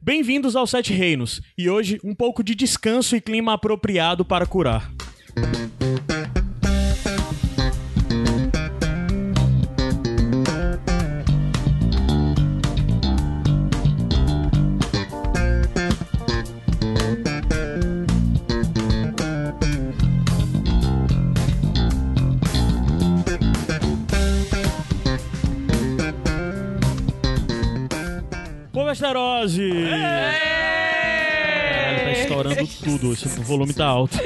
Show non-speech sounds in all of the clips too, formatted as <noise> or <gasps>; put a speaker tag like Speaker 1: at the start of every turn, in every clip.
Speaker 1: Bem-vindos aos Sete Reinos, e hoje um pouco de descanso e clima apropriado para curar. Tudo, esse volume tá alto.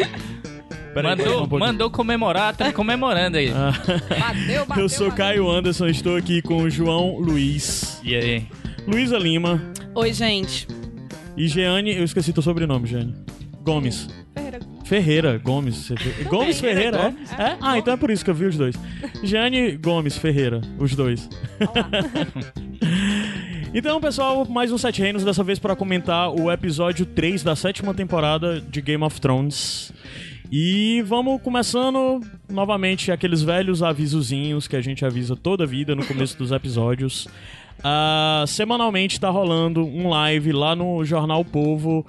Speaker 1: Peraí,
Speaker 2: Mandou,
Speaker 1: um
Speaker 2: mandou comemorar, tá comemorando aí.
Speaker 1: Ah,
Speaker 3: Bateu, bateu.
Speaker 1: eu sou Caio Anderson, estou aqui com o João Luiz,
Speaker 2: E aí?
Speaker 1: Luísa Lima
Speaker 3: Oi, gente.
Speaker 1: e Jeane, eu esqueci teu sobrenome, Jeane. Gomes.
Speaker 3: Ferreira.
Speaker 1: Ferreira, Gomes. <laughs> Gomes Ferreira,
Speaker 2: Gomes.
Speaker 1: é? é? Ah, então é por isso que eu vi os dois. Jeane Gomes Ferreira, os dois. <laughs> então, pessoal, mais um Sete Reinos, dessa vez para comentar o episódio 3 da sétima temporada de Game of Thrones. E vamos começando novamente aqueles velhos avisozinhos que a gente avisa toda vida no começo dos episódios. Ah, semanalmente tá rolando um live lá no Jornal Povo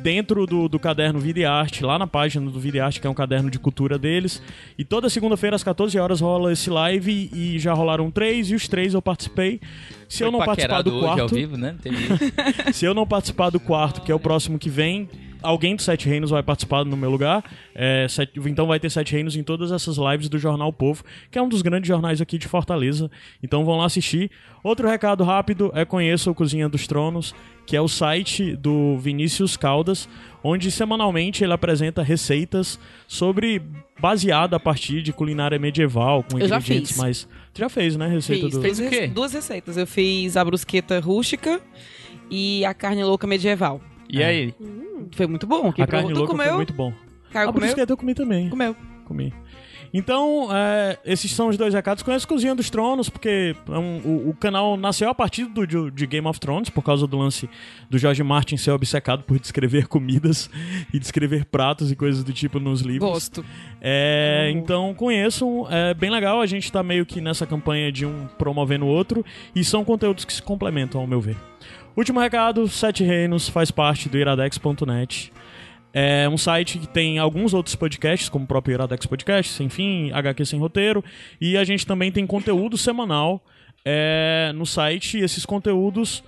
Speaker 1: dentro do, do caderno Vida e Arte, lá na página do Vida e Arte, que é um caderno de cultura deles. E toda segunda-feira, às 14 horas, rola esse live e já rolaram três, e os três eu participei. Se eu não participar do quarto,
Speaker 2: vivo, né? <laughs>
Speaker 1: Se eu não participar do quarto, que é o próximo que vem, alguém dos Sete Reinos vai participar no meu lugar. É, sete- então vai ter Sete Reinos em todas essas lives do Jornal Povo, que é um dos grandes jornais aqui de Fortaleza. Então vão lá assistir. Outro recado rápido é conheça o Cozinha dos Tronos, que é o site do Vinícius Caldas, onde semanalmente ele apresenta receitas sobre baseada a partir de culinária medieval, com
Speaker 3: Eu já
Speaker 1: ingredientes
Speaker 3: fiz.
Speaker 1: mais. Tu já fez, né? Receita
Speaker 3: Fiz,
Speaker 1: do.
Speaker 2: Fez o quê?
Speaker 3: duas receitas. Eu fiz a brusqueta rústica e a carne louca medieval.
Speaker 2: E aí?
Speaker 3: Foi muito bom. Quem
Speaker 1: A carne louca
Speaker 3: comeu?
Speaker 1: foi muito bom.
Speaker 3: Caio
Speaker 1: a
Speaker 3: comeu?
Speaker 1: brusqueta eu comi também.
Speaker 3: Comeu.
Speaker 1: comi. Então, é, esses são os dois recados. Conheço Cozinha dos Tronos, porque é um- o, o canal nasceu a partir do, de, de Game of Thrones, por causa do lance do George Martin ser obcecado por descrever <laughs> comidas e descrever pratos e coisas do tipo nos livros.
Speaker 3: Gosto.
Speaker 1: É, então conheçam, é bem legal. A gente tá meio que nessa campanha de um promovendo o outro e são conteúdos que se complementam, ao meu ver. Último recado: Sete Reinos faz parte do iradex.net. É um site que tem alguns outros podcasts, como o próprio Iradex Podcast, enfim, HQ Sem Roteiro. E a gente também tem conteúdo semanal é, no site. E esses conteúdos.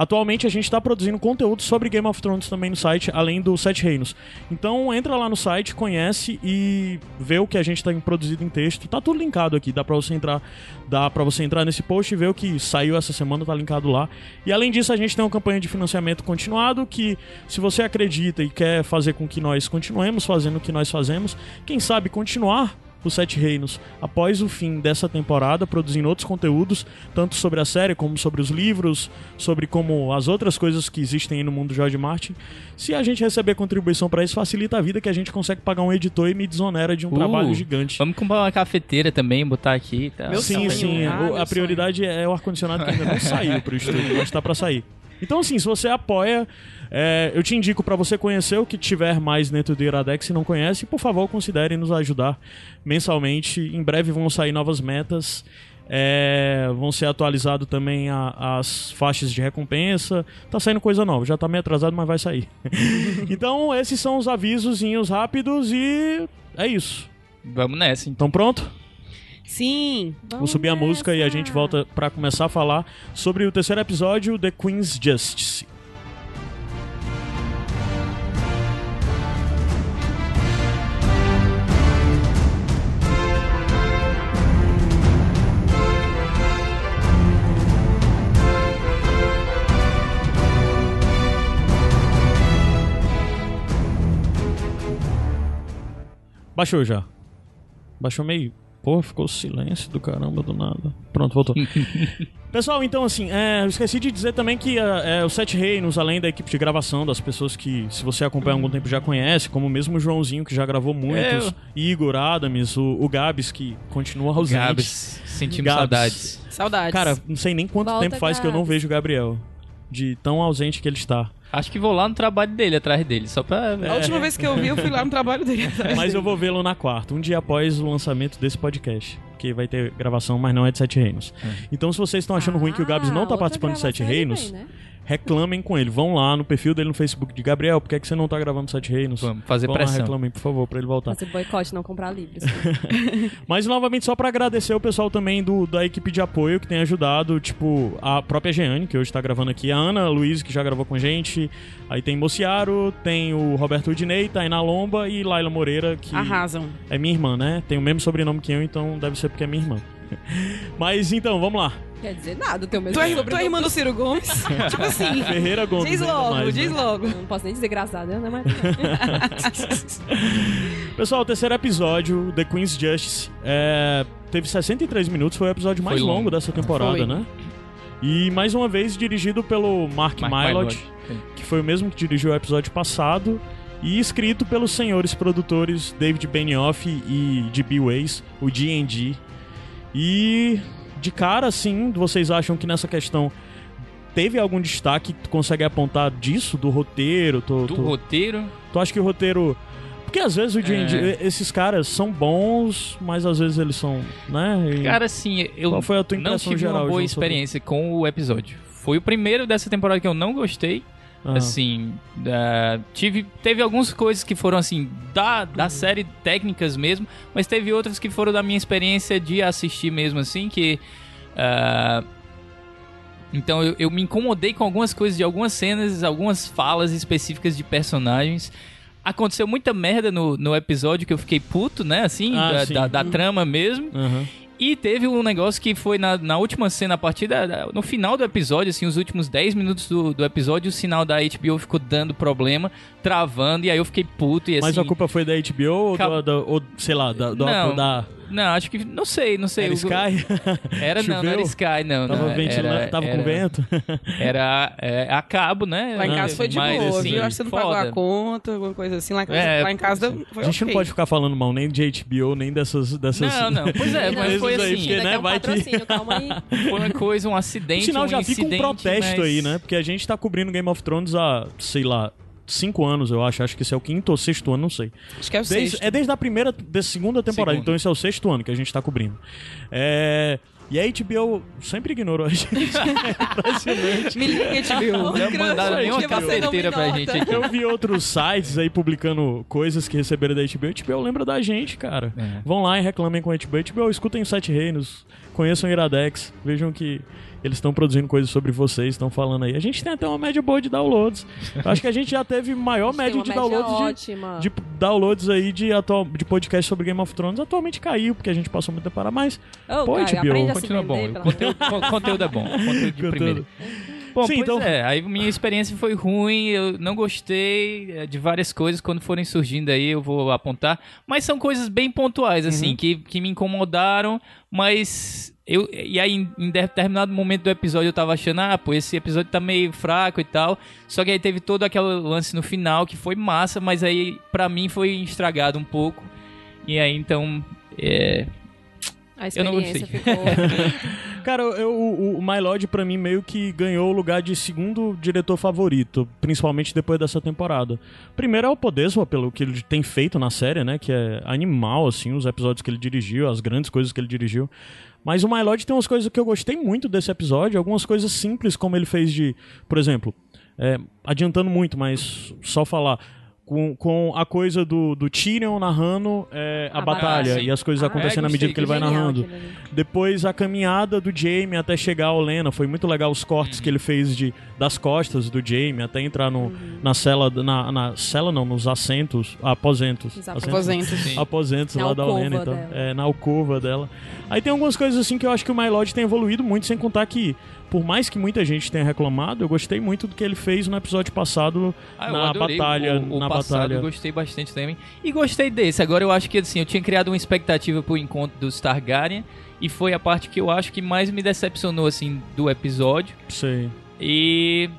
Speaker 1: Atualmente a gente está produzindo conteúdo sobre Game of Thrones também no site, além do Sete Reinos. Então entra lá no site, conhece e vê o que a gente tem produzido em texto. Tá tudo linkado aqui, dá pra você entrar, dá para você entrar nesse post e ver o que saiu essa semana, tá linkado lá. E além disso, a gente tem uma campanha de financiamento continuado que se você acredita e quer fazer com que nós continuemos fazendo o que nós fazemos, quem sabe continuar os Sete Reinos após o fim dessa temporada, produzindo outros conteúdos, tanto sobre a série como sobre os livros, sobre como as outras coisas que existem aí no mundo do George Martin. Se a gente receber contribuição para isso, facilita a vida que a gente consegue pagar um editor e me desonera de um
Speaker 2: Uh,
Speaker 1: trabalho gigante.
Speaker 2: Vamos comprar uma cafeteira também, botar aqui e tal.
Speaker 3: Meu
Speaker 1: sim,
Speaker 3: sonho.
Speaker 1: sim.
Speaker 3: Ah,
Speaker 1: O-
Speaker 3: meu
Speaker 1: a prioridade é o ar-condicionado que ainda não saiu pro estúdio, mas tá pra sair. Então, assim, se você apoia, é, eu te indico pra você conhecer o que tiver mais dentro do Iradex se não conhece, por favor, considere nos ajudar mensalmente. Em breve vão sair novas metas. é, vão ser atualizadas também a- as faixas de recompensa. Tá saindo coisa nova, já tá meio atrasado, mas vai sair. <laughs> então, esses são os avisozinhos rápidos e é isso.
Speaker 2: Vamos nessa. Então,
Speaker 1: pronto?
Speaker 3: Sim.
Speaker 1: Vou subir a música e a gente volta pra começar a falar sobre o terceiro episódio, The Queen's Justice. Baixou já. Baixou meio. Pô, ficou silêncio do caramba do nada. Pronto, voltou. <laughs> Pessoal, então assim, é, eu esqueci de dizer também que é, é, os Sete Reinos, além da equipe de gravação, das pessoas que, se você acompanha há algum tempo, já conhece, como mesmo o Joãozinho, que já gravou muitos,
Speaker 2: Eu.
Speaker 1: Igor, Adams, o, o Gabs, que continua ausente.
Speaker 2: Gabs, sentindo
Speaker 1: Gabs.
Speaker 2: saudades.
Speaker 3: Saudades.
Speaker 1: Cara, não sei nem quanto
Speaker 4: Volta,
Speaker 1: tempo faz que eu não
Speaker 4: Gabs.
Speaker 1: vejo o Gabriel. De tão ausente que ele está.
Speaker 2: Acho que vou lá no trabalho dele, atrás dele, só pra...
Speaker 3: a última vez que eu vi, eu fui lá no trabalho dele. <laughs>
Speaker 1: Mas eu vou vê-lo na quarta, um dia após o lançamento desse podcast. porque vai ter gravação, mas não é de Sete Reinos. Então, se vocês estão achando ruim que o Gabs não tá participando de Sete Reinos,
Speaker 4: vem, né?
Speaker 1: Reclamem com ele. Vão lá no perfil dele no Facebook de Gabriel, por que, é que você não tá gravando Sete Reinos?
Speaker 2: Vamos fazer
Speaker 1: Vão lá,
Speaker 2: pressão.
Speaker 1: reclamem, por favor, pra ele voltar.
Speaker 4: Fazer boicote, não comprar livros. <laughs>
Speaker 1: Mas novamente só pra agradecer o pessoal também do, da equipe de apoio que tem ajudado, tipo, a própria Jeane, que hoje tá gravando aqui, a Ana Luiz, que já gravou com a gente, aí tem Mociaro, tem o Roberto Udinei, Tainá Lomba e Laila Moreira, que
Speaker 3: Arrasam.
Speaker 1: é minha irmã, né? Tem o mesmo sobrenome que eu, então deve ser porque é minha irmã. <laughs> Mas então, vamos lá.
Speaker 4: Quer dizer nada, o teu mesmo
Speaker 3: Tu é, tu é irmã do Ciro Gomes? <laughs> tipo assim.
Speaker 1: Ferreira Gomes.
Speaker 3: Diz logo,
Speaker 1: mais,
Speaker 3: diz
Speaker 1: né?
Speaker 3: logo.
Speaker 4: Não posso nem dizer graças a Deus, né? Mas... <laughs>
Speaker 1: Pessoal, o terceiro episódio, The Queen's Justice, é, teve 63 minutos, foi o episódio mais longo.
Speaker 2: longo.
Speaker 1: dessa temporada,
Speaker 3: Foi.
Speaker 1: né? E mais uma vez dirigido pelo Mark,
Speaker 2: Mark
Speaker 1: Mylod, que foi o mesmo que dirigiu o episódio passado, e escrito pelos senhores produtores David Benioff e D.B. Weiss, o D&D. E de cara, assim, vocês acham que nessa questão teve algum destaque que tu consegue apontar disso, do roteiro? Tu,
Speaker 2: Do
Speaker 1: tu-
Speaker 2: roteiro,
Speaker 1: Tu acha que o roteiro. Porque às vezes o D&D,
Speaker 2: É.
Speaker 1: esses caras são bons, mas às vezes eles são, né? E-
Speaker 2: cara, assim, eu
Speaker 1: Qual foi a tua
Speaker 2: não
Speaker 1: impressão
Speaker 2: tive
Speaker 1: geral,
Speaker 2: uma boa experiência com o episódio. Foi o primeiro dessa temporada que eu não gostei.
Speaker 1: Ah.
Speaker 2: Assim, da- tive, teve algumas coisas que foram assim, da, da
Speaker 1: Uhum.
Speaker 2: série técnicas mesmo, mas teve outras que foram da minha experiência de assistir mesmo, assim, que. ah, então eu, eu me incomodei com algumas coisas de algumas cenas, algumas falas específicas de personagens. Aconteceu muita merda no, no episódio que eu fiquei puto, né? Assim,
Speaker 1: Ah,
Speaker 2: da, da- da trama mesmo.
Speaker 1: Aham.
Speaker 2: E teve um negócio que foi na, na última cena, a partir da, da- No final do episódio, assim, os últimos 10 minutos do, do episódio, o sinal da HBO ficou dando problema, travando, e aí eu fiquei puto e assim.
Speaker 1: Mas a culpa foi da HBO ou,
Speaker 2: Cap-
Speaker 1: do, da- ou sei lá, da, do,
Speaker 2: Não,
Speaker 1: da
Speaker 2: Não, acho que. Não sei, não sei.
Speaker 1: era
Speaker 2: o-
Speaker 1: Sky?
Speaker 2: Era <laughs> não, não era? Sky, não.
Speaker 1: tava
Speaker 2: não,
Speaker 1: ventilando,
Speaker 2: era,
Speaker 1: tava com
Speaker 2: era-
Speaker 1: vento? <laughs>
Speaker 2: Era é, a cabo, né?
Speaker 3: Lá em casa foi de
Speaker 2: Mas,
Speaker 3: boa,
Speaker 2: assim,
Speaker 3: viu? Acho que você não pagou a conta, alguma coisa assim. Lá em casa,
Speaker 2: É,
Speaker 3: lá em casa foi
Speaker 1: A gente não
Speaker 3: ok.
Speaker 1: pode ficar falando mal nem de HBO, nem dessas... dessas
Speaker 2: Não, não. Pois é, <laughs> mas foi
Speaker 1: aí,
Speaker 2: assim.
Speaker 1: porque,
Speaker 4: Ainda
Speaker 1: né,
Speaker 4: quer um
Speaker 1: vai que-
Speaker 4: calma aí.
Speaker 2: Foi uma coisa, um acidente.
Speaker 1: sinal,
Speaker 2: um
Speaker 1: já fica um protesto
Speaker 2: mas-
Speaker 1: aí, né? Porque a gente tá cobrindo Game of Thrones há, sei lá, cinco anos, eu acho. Acho que esse é o quinto ou sexto ano, não sei.
Speaker 3: Acho que é o
Speaker 1: Desde-
Speaker 3: sexto.
Speaker 1: é desde a primeira, da segunda temporada,
Speaker 2: Segunda.
Speaker 1: então esse é o sexto ano que a gente tá cobrindo. É, E a HBO sempre ignorou a gente. <laughs> Impressionante.
Speaker 3: Me liga, HBO.
Speaker 2: Não mandaram nenhuma cafeteira pra gente aqui.
Speaker 1: Eu vi outros sites aí publicando coisas que receberam da HBO. A HBO lembra da gente, cara.
Speaker 2: É.
Speaker 1: Vão lá e reclamem com a HBO. HBO, escutem os Sete Reinos, conheçam o Iradex, vejam que eles estão produzindo coisas sobre vocês, estão falando aí. A gente tem até uma média boa de downloads. <laughs> Acho que a gente já teve maior média de
Speaker 4: média
Speaker 1: downloads de, de downloads aí de, atual, de podcast sobre Game of Thrones. Atualmente caiu, porque a gente passou muito tempo para mais.
Speaker 4: Ô,
Speaker 1: Pô,
Speaker 4: Caio,
Speaker 1: HBO,
Speaker 4: a
Speaker 2: Continua bom. O conteúdo, conteúdo é bom. Conteúdo de primeira. Bom,
Speaker 1: Sim,
Speaker 2: pois
Speaker 1: então-
Speaker 2: é, aí minha experiência foi ruim, eu não gostei é, de várias coisas, quando forem surgindo aí eu vou apontar, mas são coisas bem pontuais, assim, que, que me incomodaram, mas eu, e aí em, determinado momento do episódio eu tava achando, ah, pô, esse episódio tá meio fraco e tal, só que aí teve todo aquele lance no final que foi massa, mas aí pra mim foi estragado um pouco, e aí então, é,
Speaker 4: A
Speaker 2: Eu não
Speaker 4: experiência
Speaker 2: gostei.
Speaker 4: ficou... <laughs>
Speaker 1: Cara, eu, o, o My Lord, pra mim, meio que ganhou o lugar de segundo diretor favorito, principalmente depois dessa temporada. Primeiro é o Podeswa, pelo que ele tem feito na série, né? Que é animal, assim, os episódios que ele dirigiu, as grandes coisas que ele dirigiu. Mas o My tem umas coisas que eu gostei muito desse episódio, algumas coisas simples, como ele fez de, por exemplo, é, adiantando muito, mas só falar. Com, com a coisa do, do Tyrion narrando é, a,
Speaker 4: A
Speaker 1: batalha
Speaker 2: batalha.
Speaker 1: e as coisas
Speaker 4: Ah,
Speaker 1: acontecendo
Speaker 2: é,
Speaker 1: à medida
Speaker 2: gostei,
Speaker 1: que ele vai narrando. Depois a caminhada do Jamie até chegar ao Lena. Foi muito legal os cortes que ele fez de, das costas do Jamie até entrar no, na cela. Na, na cela não, nos assentos. Aposentos.
Speaker 4: Os?
Speaker 3: Aposentos.
Speaker 2: Sim.
Speaker 1: Aposentos
Speaker 4: Na
Speaker 1: lá da
Speaker 4: alcova
Speaker 1: Lena. Então,
Speaker 4: dela.
Speaker 1: é, na alcova dela. Aí tem algumas coisas assim que eu acho que o My Lord tem evoluído muito, sem contar que, por mais que muita gente tenha reclamado, eu gostei muito do que ele fez no episódio passado
Speaker 2: Ah,
Speaker 1: na batalha.
Speaker 2: O, o
Speaker 1: na
Speaker 2: passado
Speaker 1: batalha.
Speaker 2: eu gostei bastante também. E gostei desse. Agora eu acho que assim, eu tinha criado uma expectativa pro encontro dos Targaryen. E foi a parte que eu acho que mais me decepcionou, assim, do episódio.
Speaker 1: Sei.
Speaker 2: E.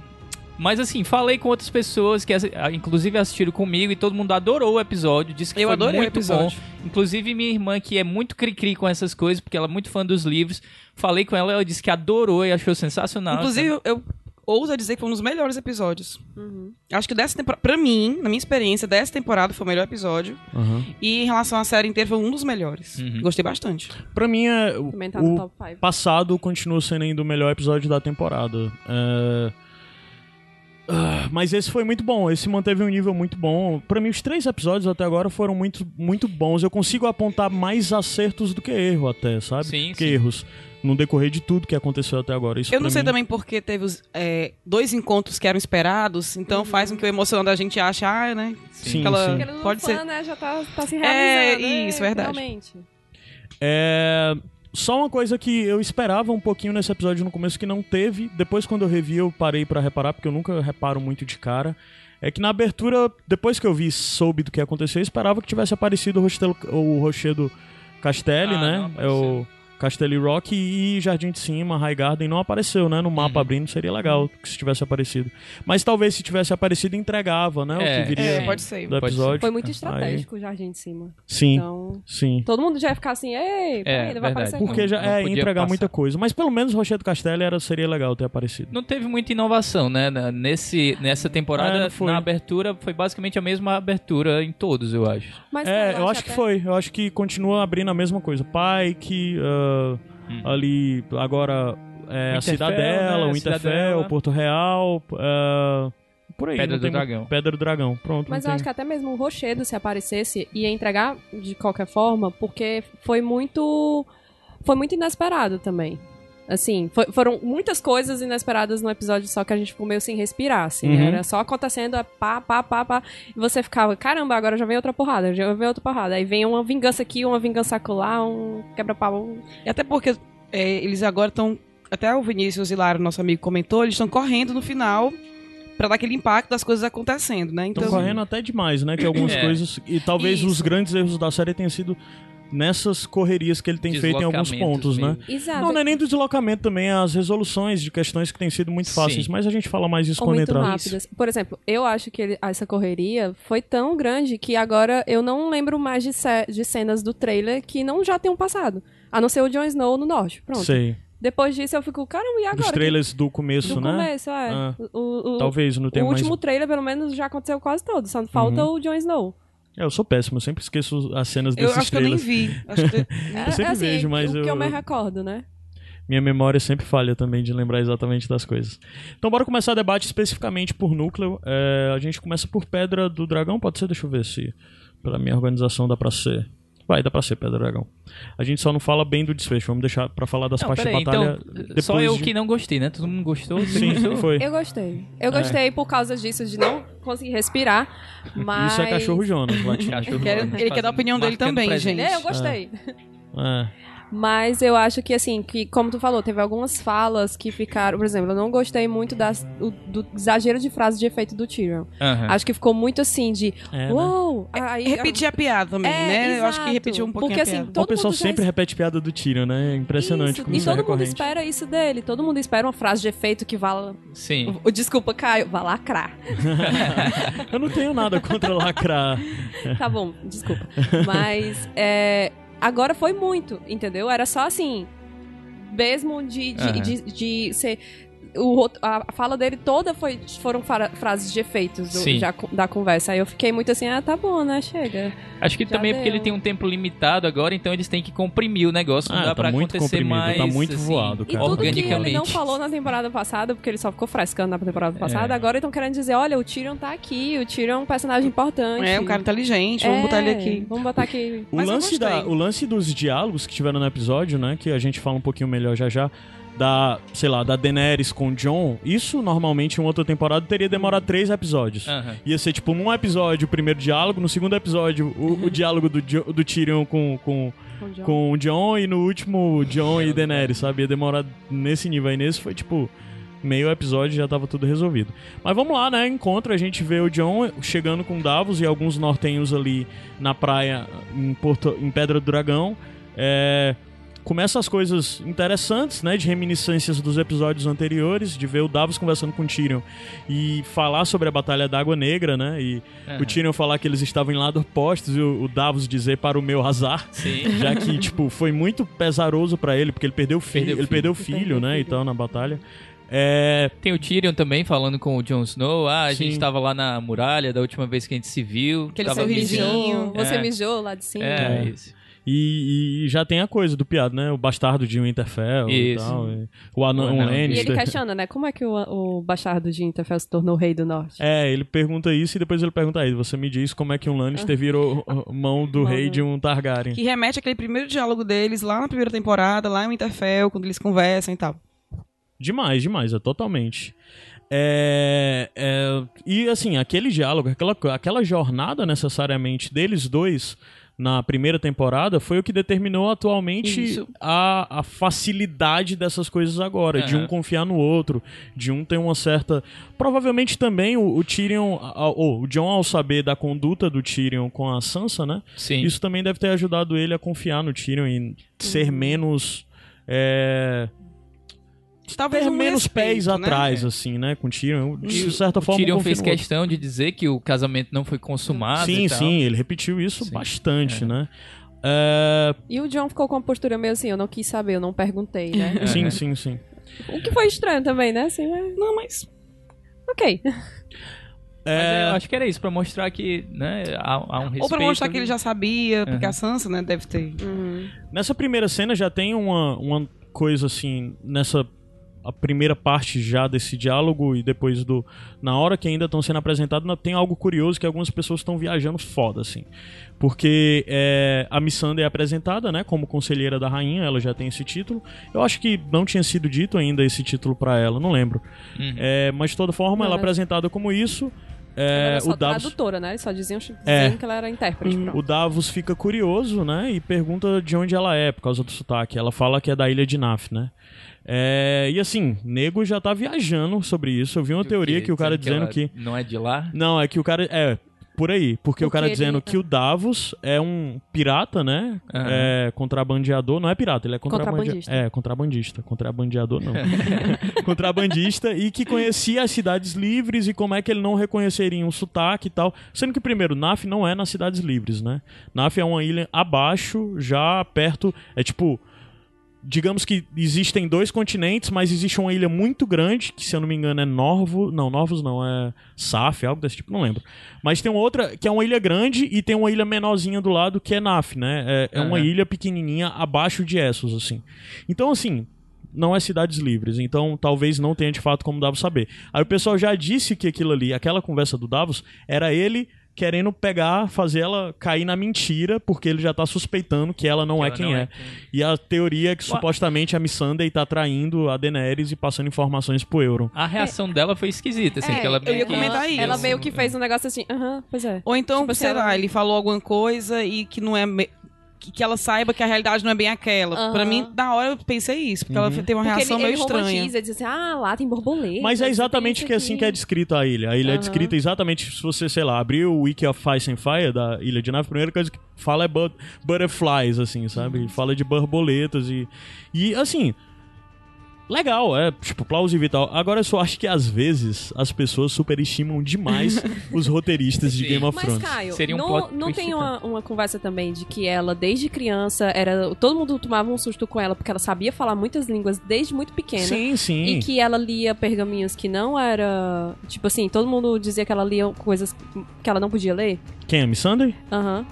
Speaker 2: Mas assim, falei com outras pessoas que ah, inclusive assistiram comigo e todo mundo adorou o episódio, disse que
Speaker 3: Eu
Speaker 2: foi
Speaker 3: adorei o
Speaker 2: muito
Speaker 3: episódio.
Speaker 2: bom. Inclusive minha irmã, que é muito cri-cri com essas coisas, porque ela é muito fã dos livros, falei com ela, ela disse que adorou e achou sensacional.
Speaker 3: Inclusive, eu ouso dizer que foi um dos melhores episódios.
Speaker 4: Uhum.
Speaker 3: Acho que dessa temporada, pra mim, na minha experiência, dessa temporada foi o melhor episódio.
Speaker 1: Aham.
Speaker 3: E em relação à série inteira, foi um dos melhores.
Speaker 2: Uhum.
Speaker 3: Gostei bastante.
Speaker 1: Pra mim, é, o,
Speaker 4: tá
Speaker 1: o
Speaker 4: top 5.
Speaker 1: passado continua sendo ainda o melhor episódio da temporada. É, ah, Mas esse foi muito bom, esse manteve um nível muito bom. Pra mim, os três episódios até agora foram muito, muito bons. Eu consigo apontar mais acertos do que erro, até, sabe?
Speaker 2: Sim,
Speaker 1: que
Speaker 2: sim.
Speaker 1: erros. No decorrer de tudo que aconteceu até agora. Isso
Speaker 3: Eu não sei
Speaker 1: mim-
Speaker 3: também porque teve os, é, dois encontros que eram esperados, então faz com que o emocional da gente ache, ah, né?
Speaker 1: Sim,
Speaker 3: aquela-
Speaker 1: sim.
Speaker 3: Pode
Speaker 4: fã,
Speaker 3: ser.
Speaker 4: né, já tá, tá se
Speaker 3: É,
Speaker 4: realizando.
Speaker 3: isso, verdade.
Speaker 4: Realmente.
Speaker 1: É. Só uma coisa que eu esperava um pouquinho nesse episódio no começo que não teve. Depois, quando eu revi, eu parei pra reparar, porque eu nunca reparo muito de cara. É que na abertura, depois que eu vi e soube do que aconteceu, eu esperava que tivesse aparecido o Rochedo, o Rochedo Castelli,
Speaker 2: Ah,
Speaker 1: né?
Speaker 2: não
Speaker 1: é o Castelli Rock e Jardim de Cima, High Garden não apareceu, né? No mapa
Speaker 2: Uhum.
Speaker 1: abrindo seria legal que se tivesse aparecido. Mas talvez se tivesse aparecido, entregava, né? o
Speaker 2: É,
Speaker 1: que viria
Speaker 3: É, pode ser.
Speaker 1: do
Speaker 2: Pode
Speaker 1: episódio.
Speaker 4: Foi muito
Speaker 1: Aí-
Speaker 4: estratégico o Jardim de Cima.
Speaker 1: Sim,
Speaker 4: Então,
Speaker 1: sim.
Speaker 4: todo mundo já ia ficar assim, ei, peraí, ele vai
Speaker 2: verdade.
Speaker 4: aparecer
Speaker 1: Porque
Speaker 2: Não-
Speaker 1: já
Speaker 2: não
Speaker 1: é entregar
Speaker 2: passar.
Speaker 1: muita coisa. Mas pelo menos o Rochedo Castelli era, seria legal ter aparecido.
Speaker 2: Não teve muita inovação, né? Na- Nesse, nessa
Speaker 1: É,
Speaker 2: temporada,
Speaker 1: foi.
Speaker 2: na abertura, foi basicamente a mesma abertura em todos, eu acho.
Speaker 4: Mas,
Speaker 1: É, eu acho que
Speaker 4: até-
Speaker 1: foi. Eu acho que continua abrindo a mesma coisa. Pike, ah,
Speaker 2: Hum.
Speaker 1: ali agora é, a Cidadela,
Speaker 2: né?
Speaker 1: o Winterfell,
Speaker 2: Cidadela.
Speaker 1: Porto Real, ah, por aí.
Speaker 2: Pedra do
Speaker 1: tem
Speaker 2: Dragão.
Speaker 1: Pedra do Dragão, pronto.
Speaker 4: Mas eu
Speaker 1: tem-
Speaker 4: acho que até mesmo o Rochedo, se aparecesse, ia entregar de qualquer forma, porque foi muito. Foi muito inesperado também. Assim, foi- foram muitas coisas inesperadas no episódio, só que a gente ficou meio sem respirar, assim.
Speaker 1: Uhum.
Speaker 4: Era só acontecendo, é pá, pá, pá, pá. E você ficava, caramba, agora já vem outra porrada, já vem outra porrada. Aí vem uma vingança aqui, uma vingança acolá, um quebra-pau. um-
Speaker 3: E até porque é, eles agora estão. Até o Vinícius Hilário, nosso amigo, comentou, eles estão correndo no final pra dar aquele impacto das coisas acontecendo, né?
Speaker 1: Estão
Speaker 3: Então,
Speaker 1: correndo até demais, né? Que algumas
Speaker 2: É.
Speaker 1: coisas. E talvez os
Speaker 3: Isso.
Speaker 1: grandes erros da série tenham sido nessas correrias que ele tem feito em alguns pontos, né?
Speaker 2: mesmo.
Speaker 4: Exato.
Speaker 1: Não, não é nem do deslocamento também, é as resoluções de questões que têm sido muito
Speaker 2: Sim.
Speaker 1: fáceis, mas a gente fala mais isso
Speaker 4: Ou
Speaker 1: quando
Speaker 4: muito
Speaker 1: entrar.
Speaker 4: rápidas. Por exemplo, eu acho que ele- essa correria foi tão grande que agora eu não lembro mais de, ce- de cenas do trailer que não já tenham passado. A não ser o Jon Snow no norte. Pronto.
Speaker 1: Sei.
Speaker 4: Depois disso eu fico, caramba, e agora?
Speaker 1: Dos trailers do começo,
Speaker 4: do
Speaker 1: né?
Speaker 4: começo, é.
Speaker 1: Ah.
Speaker 4: O, o-
Speaker 1: Talvez não
Speaker 4: o
Speaker 1: tenha mais.
Speaker 4: último trailer, pelo menos, já aconteceu quase todo. Só falta o Jon Snow.
Speaker 1: É, eu sou péssimo, eu sempre esqueço as cenas
Speaker 3: eu
Speaker 1: desses
Speaker 3: acho que eu nem vi. Acho que- <laughs>
Speaker 4: É,
Speaker 1: sempre
Speaker 4: é assim,
Speaker 1: vejo, mas
Speaker 4: o
Speaker 1: eu-
Speaker 4: que eu me recordo, né?
Speaker 1: Minha memória sempre falha também de lembrar exatamente das coisas. Então bora começar o debate especificamente por núcleo. É, a gente começa por Pedra do Dragão, pode ser? Deixa eu ver se pela minha organização dá pra ser. Vai, dá pra ser Pedra do Dragão. A gente só não fala bem do desfecho, vamos deixar pra falar das
Speaker 2: Não,
Speaker 1: partes
Speaker 2: peraí,
Speaker 1: de batalha
Speaker 2: então,
Speaker 1: depois
Speaker 2: só eu
Speaker 1: de...
Speaker 2: que não gostei, né? Todo mundo gostou? Você
Speaker 1: Sim,
Speaker 2: gostou?
Speaker 1: foi.
Speaker 4: Eu gostei. Eu gostei por causa disso, de não conseguir respirar. Mas.
Speaker 1: Isso é cachorro Jonas,
Speaker 2: voando,
Speaker 3: ele quer dar a opinião dele também,
Speaker 2: presença.
Speaker 3: gente.
Speaker 4: É, eu gostei.
Speaker 1: É.
Speaker 4: Mas eu acho que, assim, que, como tu falou, teve algumas falas que ficaram. Por exemplo, eu não gostei muito das, o- do exagero de frase de efeito do Tyrion.
Speaker 2: Aham.
Speaker 4: Acho que ficou muito assim de.
Speaker 1: É, né?
Speaker 4: Uou! Aí,
Speaker 3: Repetir a piada também,
Speaker 4: É,
Speaker 3: né? Eu acho que
Speaker 4: exato.
Speaker 3: repetiu um pouquinho
Speaker 4: Porque,
Speaker 3: a
Speaker 4: assim, todo
Speaker 1: o pessoal
Speaker 4: mundo já
Speaker 1: sempre
Speaker 4: es-
Speaker 1: repete piada do Tyrion, né? É Impressionante
Speaker 4: Isso,
Speaker 1: como
Speaker 4: E
Speaker 1: isso é
Speaker 4: todo mundo
Speaker 1: recorrente.
Speaker 4: espera isso dele. Todo mundo espera uma frase de efeito que vá.
Speaker 2: Sim.
Speaker 4: o- Desculpa, Caio, vá lacrar. <laughs>
Speaker 1: Eu não tenho nada contra lacrar.
Speaker 4: Tá bom, desculpa. Mas é, agora foi muito, entendeu? Era só assim, mesmo de, de,
Speaker 2: Aham.
Speaker 4: de, de ser. O, a a fala dele toda foi, foram fra- frases de efeitos do-
Speaker 2: Sim.
Speaker 4: já da conversa. Aí eu fiquei muito assim, ah, tá bom, né? Chega.
Speaker 2: Acho que
Speaker 4: Já
Speaker 2: também porque
Speaker 4: deu.
Speaker 2: ele tem um tempo limitado agora, então eles têm que comprimir o negócio. Não
Speaker 1: Ah,
Speaker 2: dá
Speaker 1: tá
Speaker 2: pra
Speaker 1: muito
Speaker 2: acontecer
Speaker 1: comprimido,
Speaker 2: mais.
Speaker 1: tá muito
Speaker 2: assim,
Speaker 1: voado,
Speaker 4: E
Speaker 1: cara.
Speaker 4: tudo que ele não falou na temporada passada, porque ele só ficou frescando na temporada passada,
Speaker 2: É.
Speaker 4: agora estão querendo dizer, olha, o Tyrion tá aqui, o Tyrion é um personagem importante.
Speaker 3: É, um cara inteligente, vamos
Speaker 4: É,
Speaker 3: botar ele aqui.
Speaker 4: Vamos botar aqui.
Speaker 1: O
Speaker 3: Mas
Speaker 1: lance, da, o lance dos diálogos que tiveram no episódio, né? Que a gente fala um pouquinho melhor já já. Da, sei lá, da Daenerys com o John. Isso normalmente em outra temporada teria demorado três episódios.
Speaker 2: Aham.
Speaker 1: Ia ser tipo num episódio o primeiro diálogo, no segundo episódio o, o diálogo do, Jo- do Tyrion com, com,
Speaker 4: Com o Jon.
Speaker 1: com o John e no último John e Daenerys, sabe? Ia demorar nesse nível aí. Nesse foi tipo meio episódio já tava tudo resolvido. Mas vamos lá, né? Encontro, a gente vê o John chegando com Davos e alguns nortenhos ali na praia em, Porto, em Pedra do Dragão. É, Começa as coisas interessantes, né? De reminiscências dos episódios anteriores, de ver o Davos conversando com o Tyrion e falar sobre a Batalha da Água Negra, né? E o
Speaker 2: Aham.
Speaker 1: Tyrion falar que eles estavam em lados opostos e o, o Davos dizer para o meu azar.
Speaker 2: Sim. <laughs>
Speaker 1: Já que, tipo, foi muito pesaroso pra ele, porque ele perdeu o filho,
Speaker 2: o
Speaker 1: ele perdeu o filho,
Speaker 4: perdeu o
Speaker 1: né, e tal, na batalha. É,
Speaker 2: Tem o Tyrion também falando com o Jon Snow. Ah, a
Speaker 1: Sim.
Speaker 2: gente tava lá na muralha da última vez que a gente se viu.
Speaker 3: Aquele
Speaker 2: tava
Speaker 3: sorrisinho.
Speaker 2: mijando.
Speaker 4: Você
Speaker 2: É.
Speaker 4: mijou lá de cima.
Speaker 2: É,
Speaker 1: É.
Speaker 2: isso.
Speaker 1: E, e já tem a coisa do piado, né? O bastardo de Winterfell e
Speaker 2: Isso.
Speaker 1: tal. e o anão
Speaker 2: anão.
Speaker 4: E
Speaker 1: Lannister.
Speaker 4: ele questiona, né? Como é que o, o bastardo de Interfell se tornou rei do norte?
Speaker 1: É, ele pergunta isso e depois ele pergunta aí, você me diz como é que um Lannister virou uh, mão do
Speaker 4: Mão
Speaker 1: rei
Speaker 4: do-
Speaker 1: de um Targaryen.
Speaker 3: Que remete àquele primeiro diálogo deles lá na primeira temporada, lá em Winterfell, quando eles conversam e tal.
Speaker 1: Demais, demais, é totalmente. É, é, e assim, aquele diálogo, aquela, aquela jornada necessariamente deles dois na primeira temporada foi o que determinou atualmente
Speaker 3: Isso.
Speaker 1: a, a facilidade dessas coisas agora, de um confiar no outro, de um ter uma certa. Provavelmente também o, o Tyrion, ou o John, ao saber da conduta do Tyrion com a Sansa, né?
Speaker 2: Sim.
Speaker 1: Isso também deve ter ajudado ele a confiar no Tyrion e ser menos. É,
Speaker 3: Talvez
Speaker 1: ter
Speaker 3: um
Speaker 1: menos
Speaker 3: respeito,
Speaker 1: pés
Speaker 3: né?
Speaker 1: atrás, assim, né? Com o Tyrion. De
Speaker 2: o-
Speaker 1: certa
Speaker 2: o
Speaker 1: forma,
Speaker 2: Tyrion fez questão de dizer que o casamento não foi consumado
Speaker 1: Sim,
Speaker 2: e tal.
Speaker 1: sim, ele repetiu isso
Speaker 2: Sim.
Speaker 1: bastante,
Speaker 2: É.
Speaker 1: né? É,
Speaker 4: E o John ficou com uma postura meio assim, eu não quis saber, eu não perguntei, né? <laughs>
Speaker 2: É.
Speaker 1: Sim, sim, sim.
Speaker 4: o que foi estranho também, né? Assim, mas...
Speaker 3: Não, mas
Speaker 4: Ok.
Speaker 1: É,
Speaker 2: eu acho que era isso, pra mostrar que né, há, há um respeito.
Speaker 3: Ou pra mostrar que ele já sabia, porque
Speaker 2: Uhum.
Speaker 3: a Sansa, né, deve ter.
Speaker 4: Uhum.
Speaker 1: Nessa primeira cena já tem uma, uma coisa assim, nessa a primeira parte já desse diálogo e depois do na hora que ainda estão sendo apresentados tem algo curioso que algumas pessoas estão viajando foda assim. Porque é, a Missandei é apresentada né como conselheira da rainha ela já tem esse título. Eu acho que não tinha sido dito ainda esse título pra ela não lembro.
Speaker 2: Uhum.
Speaker 1: É, mas de toda forma ela é apresentada como isso é,
Speaker 4: era só
Speaker 1: o Davos
Speaker 4: tradutora, né? Eles só diziam, diziam
Speaker 1: É.
Speaker 4: que ela era intérprete. pronto.
Speaker 1: o Davos fica curioso, né? E pergunta de onde ela é, por causa do sotaque. Ela fala que é da ilha de Naf, né? É, e assim, nego já tá viajando sobre isso. Eu vi uma
Speaker 2: Do
Speaker 1: teoria
Speaker 2: quê?
Speaker 1: que o cara dizendo
Speaker 2: ela
Speaker 1: que.
Speaker 2: Não é de lá?
Speaker 1: Não, é que o cara. É, por aí. Porque o
Speaker 4: Porque
Speaker 1: cara
Speaker 4: ele-
Speaker 1: dizendo que o Davos é um pirata, né?
Speaker 2: Aham.
Speaker 1: É contrabandeador. Não é pirata, ele é.
Speaker 4: Contrabandista.
Speaker 1: É, contrabandista. Contrabandeador não. <laughs> contrabandista e que conhecia as cidades livres e como é que ele não reconheceria um sotaque e tal. Sendo que, primeiro, Naf não é nas cidades livres, né? Naf é uma ilha abaixo, já perto. É tipo. Digamos que existem dois continentes, mas existe uma ilha muito grande, que se eu não me engano é Norvo. Não, Norvos não, é Saf, algo desse tipo, não lembro. Mas tem outra que é uma ilha grande e tem uma ilha menorzinha do lado que é Naf, né? É, é uma ilha pequenininha abaixo de Essos, assim. Então, assim, não é cidades livres, então talvez não tenha de fato como Davos saber. Aí o pessoal já disse que aquilo ali, aquela conversa do Davos, era ele querendo pegar, fazer ela cair na mentira, porque ele já tá suspeitando que ela não
Speaker 2: Que
Speaker 1: é
Speaker 2: ela
Speaker 1: quem
Speaker 2: não
Speaker 1: é.
Speaker 2: é quem-
Speaker 1: E a teoria é que supostamente a Missandei tá traindo a Daenerys e passando informações pro Euron.
Speaker 2: A reação dela foi esquisita, assim,
Speaker 4: É,
Speaker 2: que ela
Speaker 3: eu ia
Speaker 2: meio que-
Speaker 3: comentar isso.
Speaker 4: Ela meio que fez um negócio assim, aham, pois é.
Speaker 3: Ou então,
Speaker 4: Tipo,
Speaker 3: sei
Speaker 4: se ela-
Speaker 3: lá, ele falou alguma coisa e que não é. me- Que, ela saiba que a realidade não é bem aquela.
Speaker 4: Aham.
Speaker 3: Pra mim, na hora eu pensei isso, porque
Speaker 1: Uhum.
Speaker 3: ela teve uma
Speaker 4: Porque
Speaker 3: reação
Speaker 4: ele,
Speaker 3: meio
Speaker 4: ele
Speaker 3: estranha.
Speaker 4: romantiza, ele diz assim, ah, lá tem borboleta.
Speaker 1: Mas é
Speaker 4: tem
Speaker 1: exatamente que assim
Speaker 4: aqui.
Speaker 1: que é descrita a ilha. A ilha é
Speaker 4: Aham.
Speaker 1: descrita exatamente, se você, sei lá, abrir o Wiki of Ice and Fire da Ilha de Nave, a primeira coisa que fala é but- butterflies, assim, sabe?
Speaker 4: Uhum.
Speaker 1: Fala de borboletas e... E, assim... Legal, é, tipo, plausível e tal. Agora eu só acho que às vezes as pessoas superestimam demais <laughs> os roteiristas de. Game of
Speaker 4: Mas,
Speaker 1: Thrones.
Speaker 4: Caio,
Speaker 2: Seria um
Speaker 4: não, não tem
Speaker 2: então.
Speaker 4: uma, uma conversa também de que ela, desde criança, era todo mundo tomava um susto com ela, porque ela sabia falar muitas línguas desde muito pequena.
Speaker 1: Sim, sim.
Speaker 4: E que ela lia pergaminhos que não era. Tipo assim, todo mundo dizia que ela lia coisas que ela não podia ler.
Speaker 1: Quem é Miss?
Speaker 4: Aham.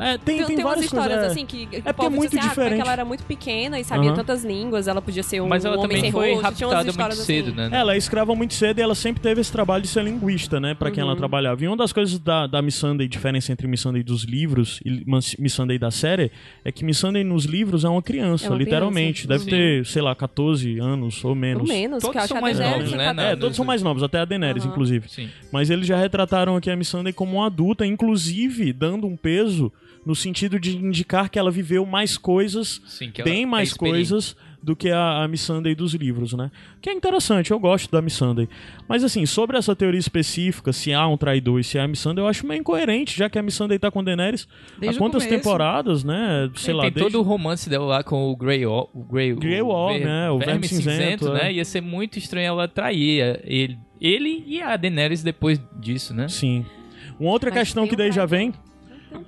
Speaker 1: É, tem,
Speaker 4: Tem,
Speaker 1: tem,
Speaker 4: tem umas
Speaker 1: várias
Speaker 4: histórias
Speaker 1: coisas. é.
Speaker 4: assim que. que o
Speaker 1: porque é muito
Speaker 4: assim, Ah, é
Speaker 1: diferente.
Speaker 4: ela era muito pequena e sabia
Speaker 1: Aham.
Speaker 4: tantas línguas, ela podia ser um,
Speaker 2: Mas ela
Speaker 4: um homem
Speaker 2: também
Speaker 4: sem
Speaker 2: foi
Speaker 4: rosto.
Speaker 2: raptada muito
Speaker 4: histórias
Speaker 2: cedo,
Speaker 4: assim.
Speaker 2: né?
Speaker 1: Ela é escrava muito cedo e ela sempre teve esse trabalho de ser linguista, né? Pra quem ela
Speaker 4: Uhum.
Speaker 1: trabalhava. E uma das coisas da, da Miss Sunday, diferença entre Miss Sunday dos livros e Miss Miss Sunday da série, é que Miss Sunday nos livros é uma criança,
Speaker 4: É uma
Speaker 1: literalmente.
Speaker 4: criança.
Speaker 1: Deve ter, sei lá, 14 anos ou menos.
Speaker 4: Ou menos,
Speaker 2: Todos
Speaker 4: que eu acho
Speaker 2: são mais novos, né,
Speaker 4: 14.
Speaker 2: na-
Speaker 1: É, todos são mais novos, até a Daenerys, inclusive.
Speaker 2: Sim.
Speaker 1: Mas eles já retrataram aqui a Miss Sunday como uma adulta, inclusive dando um peso no sentido de indicar que ela viveu mais coisas
Speaker 2: Sim,
Speaker 1: bem mais coisas do que a, a Miss Sunday dos livros, né? Que é interessante, eu gosto da Miss Sunday. Mas assim, sobre essa teoria específica, se há um traidor e se há a Miss Sunday, eu acho meio incoerente, já que a Miss Sunday tá com Daenerys
Speaker 3: Desde
Speaker 1: há quantas temporadas, né? Sei
Speaker 2: Tem,
Speaker 1: lá,
Speaker 2: tem
Speaker 1: desde...
Speaker 2: todo o romance dela lá com o Grey Wall, o Grey,
Speaker 1: Grey
Speaker 2: o
Speaker 1: Wall,
Speaker 2: ver-
Speaker 1: né? O Verme Cinzento,
Speaker 2: né?
Speaker 1: é.
Speaker 2: Ia ser muito estranho ela trair ele, ele e a Daenerys depois disso, né?
Speaker 1: Sim. Uma outra
Speaker 4: Mas
Speaker 1: questão que
Speaker 4: um
Speaker 1: daí já vem...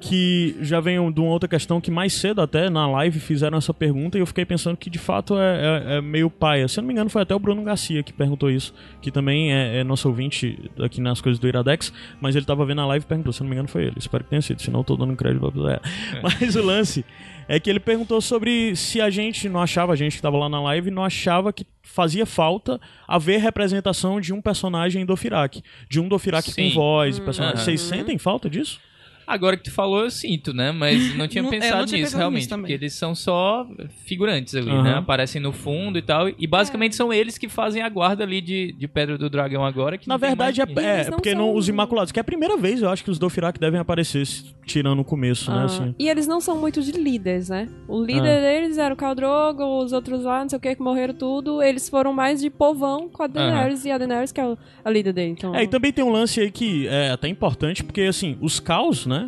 Speaker 1: que já vem de uma outra questão que mais cedo até na live fizeram essa pergunta e eu fiquei pensando que de fato é, é, é meio paia. Se eu não me engano foi até o Bruno Garcia que perguntou isso, que também é, é nosso ouvinte aqui nas coisas do Iradex, mas ele tava vendo a live e perguntou, se eu não me engano foi ele, espero que tenha sido, senão eu tô dando crédito pra... É. Mas o lance é que ele perguntou sobre se a gente não achava, a gente que tava lá na live, não achava que fazia falta haver representação de um personagem do Firak, de um do Firak com voz, personagem.
Speaker 2: Aham.
Speaker 1: Vocês sentem falta disso?
Speaker 2: Agora que tu falou, eu sinto, né? Mas não tinha <laughs>
Speaker 3: Não- é,
Speaker 2: pensado
Speaker 3: não tinha
Speaker 2: nisso,
Speaker 3: pensado
Speaker 2: realmente.
Speaker 3: nisso
Speaker 2: porque eles são só figurantes ali,
Speaker 1: Aham.
Speaker 2: né? Aparecem no fundo e tal. E basicamente são eles que fazem a guarda ali de, de Pedra do Dragão agora. Que
Speaker 1: Na verdade,
Speaker 2: mais
Speaker 1: é, é
Speaker 4: não
Speaker 1: porque
Speaker 4: são-
Speaker 1: não- os Imaculados, que é a primeira vez, eu acho que os Dothraki devem aparecer, se- tirando o começo, né?
Speaker 4: Ah,
Speaker 1: Assim.
Speaker 4: E eles não são muito de líderes, né? O líder
Speaker 1: Ah.
Speaker 4: deles era o Khal Drogo, os outros lá, não sei o que, que morreram tudo. Eles foram mais de povão com a Daenerys, e a Daenerys que é o- a líder dele. Então,
Speaker 1: É, e também tem um lance aí que é até importante, porque assim, os Caos, né?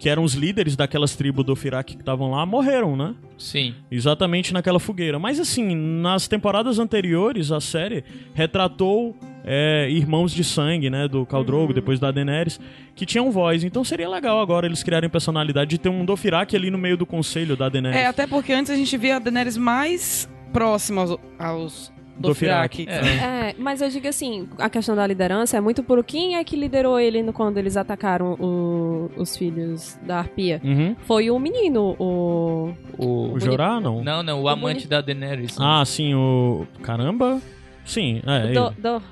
Speaker 1: Que eram os líderes daquelas tribos do Firak que estavam lá, morreram, né?
Speaker 2: Sim.
Speaker 1: Exatamente naquela fogueira. Mas assim, nas temporadas anteriores, a série retratou é, irmãos de sangue, né? Do Khal Drogo, depois da Daenerys, que tinham voz. Então seria legal agora eles criarem personalidade de ter um Dothraki ali no meio do conselho da Daenerys.
Speaker 3: É, até porque antes a gente via a Daenerys mais próxima aos, aos
Speaker 1: Dothraki.
Speaker 3: Dothraki.
Speaker 4: É, mas eu digo assim, a questão da liderança é muito por quem é que liderou ele no- quando eles atacaram o- os filhos da Arpia.
Speaker 1: Uhum.
Speaker 4: Foi o menino, o...
Speaker 2: O...
Speaker 1: O Jorah, não?
Speaker 2: Não, não, o amante da Daenerys. né?
Speaker 1: Ah, sim, o. Caramba! Sim, é.
Speaker 4: do,
Speaker 1: ele.
Speaker 4: do,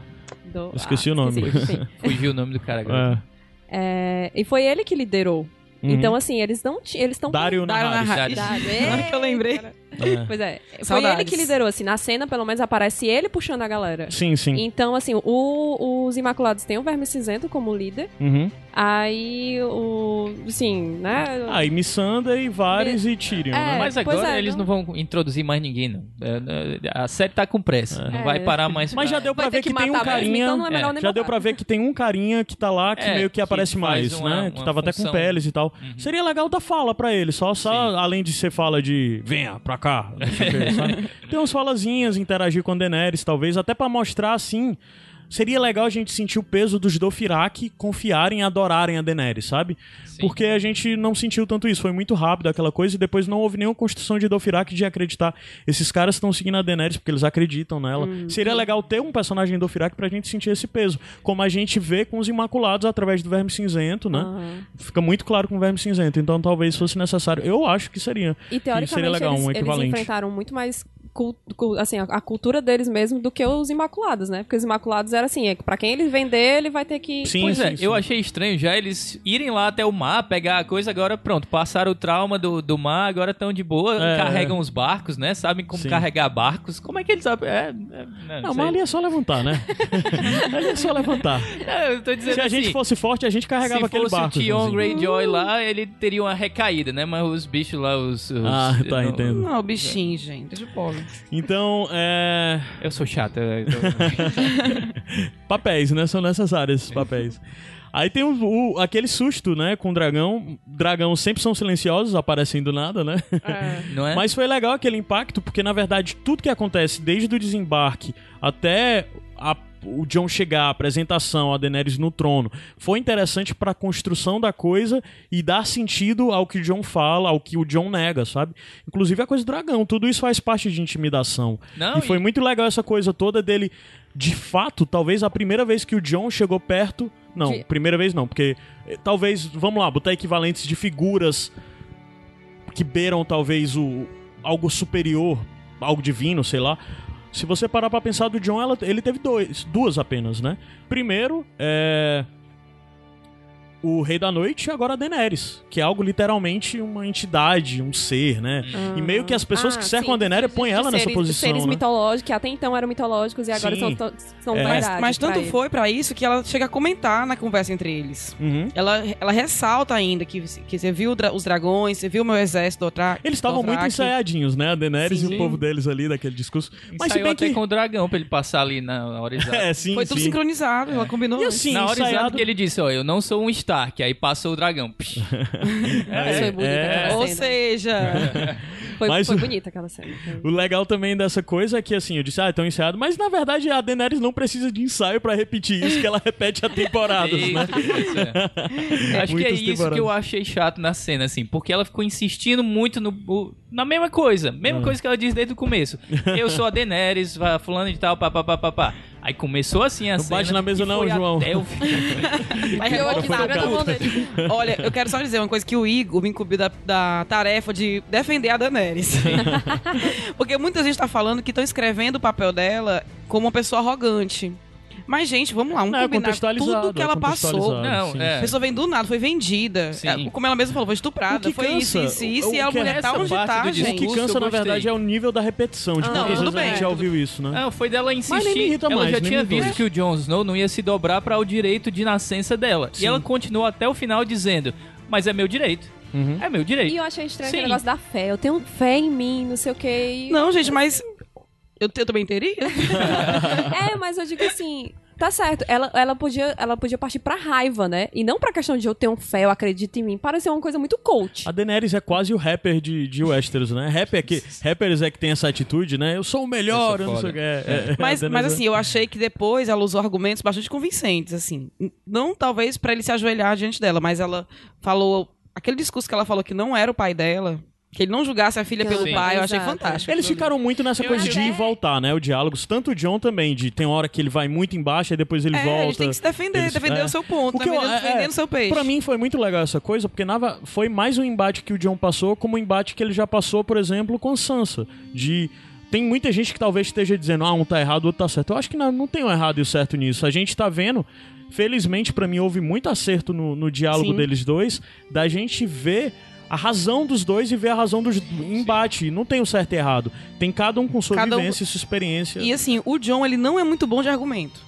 Speaker 4: do-
Speaker 1: Esqueci
Speaker 4: ah,
Speaker 1: o nome.
Speaker 4: esqueci. <laughs>
Speaker 2: Fugiu o nome do cara agora.
Speaker 1: É.
Speaker 4: É, e foi ele que liderou.
Speaker 1: Uhum.
Speaker 4: Então, assim, eles não eles estão
Speaker 1: Dario
Speaker 3: Dario
Speaker 1: Naharis.
Speaker 3: Naharis.
Speaker 2: Verdade.
Speaker 3: Agora que eu lembrei.
Speaker 1: É.
Speaker 4: Pois é. Foi
Speaker 3: Saudades.
Speaker 4: ele que liderou, assim. Na cena, pelo menos, aparece ele puxando a galera.
Speaker 1: Sim, sim.
Speaker 4: Então, assim, o- os Imaculados têm o Verme Cinzento como líder.
Speaker 1: Uhum.
Speaker 4: Aí, o... Sim, né?
Speaker 1: Aí Missandei, Varys e Tyrion,
Speaker 4: É,
Speaker 1: né?
Speaker 2: Mas agora
Speaker 4: é,
Speaker 2: eles
Speaker 4: não-
Speaker 2: não vão introduzir mais ninguém, não. É, é, A série tá com pressa. Não vai parar mais. <laughs>
Speaker 1: Mas já deu pra
Speaker 4: Vai
Speaker 1: ver que,
Speaker 4: que
Speaker 1: tem um
Speaker 4: matar mesmo,
Speaker 1: carinha.
Speaker 4: então não é melhor nem
Speaker 1: já deu pra ver que tem um carinha que tá lá que
Speaker 2: É,
Speaker 1: meio que
Speaker 2: que
Speaker 1: aparece mais,
Speaker 2: uma-
Speaker 1: né? Que
Speaker 2: uma
Speaker 1: tava até com
Speaker 2: função.
Speaker 1: peles e tal.
Speaker 2: Uhum.
Speaker 1: Seria legal dar fala pra ele, só, só além de ser fala de venha pra cá, não sei o que, sabe? <laughs> Tem umas falazinhas, interagir com a Daenerys, talvez, até pra mostrar assim. Seria legal a gente sentir o peso dos Dothraki confiarem e adorarem a Daenerys, sabe?
Speaker 2: Sim.
Speaker 1: Porque a gente não sentiu tanto isso, foi muito rápido aquela coisa e depois não houve nenhuma construção de Dothraki de acreditar. Esses caras estão seguindo a Daenerys porque eles acreditam nela.
Speaker 3: Hum,
Speaker 1: Seria legal ter um personagem Dothraki pra gente sentir esse peso, como a gente vê com os Imaculados através do Verme Cinzento, né?
Speaker 4: Aham.
Speaker 1: Fica muito claro com o Verme Cinzento, então talvez fosse necessário. Eu acho que seria.
Speaker 4: E teoricamente
Speaker 1: seria legal,
Speaker 4: eles,
Speaker 1: um
Speaker 4: eles
Speaker 1: equivalente.
Speaker 4: enfrentaram muito mais assim, a, cultura deles mesmo do que os Imaculados, né? Porque os Imaculados era assim, é que pra quem ele vender, ele vai ter que...
Speaker 1: Sim,
Speaker 2: Pois é,
Speaker 1: sim, sim.
Speaker 2: eu achei estranho já eles irem lá até o mar, pegar a coisa, agora pronto, passaram o trauma do, do mar, agora estão de boa,
Speaker 1: É,
Speaker 2: carregam os barcos, né? Sabem como
Speaker 1: Sim.
Speaker 2: carregar barcos. Como é que eles sabem? É, é, não,
Speaker 1: mas ali é só levantar, né? <laughs> ali é só levantar.
Speaker 2: É, eu tô dizendo
Speaker 1: Se a gente
Speaker 2: assim,
Speaker 1: fosse forte, a gente carregava
Speaker 2: se
Speaker 1: aquele
Speaker 2: fosse
Speaker 1: barco.
Speaker 2: o Tion. Greyjoy lá, ele teria uma recaída, né? Mas os bichos lá, os... os-
Speaker 1: Ah, tá,
Speaker 2: não-
Speaker 1: entendo.
Speaker 3: Não, bichinho, gente. O pobre.
Speaker 1: Então, é.
Speaker 2: Eu sou chato. eu- eu-
Speaker 1: Papéis, né? São necessários esses papéis. Aí tem o, o- aquele susto, né? Com o dragão. Dragão sempre são silenciosos, aparecem do nada, né?
Speaker 4: É.
Speaker 2: não é?
Speaker 1: Mas foi legal aquele impacto, porque na verdade tudo que acontece desde o desembarque até a- o John chegar, a apresentação, a Daenerys no trono, foi interessante pra construção da coisa e dar sentido ao que o John fala, ao que o John nega, sabe? Inclusive a coisa do dragão, tudo isso faz parte de intimidação.
Speaker 2: Não,
Speaker 1: e foi
Speaker 2: e-
Speaker 1: muito legal essa coisa toda dele, de fato, talvez a primeira vez que o John chegou perto. Não,
Speaker 4: De-
Speaker 1: primeira vez não, porque eh, talvez, vamos lá, botar equivalentes de figuras que beiram talvez o algo superior, algo divino, sei lá. Se você parar pra pensar do John, ela- ele teve dois, duas apenas, né? Primeiro, é o Rei da Noite e agora a Daenerys, que é algo literalmente uma entidade, um ser, né? E meio que as pessoas
Speaker 4: Ah,
Speaker 1: que cercam
Speaker 4: sim.
Speaker 1: a Daenerys põem ela nessa
Speaker 4: seres,
Speaker 1: posição,
Speaker 4: Seres
Speaker 1: né?
Speaker 4: mitológicos, que até então eram mitológicos e agora
Speaker 1: Sim.
Speaker 4: são, são
Speaker 1: É.
Speaker 3: Mas, mas
Speaker 4: pra
Speaker 3: tanto
Speaker 4: ele.
Speaker 3: foi pra isso que ela chega a comentar na conversa entre eles.
Speaker 1: Uhum.
Speaker 3: Ela, ela ressalta ainda que, que você viu os dragões, você viu o meu exército outra.
Speaker 1: Eles estavam muito ensaiadinhos, né? A Daenerys e
Speaker 3: Sim.
Speaker 1: o povo deles ali, daquele discurso. Mas se
Speaker 2: Saiu
Speaker 1: bem
Speaker 2: até
Speaker 1: que...
Speaker 2: com o dragão pra ele passar ali na hora <laughs> exata.
Speaker 1: É, sim,
Speaker 3: Foi tudo sincronizado, ela combinou.
Speaker 1: E assim,
Speaker 2: na hora exata que ele disse, ó, eu não sou um Stark. Aí passou o dragão.
Speaker 4: Mas <laughs> foi bonita
Speaker 1: é.
Speaker 3: Ou seja, <laughs>
Speaker 4: Foi,
Speaker 1: Mas
Speaker 4: foi
Speaker 1: o-
Speaker 4: bonita aquela cena.
Speaker 1: O legal também dessa coisa é que, assim, eu disse, ah, estão ensaiados, mas na verdade a Daenerys não precisa de ensaio pra repetir isso, que ela repete a temporada, né?
Speaker 2: É. <laughs> Acho que é
Speaker 1: Muitas
Speaker 2: isso que eu achei chato na cena, assim, porque ela ficou insistindo muito no, na mesma coisa,
Speaker 1: Ah.
Speaker 2: mesma coisa que ela diz desde o começo. Eu sou a Daenerys, fulano de tal, papapá, papá. Aí começou assim a
Speaker 1: Não
Speaker 2: cena.
Speaker 1: bate na mesa não, João.
Speaker 2: até o fim. <laughs>
Speaker 4: E eu aqui
Speaker 3: revoltar
Speaker 4: segurando a mão dele.
Speaker 3: Olha, eu quero só dizer uma coisa que o Igor me incumbiu da, da tarefa de defender a Daenerys. <laughs> Porque muita gente tá falando que estão escrevendo o papel dela como uma pessoa arrogante. Mas, gente, vamos lá, vamos
Speaker 1: Não, é
Speaker 3: combinar
Speaker 1: contextualizado,
Speaker 3: tudo que
Speaker 1: é
Speaker 3: ela passou.
Speaker 1: contextualizado,
Speaker 2: Não,
Speaker 1: sim.
Speaker 2: é.
Speaker 3: A pessoa vem do nada, foi vendida.
Speaker 2: Sim.
Speaker 3: É, Como ela mesma falou, foi
Speaker 1: O
Speaker 3: estuprada,
Speaker 1: que
Speaker 3: foi isso,
Speaker 1: cansa-
Speaker 3: isso, isso,
Speaker 1: o
Speaker 3: e a
Speaker 1: que é
Speaker 3: mulher tá onde tá,
Speaker 2: do
Speaker 1: O
Speaker 3: gente.
Speaker 1: que cansa, na verdade, é o nível da repetição. De
Speaker 3: Não,
Speaker 1: quantas
Speaker 3: tudo
Speaker 1: vezes a gente
Speaker 3: bem.
Speaker 1: já ouviu isso, né?
Speaker 2: Não, foi dela insistir.
Speaker 1: Mas nem me irrita
Speaker 2: ela
Speaker 1: mais,
Speaker 2: já
Speaker 1: nem
Speaker 2: tinha
Speaker 1: me
Speaker 2: visto que o Jon Snow não ia se dobrar para o direito de nascença dela.
Speaker 1: Sim.
Speaker 2: E ela continuou até o final dizendo: Mas é meu direito.
Speaker 1: Uhum.
Speaker 2: É meu direito.
Speaker 4: E eu achei estranho
Speaker 2: Sim.
Speaker 4: aquele negócio da fé. Eu tenho fé em mim, não sei o quê. e-
Speaker 3: Não, gente, mas eu, eu também teria. <laughs>
Speaker 4: É, mas eu digo assim, tá certo. Ela, ela, podia, ela podia partir pra raiva, né? E não pra questão de eu tenho fé, eu acredito em mim. Pareceu uma coisa muito coach.
Speaker 1: A Daenerys é quase o rapper de, de Westeros, né? Rapper é que, rappers é que tem essa atitude, né? Eu sou o melhor,
Speaker 2: Eu
Speaker 1: eu
Speaker 2: sou
Speaker 1: não sei o que. É, é,
Speaker 3: Mas,
Speaker 1: a
Speaker 3: mas assim, eu achei que depois ela usou argumentos bastante convincentes, assim. Não talvez pra ele se ajoelhar diante dela, mas ela falou. Aquele discurso que ela falou que não era o pai dela, que ele não julgasse a filha pelo
Speaker 2: Sim.
Speaker 3: pai, eu achei
Speaker 4: Exato.
Speaker 3: fantástico.
Speaker 1: Eles ficaram muito nessa
Speaker 2: Eu
Speaker 1: coisa de
Speaker 4: até-
Speaker 1: ir e voltar, né? O diálogos. Tanto o John também, de tem hora que ele vai muito embaixo e depois ele
Speaker 3: É,
Speaker 1: volta.
Speaker 3: eles têm que se defender,
Speaker 1: Eles-
Speaker 3: defender
Speaker 1: é.
Speaker 3: o seu ponto,
Speaker 1: O que
Speaker 3: né?
Speaker 1: eu-
Speaker 3: Vendendo,
Speaker 1: é,
Speaker 3: o seu peixe.
Speaker 1: Pra mim foi muito legal essa coisa, porque nava, foi mais um embate que o John passou, como um embate que ele já passou, por exemplo, com Sansa. De. Tem muita gente que talvez esteja dizendo, ah, um tá errado, o outro tá certo. Eu acho que não, não tem um errado e o certo nisso. A gente tá vendo. Felizmente, pra mim, houve muito acerto no, no diálogo
Speaker 3: Sim.
Speaker 1: deles dois, da gente ver a razão dos dois e ver a razão do embate. Não tem o certo e errado. Tem cada um com sua
Speaker 3: Cada um-
Speaker 1: vivência e sua experiência.
Speaker 3: E assim, o John, ele não é muito bom de argumento.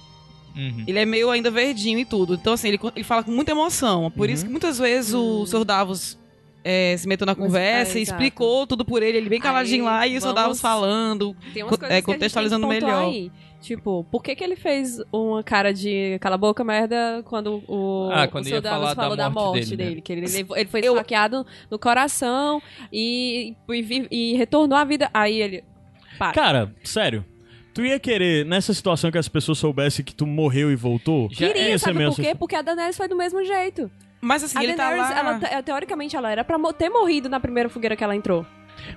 Speaker 2: Uhum.
Speaker 3: Ele é meio ainda verdinho e tudo. Então, assim, ele, ele fala com muita emoção. Por
Speaker 1: Uhum.
Speaker 3: isso que muitas vezes o Sr. Davos é, se meteu na
Speaker 4: Mas-
Speaker 3: conversa
Speaker 4: é,
Speaker 3: e explicou tudo por ele. Ele bem caladinho
Speaker 4: Aí,
Speaker 3: lá e o Sr. Davos falando.
Speaker 4: Tem
Speaker 3: co-
Speaker 4: umas coisas
Speaker 3: é,
Speaker 4: que a gente
Speaker 3: contextualizando
Speaker 4: tem que pontuar
Speaker 3: melhor.
Speaker 4: Aí. Tipo, por que, que ele fez uma cara de cala a boca merda quando o,
Speaker 2: Ah, quando
Speaker 4: o seu Davos
Speaker 2: falar da
Speaker 4: falou da
Speaker 2: morte
Speaker 4: morte
Speaker 2: dele,
Speaker 4: dele?
Speaker 2: né?
Speaker 4: Que ele, levou- ele foi esfaqueado no coração e, e, e retornou à vida. Aí ele. Para.
Speaker 1: Cara, sério. Tu ia querer, nessa situação que as pessoas soubessem que tu morreu e voltou?
Speaker 2: Já
Speaker 4: Queria, sabe por quê? Porque a Daenerys foi do mesmo jeito.
Speaker 3: Mas assim,
Speaker 4: a
Speaker 3: ele tá
Speaker 4: Daenerys,
Speaker 3: lá...
Speaker 4: ela, te- teoricamente, ela era pra ter morrido na primeira fogueira que ela entrou.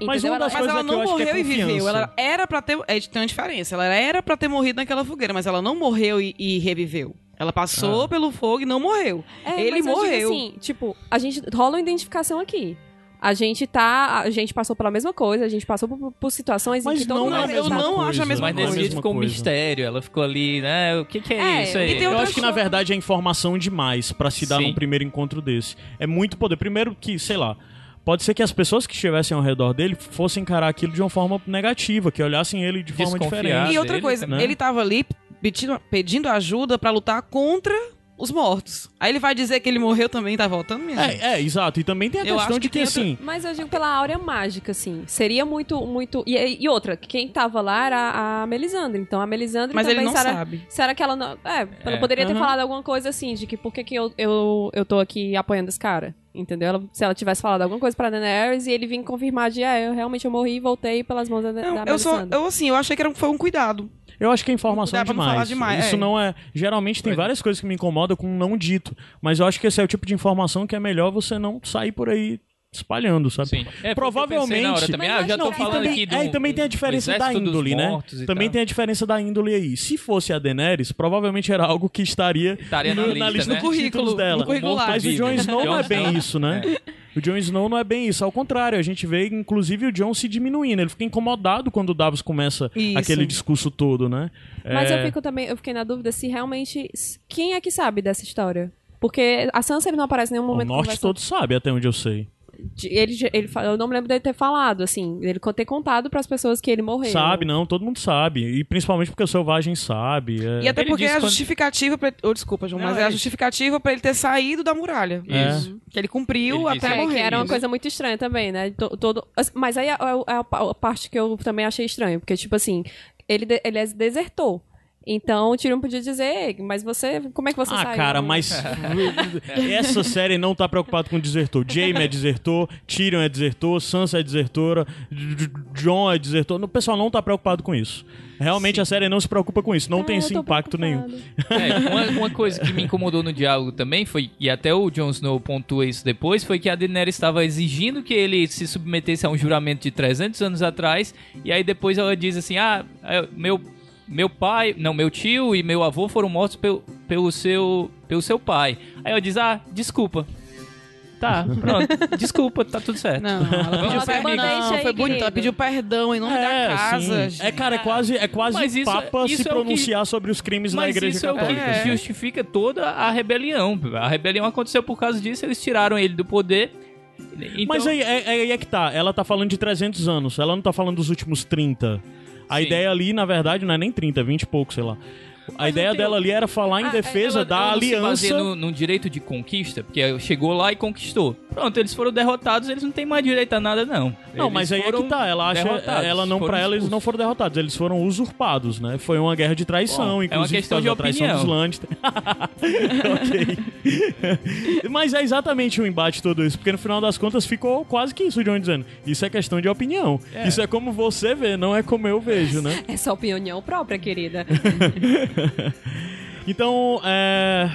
Speaker 1: Mas uma das
Speaker 4: Ela-
Speaker 3: Mas
Speaker 1: coisas
Speaker 3: ela
Speaker 1: é que eu
Speaker 3: não
Speaker 1: acho que é
Speaker 3: morreu e viveu. Ela era pra ter. É, tem uma diferença. Ela era pra ter morrido naquela fogueira, mas ela não morreu e, e reviveu. Ela passou
Speaker 1: Ah.
Speaker 3: pelo fogo e não morreu.
Speaker 4: É,
Speaker 3: Ele
Speaker 4: mas eu digo
Speaker 3: morreu.
Speaker 4: assim, tipo, a gente rola uma identificação aqui. A gente tá. A gente passou pela mesma coisa, a gente passou por, por situações
Speaker 1: Mas
Speaker 4: em que todo
Speaker 1: não
Speaker 4: mundo
Speaker 1: é a
Speaker 3: Mas eu não
Speaker 1: coisa.
Speaker 3: acho a mesma
Speaker 2: Mas
Speaker 1: Não é a
Speaker 2: nesse ficou um
Speaker 1: coisa.
Speaker 2: mistério. Ela ficou ali, né? O que, que é,
Speaker 4: É,
Speaker 2: isso aí?
Speaker 1: Eu acho que na
Speaker 3: coisa-
Speaker 1: verdade é informação demais pra se dar
Speaker 2: Sim.
Speaker 1: num primeiro encontro desse. É muito poder. Primeiro que, sei lá, pode ser que as pessoas que estivessem ao redor dele fossem encarar aquilo de uma forma negativa, que olhassem ele de forma diferente.
Speaker 3: E outra coisa,
Speaker 1: também.
Speaker 3: ele tava ali pedindo, pedindo ajuda pra lutar contra os mortos. Aí ele vai dizer que ele morreu também e tá voltando mesmo.
Speaker 1: É, é, exato. E também tem a
Speaker 3: Eu
Speaker 1: questão de
Speaker 3: que
Speaker 1: que, assim.
Speaker 4: Mas eu digo pela áurea mágica, assim. Seria muito, muito. E, e outra, quem tava lá era a Melisandre. Então a Melisandre
Speaker 3: Mas
Speaker 4: também
Speaker 3: ele não
Speaker 4: será,
Speaker 3: sabe.
Speaker 4: será que ela não. É, ela
Speaker 2: É.
Speaker 4: poderia ter
Speaker 3: Uhum.
Speaker 4: falado alguma coisa assim, de que por que, que eu, eu, eu tô aqui apoiando esse cara? Entendeu? Ela- se ela tivesse falado alguma coisa pra Daenerys e ele vir confirmar de, é, eu realmente eu morri e voltei pelas mãos da,
Speaker 3: Não,
Speaker 4: da
Speaker 3: eu só, eu assim, eu achei que era, foi um cuidado.
Speaker 1: Eu acho que é informação
Speaker 3: não
Speaker 1: demais.
Speaker 3: falar demais,
Speaker 1: Isso
Speaker 3: é.
Speaker 1: não é. Geralmente tem
Speaker 2: é.
Speaker 1: várias coisas que me incomodam com não dito. Mas eu acho que esse é o tipo de informação que é melhor você não sair por aí espalhando, sabe?
Speaker 2: Sim. É,
Speaker 1: Provavelmente.
Speaker 2: hora também,
Speaker 4: Mas
Speaker 2: ah, eu já
Speaker 4: não,
Speaker 2: tô falando
Speaker 1: também,
Speaker 2: aqui do.
Speaker 1: é, e também tem a diferença da índole, né? Também
Speaker 2: tal.
Speaker 1: tem a diferença da índole aí. Se fosse a Daenerys, provavelmente era algo que estaria,
Speaker 2: Estaria na
Speaker 1: no-
Speaker 2: lista, né?
Speaker 1: de
Speaker 3: No currículo,
Speaker 1: dela.
Speaker 3: no currículo
Speaker 2: Morto
Speaker 1: Mas o. Jon Snow não é bem isso, né?
Speaker 2: É.
Speaker 1: O Jon Snow não é bem isso. Ao contrário, a gente vê, inclusive, o Jon se diminuindo. Ele fica incomodado quando o Davos começa
Speaker 3: Isso.
Speaker 1: aquele discurso todo, né?
Speaker 4: Mas
Speaker 1: É,
Speaker 4: eu fico também, eu fiquei na dúvida se realmente. Quem é que sabe dessa história? Porque a Sansa ele não aparece em nenhum
Speaker 1: O
Speaker 4: momento
Speaker 1: norte
Speaker 4: conversando.
Speaker 1: todo sabe, até onde eu sei.
Speaker 4: Ele, ele, eu não me lembro dele ter falado, assim. Ele ter contado pras pessoas que ele morreu.
Speaker 1: Sabe, não, todo mundo sabe. E principalmente porque o Selvagem sabe. é.
Speaker 3: E até
Speaker 2: Ele
Speaker 3: porque é a
Speaker 2: quando-
Speaker 3: justificativa pra... Oh, desculpa, João,
Speaker 2: Não,
Speaker 3: mas
Speaker 2: é
Speaker 3: é a justificativa pra ele ter saído da muralha.
Speaker 1: É.
Speaker 2: Isso.
Speaker 3: Que ele cumpriu
Speaker 2: Ele
Speaker 3: até
Speaker 4: É,
Speaker 3: morrer.
Speaker 4: que era uma coisa muito estranha também, né? To- Todo, mas aí é, é a, pa- a parte que eu também achei estranho, porque, tipo assim, ele, de- ele é desertou. Então o Tyrion podia dizer, "Ei, mas você, como é que você
Speaker 1: Ah,
Speaker 4: saiu?
Speaker 1: cara, mas <laughs> essa série não tá preocupada com desertor. Jaime é desertor, Tyrion é desertor, Sansa é desertora, John é desertor. O pessoal não tá preocupado com isso. Realmente a série não se preocupa com isso. Não
Speaker 4: Ah,
Speaker 1: tem esse impacto nenhum.
Speaker 4: preocupada.
Speaker 2: É, uma, uma coisa que me incomodou no diálogo também foi, e até o Jon Snow pontua isso depois, foi que a Daenerys estava exigindo que ele se submetesse a um juramento de 300 anos atrás, e aí depois ela diz assim, ah, é, meu, meu pai, não, meu tio e meu avô foram mortos pelo, pelo, seu, pelo seu pai. Aí ela diz, ah, desculpa. Tá, <laughs> pronto, desculpa, tá tudo certo.
Speaker 3: Não, ela pediu
Speaker 2: Vamos
Speaker 3: perdão.
Speaker 4: aí,
Speaker 3: foi bonito. Ela pediu perdão em nome da casa.
Speaker 1: sim. É, cara, é quase, é quase
Speaker 2: Mas isso-
Speaker 1: Papa
Speaker 2: isso
Speaker 1: se
Speaker 2: é o que-
Speaker 1: pronunciar sobre os crimes na
Speaker 2: Mas
Speaker 1: Igreja
Speaker 2: isso é o
Speaker 1: Católica.
Speaker 2: que
Speaker 3: É.
Speaker 2: justifica toda a rebelião. A rebelião aconteceu por causa disso, eles tiraram ele do poder. Então,
Speaker 1: Mas aí é, é- aí é que tá. Ela tá falando de 300 anos. Ela não tá falando dos últimos 30. A
Speaker 2: Sim.
Speaker 1: ideia ali, na verdade, não é nem 30, 20 e pouco, sei lá. A ideia
Speaker 2: tem
Speaker 1: dela ali era falar em
Speaker 2: Ah,
Speaker 1: defesa
Speaker 2: ela-
Speaker 1: da
Speaker 2: ela não se
Speaker 1: aliança.
Speaker 2: baseia no, no direito de conquista, porque chegou lá e conquistou. Pronto, eles foram derrotados, eles não têm mais direito a nada, não.
Speaker 1: Não,
Speaker 2: Eles
Speaker 1: mas aí é que tá. Ela acha. Ela não, pra ela, eles não foram derrotados, eles foram usurpados, né? Foi uma guerra de traição,
Speaker 2: Bom, é uma
Speaker 1: inclusive.
Speaker 2: questão de
Speaker 1: traição
Speaker 2: opinião.
Speaker 1: dos Lannister. <laughs> ok. mas é exatamente o embate todo isso, porque no final das contas ficou quase que isso, o John dizendo. Isso é questão de opinião.
Speaker 2: É.
Speaker 1: Isso é como você vê, não é como eu vejo, né? <laughs>
Speaker 4: É opinião própria, querida. <laughs> <laughs>
Speaker 1: Então, é.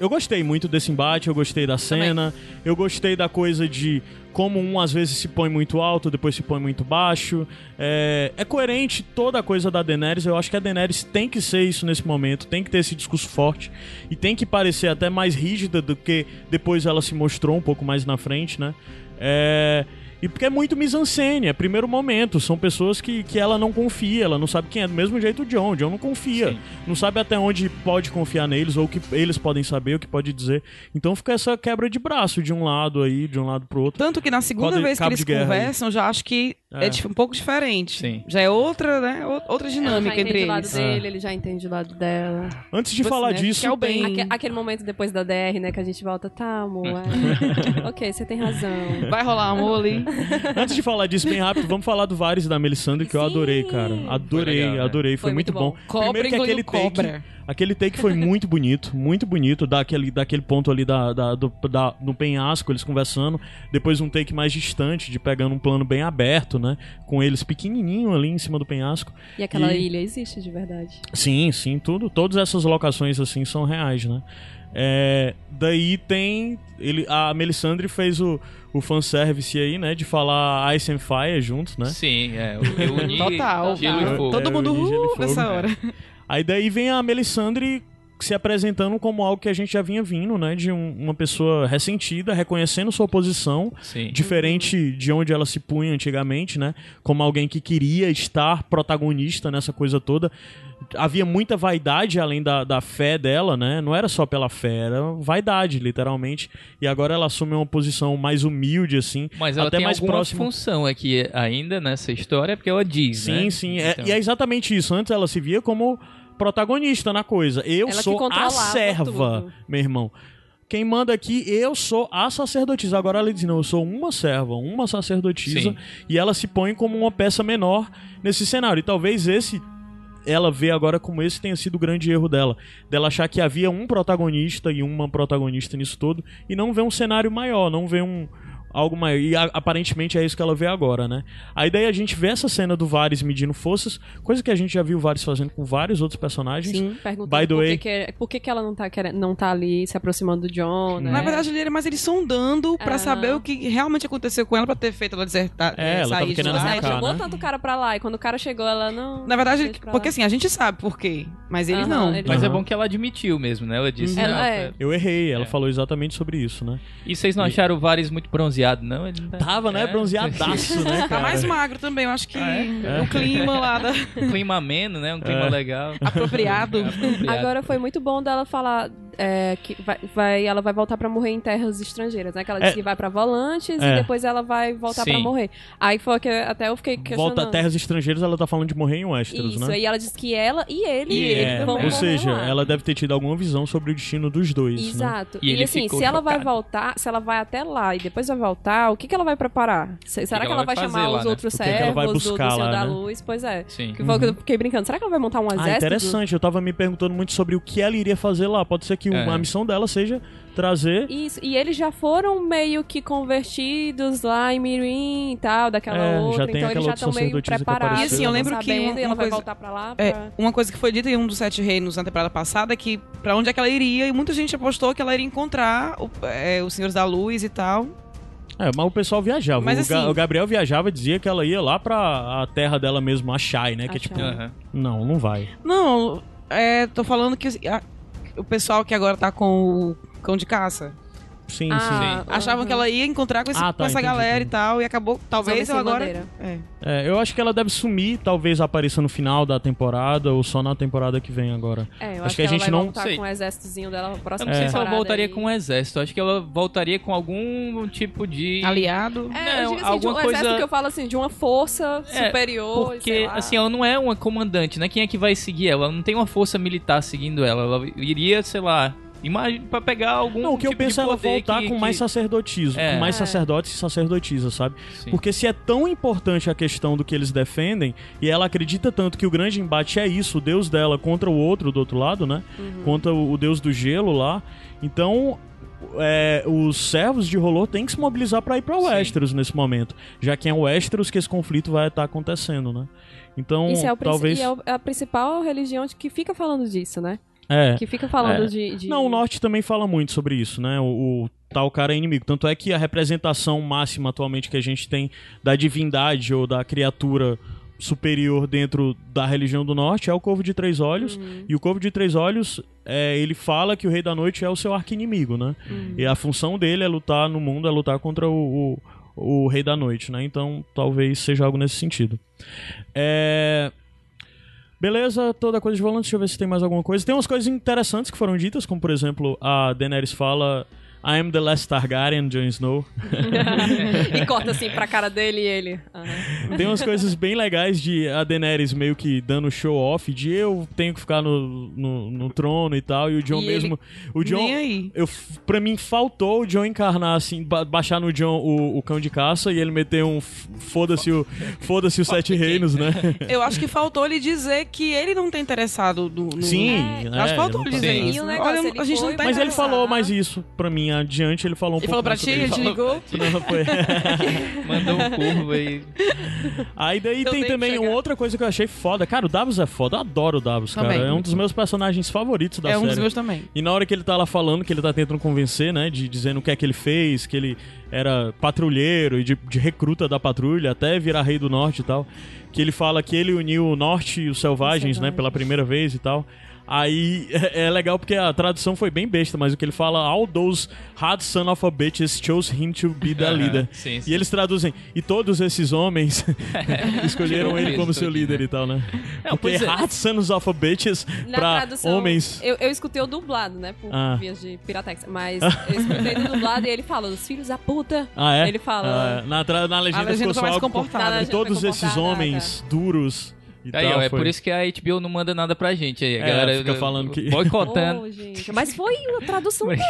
Speaker 1: Eu gostei muito desse embate, eu gostei da cena, eu gostei da coisa de como um às vezes se põe muito alto, depois se põe muito baixo. É, é coerente toda a coisa da Daenerys, eu acho que a Daenerys tem que ser isso nesse momento, tem que ter esse discurso forte e tem que parecer até mais rígida do que depois ela se mostrou um pouco mais na frente, né? É. E porque é muito mise-en-scène, é primeiro momento. São pessoas que, que ela não confia, ela não sabe quem é. Do mesmo jeito o John. O John não confia.
Speaker 2: Sim.
Speaker 1: Não sabe até onde pode confiar neles, ou o que eles podem saber, o que pode dizer. Então fica essa quebra de braço de um lado aí, de um lado pro outro.
Speaker 3: Tanto que na segunda vez que eles conversam, já acho que é,
Speaker 1: É.
Speaker 3: um pouco diferente.
Speaker 2: Sim.
Speaker 3: Já é outra, né? ou- Outra dinâmica
Speaker 4: já
Speaker 3: entre
Speaker 4: entende o lado
Speaker 3: eles.
Speaker 4: dele, ele já entende o lado dela.
Speaker 1: Antes de
Speaker 3: Tipo
Speaker 1: falar
Speaker 3: né?
Speaker 1: disso,
Speaker 3: Que é o bem.
Speaker 4: Aque- aquele momento depois da DR, né, que a gente volta, tá, amor, é. <laughs> ok, você tem razão.
Speaker 3: Vai rolar amor ali. <laughs> <laughs>
Speaker 1: antes de falar disso bem rápido, vamos falar do Varys e da Melisandre, que eu
Speaker 4: Sim.
Speaker 1: adorei, cara. Adorei,
Speaker 2: Foi legal, né?
Speaker 1: adorei. Foi,
Speaker 4: Foi
Speaker 1: muito
Speaker 4: muito
Speaker 1: bom.
Speaker 4: bom.
Speaker 3: Cobra
Speaker 1: Primeiro que
Speaker 3: engoliu
Speaker 1: aquele take,
Speaker 3: cobra.
Speaker 1: Aquele take foi muito bonito, muito bonito, daquele, daquele ponto ali da, da, do, da- no penhasco, eles conversando. Depois um take mais distante, de pegando um plano bem aberto, né? Com eles pequenininho ali em cima do penhasco.
Speaker 4: E aquela
Speaker 1: E-
Speaker 4: ilha existe de verdade.
Speaker 1: Sim, sim, tudo. Todas essas locações assim são reais, né? É, daí tem. Ele, a Melisandre fez o, o fanservice aí, né? De falar Ice and Fire juntos, né?
Speaker 2: Sim, é. Eu, eu uni
Speaker 3: Total.
Speaker 2: gelo e fogo.
Speaker 3: Todo
Speaker 1: É,
Speaker 3: mundo uh, nessa hora.
Speaker 1: Aí daí vem a Melisandre se apresentando como algo que a gente já vinha vindo, né? De um- uma pessoa ressentida, reconhecendo sua posição,
Speaker 2: Sim.
Speaker 1: diferente de onde ela se punha antigamente, né? Como alguém que queria estar protagonista nessa coisa toda. Havia muita vaidade além da, da fé dela, né? Não era só pela fé, era vaidade, literalmente. E agora ela assume uma posição mais humilde, assim.
Speaker 2: Mas ela
Speaker 1: até
Speaker 2: tem
Speaker 1: mais
Speaker 2: alguma
Speaker 1: próxima.
Speaker 2: função aqui ainda nessa história, porque ela diz,
Speaker 1: Sim,
Speaker 2: né?
Speaker 1: sim. É-
Speaker 2: Então,
Speaker 1: e é exatamente isso. Antes ela se via como protagonista na coisa. Eu
Speaker 4: Ela
Speaker 1: sou a serva,
Speaker 4: tudo.
Speaker 1: meu irmão. Quem manda aqui, eu sou a sacerdotisa. Agora ela diz, não, eu sou uma serva, uma sacerdotisa.
Speaker 2: Sim.
Speaker 1: E ela se põe como uma peça menor nesse cenário. E talvez esse, ela vê agora como esse tenha sido o grande erro dela. Dela achar que havia um protagonista e uma protagonista nisso tudo. E não ver um cenário maior, não ver um... Algo maior. E a- aparentemente é isso que ela vê agora, né? Aí daí a gente vê essa cena do Varys medindo forças, coisa que a gente já viu o Varys fazendo com vários outros personagens.
Speaker 4: Sim, perguntando
Speaker 1: By the
Speaker 4: por,
Speaker 1: way-
Speaker 4: que, que, por que, que ela não tá, querendo, não tá ali se aproximando do John, né?
Speaker 3: Na verdade, ele era mais ele sondando pra
Speaker 4: Ah.
Speaker 3: saber o que realmente aconteceu com ela pra ter feito ela desertar.
Speaker 1: É,
Speaker 3: eh,
Speaker 1: ela
Speaker 3: sair
Speaker 1: querendo.
Speaker 4: Ela
Speaker 1: arrancar,
Speaker 4: jogou
Speaker 1: né?
Speaker 4: tanto o cara pra lá, e quando o cara chegou, ela não...
Speaker 3: Na verdade,
Speaker 4: pra
Speaker 3: porque assim, a gente sabe por quê, mas eles não.
Speaker 4: eles-
Speaker 2: Mas é bom que ela admitiu mesmo, né? Ela disse.
Speaker 4: Uhum.
Speaker 2: "Não,
Speaker 4: Ela é.
Speaker 1: Eu errei, ela
Speaker 2: É.
Speaker 1: falou exatamente sobre isso, né?
Speaker 2: E vocês não acharam o Varys muito bronzeado, não? Ele tá-
Speaker 1: Tava, né?
Speaker 2: É.
Speaker 1: Bronzeadaço, né, <laughs>
Speaker 3: Tá
Speaker 1: cara?
Speaker 3: mais magro também, eu acho que
Speaker 2: Ah, é?
Speaker 3: o clima lá da... <laughs>
Speaker 2: Um clima ameno, né? Um clima
Speaker 1: É.
Speaker 2: legal.
Speaker 3: apropriado. <laughs>
Speaker 2: Apropriado.
Speaker 4: Agora foi muito bom dela falar é, que vai, vai- ela vai voltar pra morrer em terras estrangeiras, né? Que ela disse
Speaker 1: É.
Speaker 4: que vai pra Volantes
Speaker 1: É.
Speaker 4: e depois ela vai voltar pra
Speaker 2: Sim.
Speaker 4: morrer. Aí foi que até eu fiquei questionando.
Speaker 1: Volta a terras estrangeiras, ela tá falando de morrer em Westeros,
Speaker 4: Isso,
Speaker 1: né?
Speaker 4: e ela disse que ela e ele,
Speaker 2: E ele
Speaker 1: É,
Speaker 4: vão
Speaker 1: ou seja,
Speaker 4: lá.
Speaker 1: ela deve ter tido alguma visão sobre o destino dos dois, né?
Speaker 4: Exato.
Speaker 2: E
Speaker 4: E,
Speaker 2: ele
Speaker 4: assim, se ela vai
Speaker 2: chocado.
Speaker 4: voltar, se ela vai até lá e depois vai voltar, o que, que ela vai preparar? Se- será
Speaker 2: que
Speaker 4: que
Speaker 2: ela
Speaker 4: ela vai
Speaker 2: vai
Speaker 4: chamar
Speaker 2: lá,
Speaker 4: os
Speaker 2: né?
Speaker 4: outros
Speaker 1: O que que ela vai
Speaker 4: servos do, do
Speaker 1: buscar
Speaker 4: Senhor
Speaker 1: lá,
Speaker 4: da
Speaker 1: né?
Speaker 4: Luz? Pois é.
Speaker 2: Sim.
Speaker 4: Que foi o que eu fiquei brincando. Será que ela vai montar um
Speaker 1: Ah,
Speaker 4: exército?
Speaker 1: interessante. Eu tava me perguntando muito sobre o que ela iria fazer lá. Pode ser que
Speaker 2: É.
Speaker 1: a missão dela seja trazer.
Speaker 4: Isso, e eles já foram meio que convertidos lá em Mirim e tal, daquela
Speaker 1: É, já
Speaker 4: outra,
Speaker 1: tem
Speaker 4: então eles já estão meio preparados.
Speaker 3: E assim, eu lembro que uma-
Speaker 4: e ela
Speaker 3: uma
Speaker 4: vai
Speaker 3: coisa-
Speaker 4: voltar pra lá.
Speaker 3: É,
Speaker 4: pra-
Speaker 3: uma coisa que foi dita em um dos Sete Reinos na temporada passada é que pra onde é que ela iria, e muita gente apostou que ela iria encontrar o- é, os Senhores da Luz e tal.
Speaker 1: É, mas o pessoal viajava.
Speaker 3: Mas
Speaker 1: o,
Speaker 3: assim-
Speaker 1: o Gabriel viajava e dizia que ela ia lá pra a terra dela mesmo, a Shai, né? Que é tipo.
Speaker 2: Aham.
Speaker 1: Não, não vai.
Speaker 3: Não, é, tô falando que a- o pessoal que agora tá com o cão de caça
Speaker 1: Sim,
Speaker 4: Ah,
Speaker 1: sim.
Speaker 3: achavam
Speaker 4: aham.
Speaker 3: que ela ia encontrar com, esse-
Speaker 1: Ah, tá,
Speaker 3: com essa
Speaker 1: entendi,
Speaker 3: galera
Speaker 1: entendi.
Speaker 3: e tal, e acabou, talvez ela agora. É.
Speaker 1: É, eu acho que ela deve sumir, talvez apareça no final da temporada ou só na temporada que vem agora.
Speaker 4: É, eu
Speaker 1: Acho
Speaker 4: acho,
Speaker 1: que a
Speaker 4: ela
Speaker 1: gente
Speaker 4: vai
Speaker 1: não-
Speaker 4: voltar
Speaker 2: Sei.
Speaker 4: com o exércitozinho dela na
Speaker 2: Eu
Speaker 4: próxima
Speaker 2: não sei se ela voltaria
Speaker 4: aí.
Speaker 2: com um exército. Acho que ela voltaria com algum tipo de.
Speaker 3: Aliado.
Speaker 4: É, eu
Speaker 2: Não,
Speaker 4: digo assim, de
Speaker 2: alguma
Speaker 4: um
Speaker 2: coisa-
Speaker 4: exército que eu falo assim, de uma força
Speaker 2: É,
Speaker 4: superior,
Speaker 2: Porque,
Speaker 4: sei lá.
Speaker 2: assim, ela não é uma comandante, né? Quem é que vai seguir ela? Ela não tem uma força militar seguindo ela. Ela iria, sei lá, imagina pra pegar algum
Speaker 1: Não, o que eu
Speaker 2: tipo
Speaker 1: penso
Speaker 2: de
Speaker 1: é ela voltar
Speaker 2: que-
Speaker 1: com
Speaker 2: que-
Speaker 1: mais sacerdotismo,
Speaker 2: É.
Speaker 1: com mais
Speaker 4: É.
Speaker 1: sacerdotes e sacerdotisas, sabe?
Speaker 2: Sim.
Speaker 1: Porque se é tão importante a questão do que eles defendem, e ela acredita tanto que o grande embate é isso, o deus dela contra o outro do outro lado, né? Contra o, o deus do gelo lá. Então, é, os servos de Rolô têm que se mobilizar pra ir pra
Speaker 2: Sim.
Speaker 1: Westeros nesse momento. Já que é em Westeros que esse conflito vai estar acontecendo, né? Então,
Speaker 4: Isso é, o
Speaker 1: talvez...
Speaker 4: e é o- é a principal religião de- que fica falando disso, né?
Speaker 1: É.
Speaker 4: Que fica falando
Speaker 1: É.
Speaker 4: de, de-
Speaker 1: Não, o Norte também fala muito sobre isso, né? O, o tal cara é inimigo. Tanto é que a representação máxima atualmente que a gente tem da divindade ou da criatura superior dentro da religião do Norte é o Corvo de Três Olhos. E o Corvo de Três Olhos, é, ele fala que o Rei da Noite é o seu arqui-inimigo, né? E a função dele é lutar no mundo, é lutar contra o, o, o Rei da Noite, né? Então talvez seja algo nesse sentido. É... Beleza, toda coisa de volante, deixa eu ver se tem mais alguma coisa. Tem umas coisas interessantes que foram ditas, como por exemplo, a Daenerys fala I am the last Targaryen, Jon Snow. <laughs>
Speaker 4: e corta assim pra cara dele e ele. aham.
Speaker 1: Tem umas coisas bem legais de a Daenerys meio que dando show off de eu tenho que ficar no, no, no trono e tal, e o Jon
Speaker 3: E
Speaker 1: mesmo. O Jon.
Speaker 3: Nem aí.
Speaker 1: Eu, pra mim, faltou o John encarnar, assim, ba- baixar no John o, o cão de caça e ele meter um foda-se o, foda o Sete Reinos, né?
Speaker 3: Eu acho que faltou ele dizer que ele não tá interessado no. no-
Speaker 1: Sim,
Speaker 3: Eu acho que
Speaker 1: é,
Speaker 3: faltou ele dizer isso.
Speaker 4: O negócio,
Speaker 3: Olha,
Speaker 4: ele
Speaker 3: a gente não tá
Speaker 1: Mas ele falou mais isso pra mim adiante, ele falou um
Speaker 3: Ele
Speaker 1: pouco
Speaker 3: falou pra ti, ele te ligou.
Speaker 1: Não, foi. <laughs>
Speaker 2: Mandou um curva aí.
Speaker 1: Aí daí
Speaker 3: Eu
Speaker 1: tem também uma outra coisa que eu achei foda. Cara, o Davos é foda, eu adoro o Davos, cara.
Speaker 3: Também.
Speaker 1: É um dos meus personagens favoritos da
Speaker 3: É um
Speaker 1: série.
Speaker 3: dos meus também.
Speaker 1: E na hora que ele tá lá falando, que ele tá tentando convencer, né? De dizendo o que é que ele fez, que ele era patrulheiro e de, de recruta da patrulha, até virar rei do norte e tal. Que ele fala que ele uniu o norte e os selvagens, né?
Speaker 4: selvagens.
Speaker 1: Pela primeira vez e tal. Aí <laughs> é é legal porque a tradução foi bem besta, mas o que ele fala, all those hard son of a bitches chose him to be the leader.
Speaker 2: sim, sim.
Speaker 1: E eles traduzem, e todos esses homens <laughs> <laughs> escolheram
Speaker 2: Tirou o
Speaker 1: ele como seu líder
Speaker 2: né?
Speaker 1: e tal, né?
Speaker 2: Não,
Speaker 1: Porque
Speaker 2: é.
Speaker 1: hard sons of a bitches
Speaker 4: Na
Speaker 1: pra
Speaker 4: tradução,
Speaker 1: homens...
Speaker 4: Eu, eu escutei o dublado, né? Por
Speaker 1: Ah.
Speaker 4: vias de Piratex. Mas eu escutei do dublado e ele fala, os filhos da puta.
Speaker 1: Ah, é?
Speaker 4: Ele fala.
Speaker 1: Ah, na, tra- na legenda,
Speaker 3: A legenda
Speaker 1: ficou só
Speaker 3: mais
Speaker 1: algo
Speaker 3: comportada.
Speaker 4: Na
Speaker 1: E todos esses homens duros e
Speaker 2: Aí,
Speaker 1: tal.
Speaker 2: ó, é
Speaker 1: foi-
Speaker 2: por isso que a HBO não manda nada pra gente aí. A
Speaker 1: É,
Speaker 2: galera
Speaker 1: fica falando que-
Speaker 2: Boicotando.
Speaker 4: Oh, gente. Mas foi a tradução deles,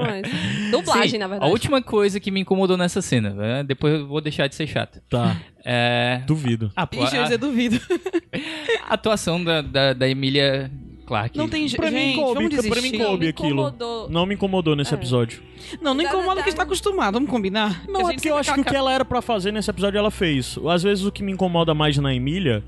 Speaker 4: mas... Dublagem,
Speaker 2: Sim,
Speaker 4: na
Speaker 2: A
Speaker 4: verdade.
Speaker 2: última coisa que me incomodou nessa cena, né? depois eu vou deixar de ser chato.
Speaker 1: Tá,
Speaker 2: É.
Speaker 1: duvido.
Speaker 2: A,
Speaker 3: Ixi, eu
Speaker 2: a,
Speaker 3: dizer duvido. <laughs>
Speaker 2: a atuação da, da, da Emília Clarke.
Speaker 3: Não tem
Speaker 1: Pra mim
Speaker 3: gente,
Speaker 1: coube,
Speaker 3: vamos desistir.
Speaker 1: pra mim
Speaker 4: Não,
Speaker 1: coube
Speaker 4: me
Speaker 1: aquilo.
Speaker 4: incomodou.
Speaker 1: Não me incomodou nesse
Speaker 4: É.
Speaker 1: episódio.
Speaker 3: Não, não
Speaker 4: Da-
Speaker 3: incomoda
Speaker 4: da-
Speaker 3: que está acostumado, vamos combinar?
Speaker 1: Não,
Speaker 3: a
Speaker 1: é porque eu acho que o que ela era pra fazer nesse episódio ela fez. Às vezes o que me incomoda mais na Emília,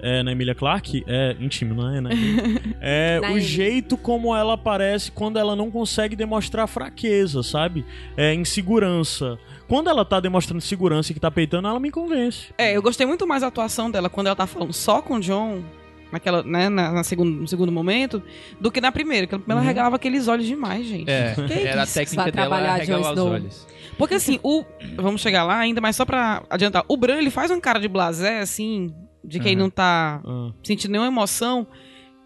Speaker 1: é, na Emília Clarke, é íntimo, né? <laughs> Na Emília, é o jeito como ela aparece quando ela não consegue demonstrar fraqueza, sabe? É, insegurança. Quando ela tá demonstrando segurança e que tá peitando, ela me convence.
Speaker 3: É, eu gostei muito mais da atuação dela quando ela tá falando só com o John, naquela, né, na, na segundo, no segundo momento, do que na primeira. Porque na primeira ela
Speaker 1: Uhum.
Speaker 3: regalava aqueles olhos demais, gente.
Speaker 2: É,
Speaker 3: Que
Speaker 2: era a
Speaker 3: isso?
Speaker 2: técnica
Speaker 4: Vai
Speaker 2: dela
Speaker 4: trabalhar,
Speaker 2: regalar os
Speaker 4: Snow.
Speaker 2: olhos.
Speaker 3: Porque assim, o. Vamos chegar lá ainda, mas só pra adiantar. O Bran, ele faz um cara de blasé, assim, de quem
Speaker 2: Uhum.
Speaker 3: não tá
Speaker 1: Ah.
Speaker 3: sentindo nenhuma emoção,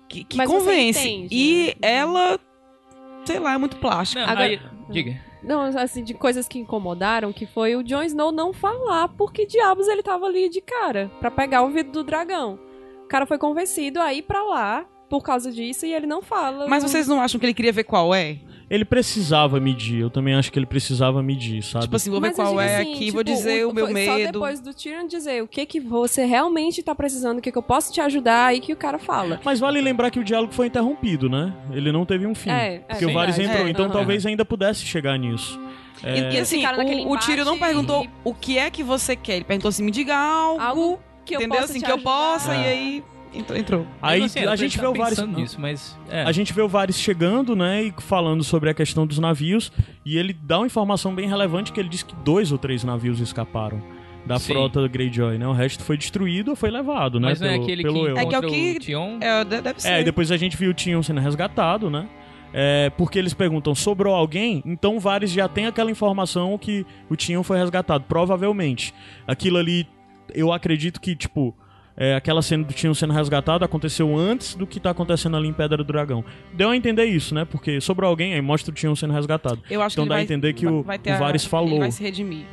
Speaker 3: que, que
Speaker 4: Mas você
Speaker 3: convence.
Speaker 4: entende,
Speaker 3: e
Speaker 4: né?
Speaker 3: ela sei lá, é muito plástico.
Speaker 2: Não,
Speaker 4: Agora-
Speaker 2: aí- diga.
Speaker 4: Não, assim, de coisas que incomodaram, que foi o Jon Snow não falar porque diabos ele tava ali de cara pra pegar o vidro do dragão. O cara foi convencido a ir pra lá por causa disso e ele não fala.
Speaker 3: Mas
Speaker 4: não-
Speaker 3: vocês não acham que ele queria ver qual é?
Speaker 1: Ele precisava medir, eu também acho que ele precisava medir, sabe?
Speaker 3: Tipo assim, vou ver
Speaker 4: Mas eu
Speaker 3: qual é
Speaker 4: assim,
Speaker 3: aqui,
Speaker 4: tipo,
Speaker 3: vou dizer o, meu
Speaker 4: foi
Speaker 3: medo.
Speaker 4: Só depois do Tyrion dizer o que que você realmente tá precisando, o que que eu posso te ajudar, aí que o cara fala.
Speaker 1: Mas vale lembrar que o diálogo foi interrompido, né? Ele não teve um fim.
Speaker 4: É, é
Speaker 1: porque o. Varys entrou,
Speaker 3: É,
Speaker 1: então
Speaker 4: aham.
Speaker 1: talvez ainda pudesse chegar nisso.
Speaker 3: E,
Speaker 1: É,
Speaker 3: e assim,
Speaker 4: Ficaram naquele
Speaker 3: o, o Tyrion não perguntou
Speaker 4: e-
Speaker 3: o que é que você quer. Ele perguntou assim, me diga algo,
Speaker 4: Algo que eu
Speaker 3: entendeu?
Speaker 4: possa
Speaker 3: assim, que eu
Speaker 4: ajudar.
Speaker 3: possa,
Speaker 1: É.
Speaker 3: e aí entrou. entrou.
Speaker 1: Aí
Speaker 2: assim,
Speaker 1: a gente vê
Speaker 2: tá
Speaker 1: o Varys.
Speaker 2: pensando nisso, mas é.
Speaker 1: A gente vê o Varys chegando, né, e falando sobre a questão dos navios, e ele dá uma informação bem relevante que ele diz que dois ou três navios escaparam da
Speaker 2: Sim.
Speaker 1: frota Greyjoy, né? O resto foi destruído ou foi levado, né,
Speaker 2: Mas não é
Speaker 1: pelo,
Speaker 2: aquele
Speaker 1: pelo
Speaker 2: que
Speaker 1: eu.
Speaker 3: É que é o que-
Speaker 2: Tion?
Speaker 3: É, de- deve ser.
Speaker 1: É, e depois a gente viu o Tion sendo resgatado, né? É, porque eles perguntam, sobrou alguém? Então o Varys já tem aquela informação que o Tion foi resgatado, provavelmente. Aquilo ali, eu acredito que, tipo, é, aquela cena do Tion sendo resgatado aconteceu antes do que tá acontecendo ali em Pedra do Dragão. Deu a entender isso, né? Porque sobrou alguém, aí mostra o Tion sendo resgatado.
Speaker 3: Eu acho
Speaker 1: Então
Speaker 3: que
Speaker 1: dá a
Speaker 3: vai,
Speaker 1: entender que
Speaker 3: vai-
Speaker 1: o-
Speaker 3: vai
Speaker 1: o
Speaker 3: a-
Speaker 1: Varys falou.
Speaker 3: Vai se redimir.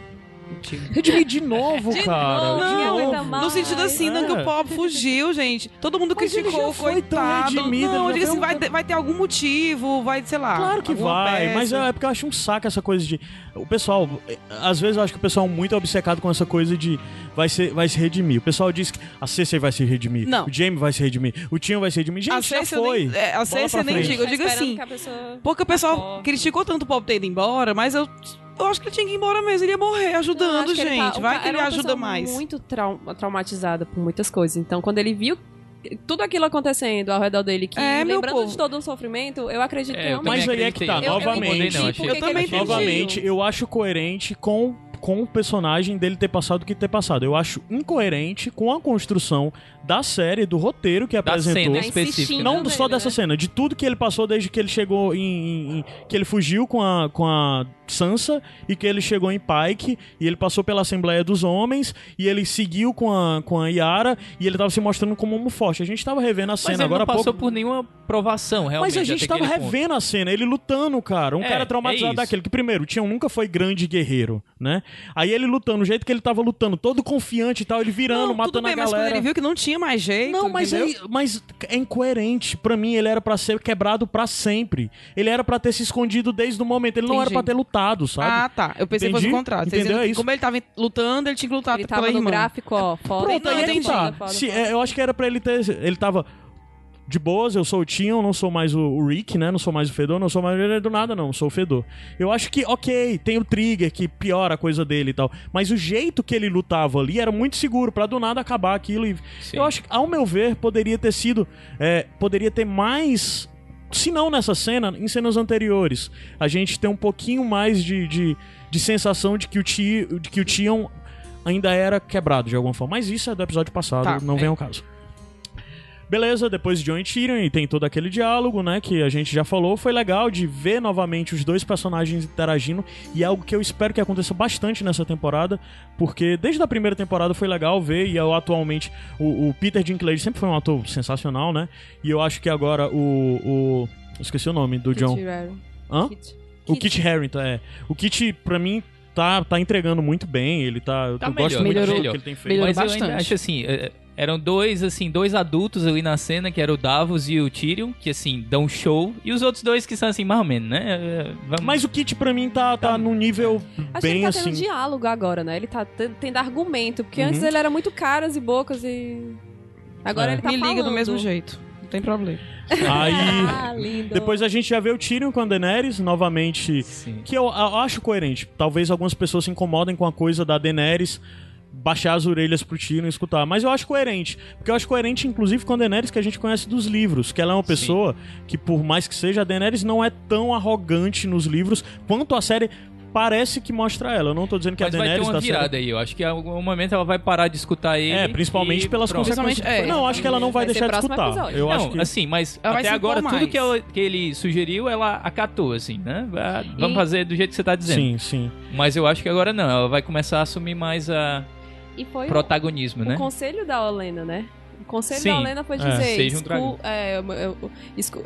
Speaker 1: Redimir de novo, <laughs>
Speaker 4: De
Speaker 1: cara.
Speaker 4: novo,
Speaker 1: de
Speaker 3: Não,
Speaker 1: novo.
Speaker 4: mais.
Speaker 3: No sentido assim, não que
Speaker 1: É.
Speaker 3: o pobre fugiu, gente. Todo mundo criticou, coitado. não, eu digo assim, vai, ter- vai ter algum motivo, vai, sei lá.
Speaker 1: Claro que vai,
Speaker 3: peça.
Speaker 1: mas é, é porque eu acho um saco essa coisa de. O pessoal, é, às vezes eu acho que o pessoal é muito obcecado com essa coisa de vai, ser, vai se redimir. O pessoal diz que a Cersei vai se redimir,
Speaker 3: Não.
Speaker 1: o Jaime vai se redimir, o Tion vai se redimir. Gente,
Speaker 3: A
Speaker 1: já foi.
Speaker 3: nem- é, a Cersei eu nem digo, eu digo assim.
Speaker 4: que a pessoa
Speaker 3: Porque o pessoal criticou tanto o Bob ter ido embora, mas eu, eu acho que ele tinha que ir embora mesmo. Ele ia morrer
Speaker 4: Eu
Speaker 3: ajudando,
Speaker 4: ele
Speaker 3: gente.
Speaker 4: tá- o
Speaker 3: vai que ele
Speaker 4: uma
Speaker 3: ajuda mais.
Speaker 4: muito trau- traumatizada por muitas coisas. Então, quando ele viu tudo aquilo acontecendo ao redor dele, que
Speaker 3: É, meu
Speaker 4: lembrando
Speaker 3: povo.
Speaker 4: de todo o sofrimento, eu acredito
Speaker 2: É,
Speaker 4: que
Speaker 2: eu
Speaker 4: realmente...
Speaker 1: Mas aí é que tá.
Speaker 4: Eu- eu
Speaker 1: novamente.
Speaker 4: entendi
Speaker 2: não,
Speaker 3: Eu também.
Speaker 1: Novamente, eu acho coerente com, com o personagem dele ter passado o que ter passado. Eu acho incoerente com a construção da série, do roteiro que
Speaker 2: Da
Speaker 1: apresentou.
Speaker 2: cena
Speaker 4: Tá
Speaker 2: específica.
Speaker 1: Não só dessa
Speaker 4: né?
Speaker 1: cena, de tudo que ele passou desde que ele chegou em, em- em- que ele fugiu com a, com a Sansa e que ele chegou em Pike e ele passou pela Assembleia dos Homens e ele seguiu com a, com a Yara e ele tava se mostrando como um homem forte. A gente tava revendo a
Speaker 2: Mas
Speaker 1: cena
Speaker 2: ele
Speaker 1: agora
Speaker 2: não passou
Speaker 1: pouco.
Speaker 2: por nenhuma provação, realmente.
Speaker 1: Mas a gente tava
Speaker 2: aquele ponto.
Speaker 1: revendo a cena, ele lutando, cara. Um
Speaker 2: É,
Speaker 1: cara
Speaker 2: é
Speaker 1: traumatizado
Speaker 2: isso.
Speaker 1: daquele. Que primeiro, o Tião nunca foi grande guerreiro, né? Aí ele lutando, o jeito que ele tava lutando, todo confiante e tal, ele virando,
Speaker 3: não,
Speaker 1: matando
Speaker 3: tudo bem,
Speaker 1: a
Speaker 3: mas
Speaker 1: galera.
Speaker 3: quando ele viu que não tinha mais jeito,
Speaker 1: Não, mas, aí, mas é incoerente. Pra mim, ele era pra ser quebrado pra sempre. Ele era pra ter se escondido desde o momento. Ele não
Speaker 3: Entendi.
Speaker 1: era pra ter lutado, sabe?
Speaker 3: Ah, tá. Eu pensei que fosse
Speaker 1: Entendi.
Speaker 3: o contrário.
Speaker 1: Entendeu? É isso.
Speaker 3: Como ele tava lutando, ele tinha que lutar
Speaker 4: Ele
Speaker 3: pela
Speaker 4: tava no
Speaker 3: irmã.
Speaker 4: gráfico, ó, foda.
Speaker 1: Pronto,
Speaker 3: Não,
Speaker 1: aí é que
Speaker 3: entendi.
Speaker 1: tá.
Speaker 4: Foda, foda,
Speaker 1: Se- é, eu acho que era pra ele ter. Ele tava. De boas, eu sou o Tion, não sou mais o, Rick, né? Não sou mais o Fedor, não sou mais do nada, não. Sou o Fedor. Eu acho que, ok, tem o Trigger que piora a coisa dele e tal. Mas o jeito que ele lutava ali era muito seguro pra do nada acabar aquilo. E
Speaker 2: Sim.
Speaker 1: eu acho que, ao meu ver, poderia ter sido. é, poderia ter mais. Se não nessa cena, em cenas anteriores. A gente tem um pouquinho mais de, de, de sensação de que o Ti- de que o Tion ainda era quebrado de alguma forma. Mas isso é do episódio passado,
Speaker 3: Tá,
Speaker 1: não
Speaker 3: é.
Speaker 1: vem ao caso. Beleza, depois de John e Tyrion e tem todo aquele diálogo, né, que a gente já falou, foi legal de ver novamente os dois personagens interagindo e é algo que eu espero que aconteça bastante nessa temporada, porque desde a primeira temporada foi legal ver e eu atualmente o, o Peter Dinklage sempre foi um ator sensacional, né? E eu acho que agora o, o esqueci o nome do
Speaker 4: Kit
Speaker 1: John. Hã?
Speaker 4: Kit.
Speaker 1: O Kit Harington, é. O Kit, pra mim, tá, tá entregando muito bem. Ele tá. Eu
Speaker 2: Tá
Speaker 1: gosto
Speaker 2: melhor,
Speaker 1: muito do
Speaker 3: melhorou.
Speaker 1: que ele tem feito.
Speaker 2: Mas eu
Speaker 3: bastante.
Speaker 2: ainda acho assim, é, eram dois, assim, dois adultos ali na cena, que era o Davos e o Tyrion, que assim, dão show, e os outros dois que são assim, mais ou menos, né? É, Vamos...
Speaker 1: Mas o Kit, pra mim, tá, tá num nível
Speaker 4: Acho
Speaker 1: bem
Speaker 4: que ele tá
Speaker 1: assim.
Speaker 4: tendo diálogo agora, né? Ele tá tendo argumento, porque
Speaker 1: Uhum.
Speaker 4: antes ele era muito caras e bocas e... Agora
Speaker 1: É.
Speaker 4: ele tá
Speaker 3: Me liga do
Speaker 4: falando.
Speaker 3: mesmo jeito. Não tem problema.
Speaker 1: Aí. <laughs>
Speaker 4: Ah, lindo.
Speaker 1: Depois a gente já vê o Tyrion com a Daenerys novamente.
Speaker 2: Sim.
Speaker 1: Que eu, eu acho coerente. Talvez algumas pessoas se incomodem com a coisa da Daenerys baixar as orelhas pro Tyrion e escutar. Mas eu acho coerente. Porque eu acho coerente, inclusive, com a Daenerys que a gente conhece dos livros. Que ela é uma pessoa que, por mais que seja, a Daenerys não é tão arrogante nos livros quanto a série parece que mostra ela. Eu não tô dizendo que
Speaker 2: Mas
Speaker 1: a
Speaker 2: vai ter
Speaker 1: Daenerys
Speaker 2: uma
Speaker 1: da
Speaker 2: virada
Speaker 1: série...
Speaker 2: aí, eu acho que em algum momento ela vai parar de escutar ele.
Speaker 1: É, principalmente
Speaker 2: e
Speaker 1: pelas
Speaker 2: pronto.
Speaker 1: consequências.
Speaker 3: Principalmente- é.
Speaker 1: Não, acho que ela não vai,
Speaker 4: Vai ser
Speaker 1: deixar de escutar.
Speaker 4: episódio.
Speaker 1: Eu
Speaker 2: não,
Speaker 1: acho que...
Speaker 2: assim, mas
Speaker 3: Ela
Speaker 2: até agora tudo que, ela- que ele sugeriu, ela acatou, assim, né? Vamos
Speaker 4: E-
Speaker 2: fazer do jeito que você tá dizendo.
Speaker 1: Sim, sim.
Speaker 2: Mas eu acho que agora não, ela vai começar a assumir mais a
Speaker 4: E foi o-
Speaker 2: protagonismo,
Speaker 4: o,
Speaker 2: né?
Speaker 4: conselho da Olena, né? O conselho
Speaker 2: Sim.
Speaker 4: da Lena foi
Speaker 1: É.
Speaker 4: dizer.
Speaker 2: Um
Speaker 4: escu- é, eu- eu- escu-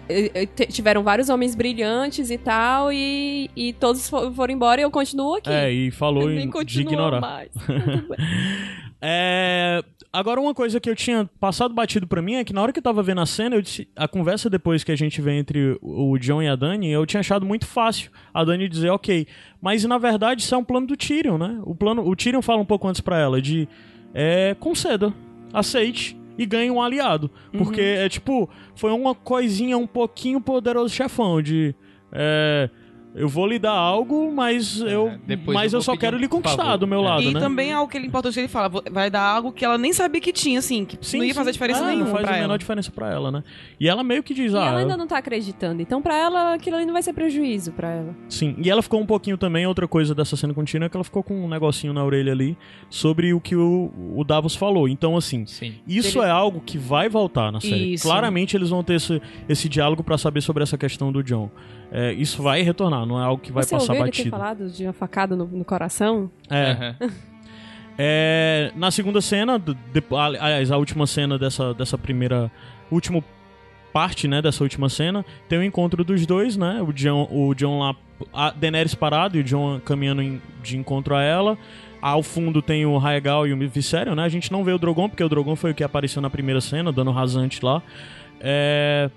Speaker 4: te- tiveram vários homens brilhantes e tal, e, e todos fo- foram embora e eu continuo aqui.
Speaker 1: É, e falou
Speaker 4: Eu
Speaker 1: em-
Speaker 4: nem
Speaker 1: de ignorar.
Speaker 4: mais. <laughs>
Speaker 1: É, Agora, uma coisa que eu tinha passado batido pra mim é que na hora que eu tava vendo a cena, disse, a conversa depois que a gente vê entre o John e a Dani, eu tinha achado muito fácil a Dani dizer, ok. Mas na verdade isso é um plano do Tyrion, né? O, plano, o Tyrion fala um pouco antes pra ela de é, conceda, aceite e ganhe um aliado. Porque é tipo, foi uma coisinha um pouquinho poderoso chefão de. É, eu vou lhe dar algo, mas eu,
Speaker 2: depois
Speaker 1: mas
Speaker 2: eu
Speaker 1: eu, só quero lhe conquistar
Speaker 2: favor.
Speaker 1: do meu
Speaker 2: É.
Speaker 1: lado,
Speaker 3: E
Speaker 1: né?
Speaker 3: também algo que ele importante ele fala, vai dar algo que ela nem sabia que tinha, assim, que
Speaker 1: Sim,
Speaker 3: não ia fazer
Speaker 1: sim.
Speaker 3: diferença
Speaker 1: Ah,
Speaker 3: nenhuma
Speaker 1: Não faz
Speaker 3: pra
Speaker 1: a menor
Speaker 3: ela.
Speaker 1: diferença pra ela, né? E ela meio que diz,
Speaker 4: E
Speaker 1: ah,
Speaker 4: ela ainda não tá acreditando. Então, pra ela, aquilo ali não vai ser prejuízo pra ela.
Speaker 1: sim. E ela ficou um pouquinho também, outra coisa dessa cena contínua é que ela ficou com um negocinho na orelha ali sobre o que o, o Davos falou. Então, assim,
Speaker 2: Sim.
Speaker 1: isso
Speaker 4: Ele-
Speaker 1: é algo que vai voltar na série.
Speaker 3: Isso.
Speaker 1: Claramente eles vão ter esse, esse diálogo pra saber sobre essa questão do John. É, isso vai retornar, não é algo que vai
Speaker 4: Você
Speaker 1: passar
Speaker 4: ouviu ele ter
Speaker 1: batido.
Speaker 4: falado de uma facada no, no coração?
Speaker 1: É. É, na segunda cena, d- depo- ali- aliás, a última cena dessa, dessa primeira. Último parte, né, dessa última cena, tem o encontro dos dois, né? O John, o John lá. A Daenerys parado e o John caminhando em- de encontro a ela. Ao fundo tem o Raegal e o Viserion, né? A gente não vê o Drogon, porque o Drogon foi o que apareceu na primeira cena, dando rasante lá. É.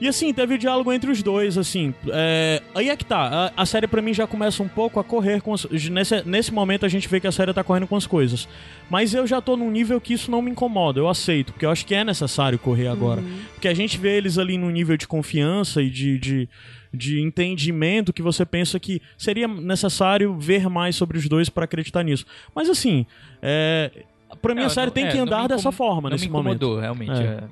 Speaker 1: E assim, teve o diálogo entre os dois, assim. é, Aí é que tá. A, a série pra mim já começa um pouco a correr com as, nesse, nesse momento a gente vê que a série tá correndo com as coisas. Mas eu já tô num nível que isso não me incomoda, eu aceito, porque eu acho que é necessário correr agora. Porque a gente vê eles ali num nível de confiança e de, de, de entendimento que você pensa que seria necessário ver mais sobre os dois pra acreditar nisso. Mas assim, é. Pra mim
Speaker 2: É,
Speaker 1: a série
Speaker 2: não-
Speaker 1: tem
Speaker 2: é,
Speaker 1: que andar dessa forma
Speaker 2: não
Speaker 1: nesse
Speaker 2: me
Speaker 1: momento.
Speaker 2: incomodou, realmente.
Speaker 1: É.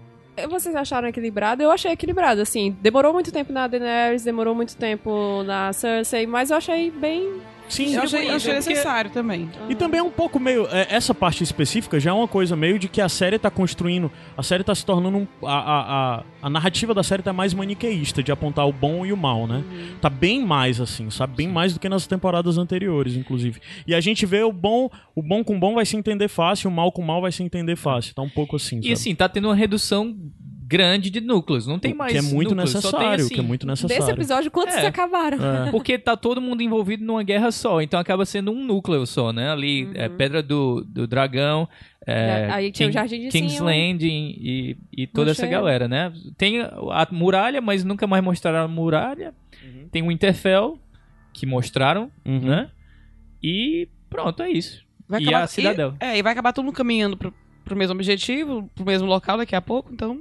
Speaker 4: Vocês acharam equilibrado? Eu achei equilibrado, assim. Demorou muito tempo na Daenerys, demorou muito tempo na Cersei, mas eu achei bem...
Speaker 1: Sim,
Speaker 3: Eu achei, achei
Speaker 2: É porque-
Speaker 3: necessário também.
Speaker 1: E também é um pouco meio. é, essa parte específica já é uma coisa meio de que a série tá construindo. A série tá se tornando. Um, a, a, a, narrativa da série tá mais maniqueísta, de apontar o bom e o mal, né? Tá bem mais assim, sabe? Bem mais do que nas temporadas anteriores, inclusive. E a gente vê o bom. O bom com bom vai se entender fácil, o mal com mal vai se entender fácil. Tá um pouco assim.
Speaker 2: E
Speaker 1: sabe?
Speaker 2: assim, tá tendo uma redução grande de núcleos. Não tem
Speaker 1: O
Speaker 2: mais
Speaker 1: que é muito
Speaker 2: núcleos,
Speaker 1: necessário,
Speaker 2: assim,
Speaker 1: que é muito necessário.
Speaker 4: Desse episódio, quantos
Speaker 2: É.
Speaker 4: se acabaram?
Speaker 1: É. <laughs>
Speaker 2: Porque tá todo mundo envolvido numa guerra só, então acaba sendo um núcleo só, né? Ali, é, Pedra do, do Dragão, é,
Speaker 4: Uhum. Aí tinha o Jardim de
Speaker 2: King's. Landing e, e toda essa galera, né? Tem a muralha, mas nunca mais mostraram a muralha.
Speaker 1: Uhum.
Speaker 2: Tem o Winterfell, que mostraram,
Speaker 1: Uhum.
Speaker 2: né? E pronto, é isso.
Speaker 3: Vai
Speaker 2: E a Cidadela.
Speaker 3: E, é, e vai acabar todo mundo caminhando pro, pro mesmo objetivo, pro mesmo local daqui a pouco, então...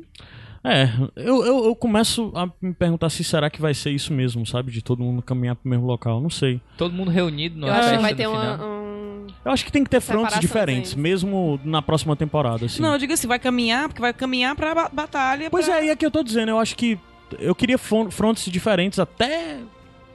Speaker 1: É, eu, eu, eu começo a me perguntar se será que vai ser isso mesmo, sabe? De todo mundo caminhar pro mesmo local. Não sei.
Speaker 2: Todo mundo reunido no
Speaker 4: Eu acho que vai ter uma, um...
Speaker 1: Eu acho que tem que ter fronts
Speaker 4: Separações
Speaker 1: diferentes,
Speaker 4: ainda.
Speaker 1: mesmo na próxima temporada, assim.
Speaker 3: Não, eu digo assim, vai caminhar, porque vai caminhar pra ba- batalha.
Speaker 1: Pois
Speaker 3: pra...
Speaker 1: é, e é que eu tô dizendo, eu acho que eu queria fron- fronts diferentes até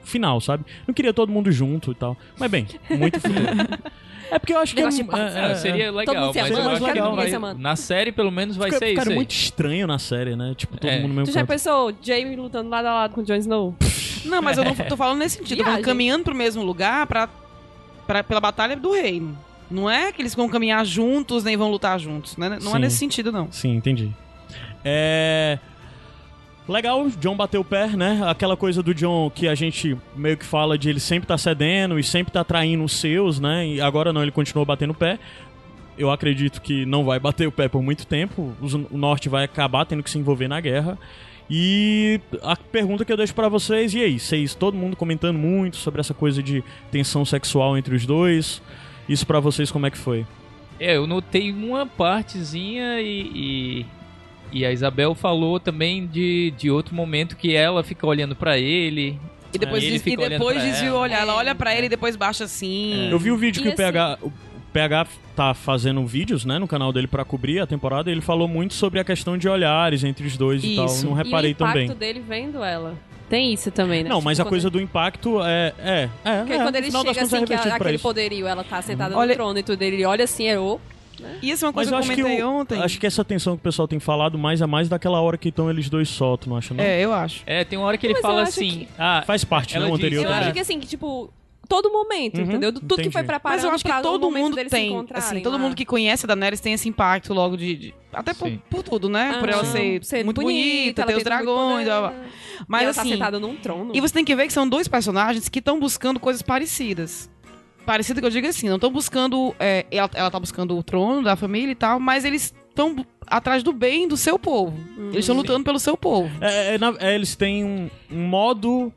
Speaker 1: final, sabe? Não queria todo mundo junto e tal. Mas bem, muito futuro. <laughs> É porque eu acho que é, é,
Speaker 2: É, seria legal,
Speaker 4: mundo se
Speaker 2: mas eu acho que
Speaker 1: ninguém
Speaker 2: vai... Na série, pelo menos, vai ser isso aí.
Speaker 1: muito estranho na série, né? Tipo, todo
Speaker 2: É.
Speaker 1: mundo no
Speaker 4: Tu
Speaker 1: mesmo
Speaker 4: já pensou Jamie lutando lado a lado com o Jon Snow?
Speaker 3: Não, mas eu não <laughs> tô falando nesse sentido. Eu tô falando
Speaker 4: Viagem.
Speaker 3: caminhando pro mesmo lugar pra, pra, pela batalha do reino. Não é que eles vão caminhar juntos, nem vão lutar juntos. Né? Não
Speaker 1: Sim.
Speaker 3: é nesse sentido, não.
Speaker 1: Sim, entendi. É. Legal, John bateu o pé, né? Aquela coisa do John que a gente meio que fala de ele sempre tá cedendo e sempre tá traindo os seus, né? E agora não, ele continuou batendo o pé. Eu acredito que não vai bater o pé por muito tempo. O norte vai acabar tendo que se envolver na guerra. E a pergunta que eu deixo pra vocês, e aí? Vocês, todo mundo comentando muito sobre essa coisa de tensão sexual entre os dois. Isso pra vocês como é que foi?
Speaker 2: É, eu notei uma partezinha e, e, e a Isabel falou também de, de outro momento que ela fica olhando pra ele.
Speaker 3: E depois,
Speaker 2: ele
Speaker 3: des- e
Speaker 2: fica olhando
Speaker 3: depois
Speaker 2: pra
Speaker 3: desvia o
Speaker 2: ela.
Speaker 3: olhar. Ela olha pra ele e depois baixa assim.
Speaker 1: Eu vi o vídeo
Speaker 4: E
Speaker 1: que o
Speaker 4: assim-
Speaker 1: PH, o PH tá fazendo vídeos, né, no canal dele pra cobrir a temporada, e ele falou muito sobre a questão de olhares entre os dois e tal.
Speaker 3: Isso.
Speaker 1: Não reparei
Speaker 4: e o impacto
Speaker 1: também.
Speaker 4: dele vendo ela. Tem isso também, né?
Speaker 1: Não,
Speaker 4: Tipo,
Speaker 1: mas a coisa do impacto é. É, é.
Speaker 4: Porque
Speaker 1: é,
Speaker 4: quando ele chega
Speaker 1: é
Speaker 4: assim, que a- aquele
Speaker 1: isso.
Speaker 4: poderio, ela tá sentada
Speaker 3: Olha-
Speaker 4: no trono e tudo, ele olha assim, é o...
Speaker 3: E isso é uma
Speaker 1: Mas
Speaker 3: coisa
Speaker 1: eu
Speaker 3: que
Speaker 1: acho
Speaker 3: eu
Speaker 1: que,
Speaker 3: comentei
Speaker 1: o,
Speaker 3: ontem.
Speaker 1: acho que essa tensão que o pessoal tem falado mais é mais daquela hora que então eles dois soltam, não acha não?
Speaker 3: É, eu acho.
Speaker 2: É, tem uma hora que ele
Speaker 4: Mas
Speaker 2: fala assim.
Speaker 4: que-
Speaker 2: Ah,
Speaker 1: Faz parte, né,
Speaker 2: diz,
Speaker 1: anterior
Speaker 4: Eu
Speaker 2: É.
Speaker 4: acho
Speaker 1: também.
Speaker 4: que assim, que tipo, todo momento,
Speaker 1: Uhum,
Speaker 4: entendeu? Do- Tudo que
Speaker 1: entendi.
Speaker 4: foi preparado
Speaker 3: Mas eu acho que todo mundo tem, assim, todo
Speaker 4: lá.
Speaker 3: mundo que conhece a Daenerys tem esse impacto logo de... de- até por, por tudo, né? por ela
Speaker 4: Ah,
Speaker 3: ser, muito bonita,
Speaker 4: ela
Speaker 3: ter os dragões,
Speaker 4: poder,
Speaker 3: blá, blá.
Speaker 4: né?
Speaker 3: mas
Speaker 4: e ela
Speaker 3: assim...
Speaker 4: tá sentada num trono.
Speaker 3: E você tem que ver que são dois personagens que estão buscando coisas parecidas. Parecida que eu digo assim, não estão buscando. é, ela, ela tá buscando o trono da família e tal, mas eles estão atrás do bem do seu povo. Eles estão lutando pelo seu povo.
Speaker 1: É, é, na- é, eles têm um, um modo.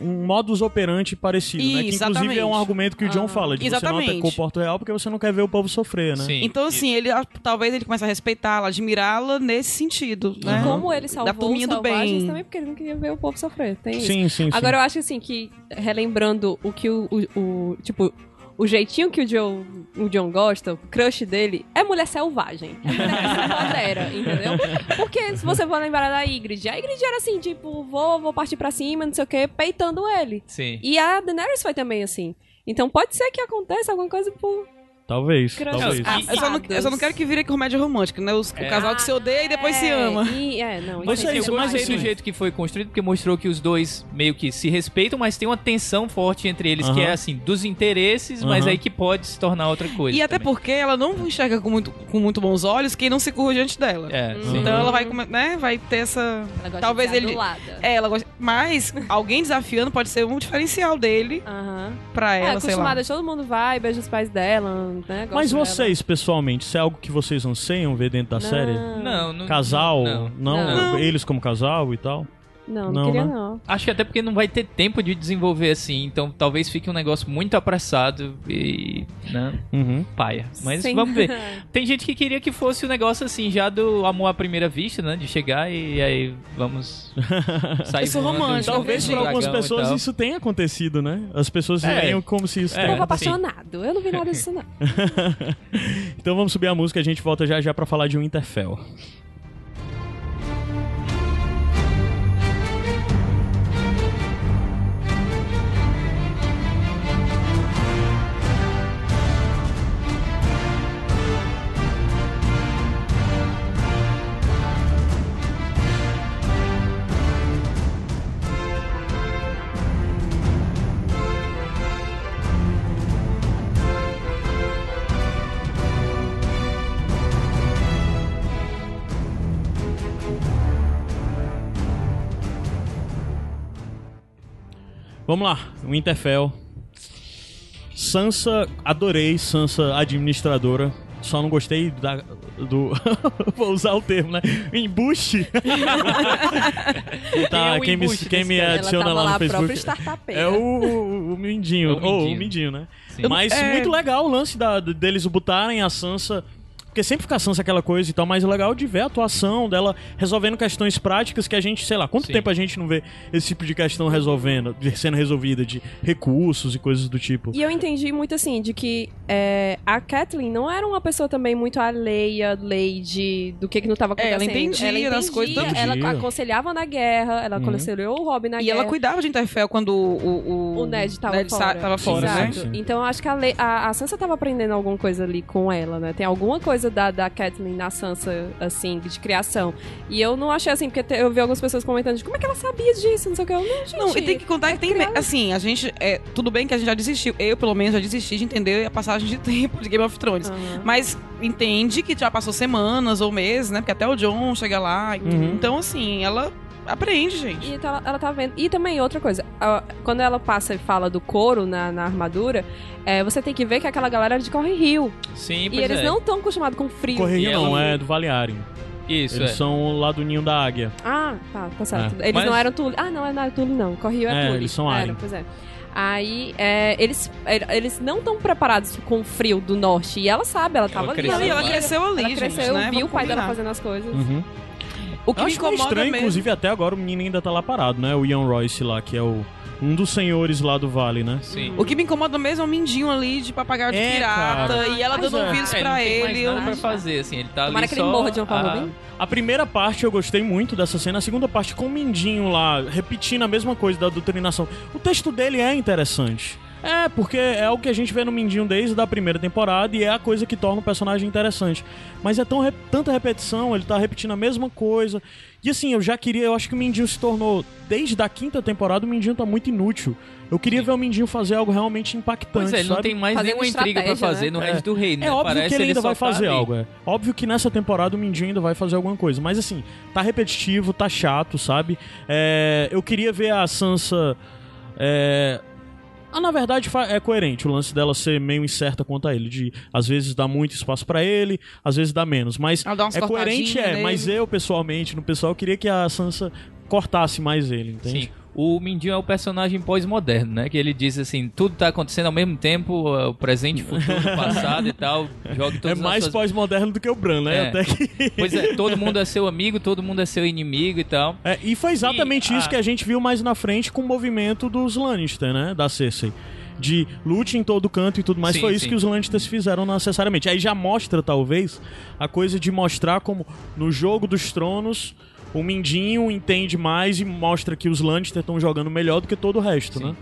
Speaker 1: Um modus operandi parecido, né? Que
Speaker 3: Isso,
Speaker 1: inclusive é um
Speaker 3: exatamente.
Speaker 1: argumento que o John
Speaker 4: Ah.
Speaker 1: fala, de você não
Speaker 3: Exatamente.
Speaker 1: atacou o Porto Real porque você não quer ver o povo sofrer, né?
Speaker 2: Sim.
Speaker 3: Então, assim, ele ah, talvez ele comece a respeitá-la, admirá-la nesse sentido, né?
Speaker 1: Aham.
Speaker 4: Como ele salvou
Speaker 3: turminha
Speaker 4: os
Speaker 3: do bem.
Speaker 4: também, porque ele não queria ver o povo sofrer. Tem isso.
Speaker 1: Sim, sim, sim.
Speaker 4: Agora eu acho assim que, relembrando o que o, o- o- tipo, o jeitinho que o John, o John gosta, o crush dele, é mulher selvagem. É mulher que se empodera, entendeu? Porque se você for lembrar da Ygritte, a Ygritte era assim, tipo, vou, vou partir pra cima, não sei o que, peitando ele.
Speaker 2: Sim.
Speaker 4: E a Daenerys foi também assim. Então pode ser que aconteça alguma coisa por
Speaker 1: Talvez, talvez.
Speaker 3: Ah, eu, só não, eu só não quero que vire comédia romântica, né? Os-
Speaker 2: É.
Speaker 3: O casal que se odeia e depois se
Speaker 4: É,
Speaker 3: ama.
Speaker 4: E, é, não,
Speaker 1: Mas
Speaker 4: isso
Speaker 1: é
Speaker 4: aí
Speaker 1: isso,
Speaker 2: eu
Speaker 1: mas
Speaker 2: gostei do jeito que foi construído, porque mostrou que os dois meio que se respeitam, mas tem uma tensão forte entre eles, que
Speaker 1: Aham.
Speaker 2: é assim, dos interesses, mas
Speaker 1: Aham.
Speaker 2: aí que pode se tornar outra coisa.
Speaker 3: E até
Speaker 2: também.
Speaker 3: porque ela não enxerga com muito, com muito bons olhos quem não se curva diante dela.
Speaker 2: É.
Speaker 3: Então ela vai, né, vai ter essa.
Speaker 4: Ela gosta
Speaker 3: Talvez
Speaker 4: de ser
Speaker 3: ele-
Speaker 4: adulada.
Speaker 3: É, ela gosta. Mas alguém desafiando pode ser um diferencial dele
Speaker 4: Aham.
Speaker 3: pra
Speaker 4: É,
Speaker 3: ela, sei lá.
Speaker 4: acostumada, todo mundo vai, beija os pais dela, né?
Speaker 1: Mas
Speaker 4: dela.
Speaker 1: vocês, pessoalmente, isso é algo que vocês anseiam ver dentro da série?
Speaker 2: Não, não.
Speaker 1: Casal?
Speaker 2: Não.
Speaker 1: Não,
Speaker 4: Não.
Speaker 1: Eles como casal e tal?
Speaker 4: Não, não,
Speaker 1: Não,
Speaker 4: queria
Speaker 1: né?
Speaker 4: não.
Speaker 2: Acho que até porque não vai ter tempo de desenvolver assim, então talvez fique um negócio muito apressado e. né?
Speaker 1: Uhum.
Speaker 2: Paia. Mas
Speaker 4: Sim.
Speaker 2: vamos ver. <laughs> Tem gente que queria que fosse o negócio assim, já do amor à primeira vista, né? De chegar e aí vamos <laughs> sair voando
Speaker 3: romântica,
Speaker 2: junto
Speaker 1: Talvez
Speaker 2: no
Speaker 1: para algumas pessoas isso tenha acontecido, né? As pessoas
Speaker 2: É.
Speaker 1: veem como se isso
Speaker 2: É.
Speaker 4: Povo apaixonado. Eu não vi nada disso, não. <laughs>
Speaker 1: Então vamos subir a música, a gente volta já já pra falar de Winterfell. Vamos lá, Winterfell. Sansa, adorei Sansa administradora. Só não gostei da, do. <laughs> Vou usar o termo, né? Embuste.
Speaker 2: Quem <laughs> é
Speaker 1: tá,
Speaker 2: o
Speaker 1: quem me, quem me adiciona lá no Facebook. É o, o, o Mindinho.
Speaker 2: É o Mindinho.
Speaker 1: o Mindinho, né?
Speaker 2: Sim.
Speaker 1: Mas
Speaker 3: É.
Speaker 1: muito legal o lance da, deles botarem a Sansa. Porque sempre fica a Sansa aquela coisa e tal, mas é legal de ver a atuação dela resolvendo questões práticas que a gente, sei lá, quanto
Speaker 2: Sim.
Speaker 1: tempo a gente não vê esse tipo de questão resolvendo, de- sendo resolvida, de recursos e coisas do tipo.
Speaker 4: E eu entendi muito assim, de que é, a Kathleen não era uma pessoa também muito alheia, lady, do que, que não estava
Speaker 3: É, ela
Speaker 4: acontecendo.
Speaker 3: entendia das coisas,
Speaker 1: tanto
Speaker 4: Ela aconselhava na guerra, ela
Speaker 1: Uhum.
Speaker 4: aconselhou o Robin na
Speaker 3: E
Speaker 4: guerra.
Speaker 3: ela cuidava de Interfell quando o, o,
Speaker 4: O Ned tava
Speaker 3: sa-
Speaker 4: fora.
Speaker 3: tava fora, né?
Speaker 4: Exato.
Speaker 1: sim.
Speaker 4: Então eu acho que a, a, a Sansa tava aprendendo alguma coisa ali com ela, né? Tem alguma coisa da, da Kathleen na Sansa, assim, de criação. E eu não achei assim, porque te- eu vi algumas pessoas comentando de como é que ela sabia disso, não sei o que. Eu, não, gente,
Speaker 3: Não, e tem que contar que tem.
Speaker 4: criança.
Speaker 3: Assim, a gente. É, tudo bem que a gente já desistiu. Eu, pelo menos, já desisti de entender a passagem de <laughs> tempo de Game of Thrones.
Speaker 4: Aham.
Speaker 3: Mas entende que já passou semanas ou meses, né? Porque até o John chega lá.
Speaker 1: Uhum.
Speaker 3: Então, assim, ela aprende, gente.
Speaker 4: E então ela, ela tá vendo. E também outra coisa, a- quando ela passa e fala do couro na, na armadura, é, você tem que ver que aquela galera é de Corre Rio.
Speaker 2: Sim,
Speaker 4: E eles
Speaker 2: é.
Speaker 4: não estão acostumados com frio.
Speaker 1: Correio
Speaker 2: E
Speaker 1: não,
Speaker 2: ela-
Speaker 1: é do Valearium.
Speaker 2: Isso,
Speaker 1: Eles
Speaker 2: é.
Speaker 1: são lá do ninho da águia.
Speaker 4: Ah, tá, tá certo.
Speaker 1: É.
Speaker 4: Eles
Speaker 2: Mas-
Speaker 4: não eram Tully. Ah, não, não era Tully, não. Corre Rio é,
Speaker 1: É,
Speaker 4: Tully.
Speaker 1: eles são
Speaker 4: Era. Pois é. Aí, é, eles, é, eles não estão preparados com o frio do norte. E ela sabe, ela tava ali.
Speaker 2: cresceu
Speaker 3: e ela
Speaker 2: lá.
Speaker 3: cresceu ali,
Speaker 4: Ela
Speaker 3: gente,
Speaker 4: cresceu,
Speaker 3: né?
Speaker 4: viu
Speaker 3: Vamos
Speaker 4: o pai dela
Speaker 3: combinar.
Speaker 4: fazendo as coisas.
Speaker 1: Uhum.
Speaker 3: O que
Speaker 1: Eu
Speaker 3: me
Speaker 1: acho meio
Speaker 3: incomoda
Speaker 1: estranho,
Speaker 3: mesmo.
Speaker 1: inclusive até agora o menino ainda tá lá parado, né? O Ian Royce lá, que é o, um dos senhores lá do vale, né?
Speaker 2: Sim.
Speaker 3: O que me incomoda mesmo é o mindinho ali de papagaio de
Speaker 1: É,
Speaker 3: pirata
Speaker 1: cara.
Speaker 3: e ela dando
Speaker 1: é.
Speaker 3: ouvidos
Speaker 2: É,
Speaker 3: pra
Speaker 2: não tem mais
Speaker 3: ele.
Speaker 2: nada pra fazer, assim, ele tá
Speaker 4: Tomara
Speaker 2: ali
Speaker 4: que ele
Speaker 2: só
Speaker 4: morra de uma forma
Speaker 2: a-
Speaker 4: bem.
Speaker 1: A primeira parte eu gostei muito dessa cena, a segunda parte com o Mindinho lá, repetindo a mesma coisa da doutrinação. O texto dele é interessante. É, porque é o que a gente vê no Mindinho desde a primeira temporada e é a coisa que torna o personagem interessante. Mas é tão re- tanta repetição, ele tá repetindo a mesma coisa. E assim, eu já queria, eu acho que o Mindinho se tornou, desde a quinta temporada, o Mindinho tá muito inútil. Eu queria ver o Mindinho fazer algo realmente impactante.
Speaker 2: Pois é, ele não
Speaker 1: sabe?
Speaker 2: tem mais
Speaker 4: Fazendo
Speaker 2: nenhuma intriga pra fazer
Speaker 4: né?
Speaker 2: no
Speaker 1: É.
Speaker 2: resto do reino.
Speaker 1: É
Speaker 2: né?
Speaker 1: óbvio
Speaker 2: Parece
Speaker 1: que ele ainda
Speaker 2: só
Speaker 1: vai
Speaker 2: tá
Speaker 1: fazer
Speaker 2: ali.
Speaker 1: algo, é. Óbvio que nessa temporada o Mindinho ainda vai fazer alguma coisa. Mas assim, tá repetitivo, tá chato, sabe? É, eu queria ver a Sansa. É... Ah, na verdade é coerente o lance dela ser meio incerta quanto a ele, de às vezes dar muito espaço pra ele, às vezes dar menos, mas
Speaker 3: dá
Speaker 1: é coerente é, mas
Speaker 3: nele.
Speaker 1: eu pessoalmente, no pessoal, queria que a Sansa cortasse mais ele, entende?
Speaker 2: Sim. O Mindinho é o personagem pós-moderno, né? Que ele diz assim, tudo tá acontecendo ao mesmo tempo, o presente, o futuro, o <laughs> passado e tal. Joga
Speaker 1: É
Speaker 2: todas as
Speaker 1: mais
Speaker 2: suas...
Speaker 1: pós-moderno do que o Bran, né?
Speaker 2: É.
Speaker 1: Até que <laughs>
Speaker 2: Pois é, todo mundo é seu amigo, todo mundo é seu inimigo e tal.
Speaker 1: É, e foi exatamente
Speaker 2: E,
Speaker 1: isso
Speaker 2: ah,
Speaker 1: que a gente viu mais na frente com o movimento dos Lannister, né? Da Cersei. De lute em todo canto e tudo mais.
Speaker 2: Sim,
Speaker 1: foi isso
Speaker 2: sim.
Speaker 1: que os Lannisters fizeram necessariamente. Aí já mostra, talvez, a coisa de mostrar como no jogo dos tronos o Mindinho entende mais e mostra que os Lannister estão jogando melhor do que todo o resto,
Speaker 2: Sim.
Speaker 1: né?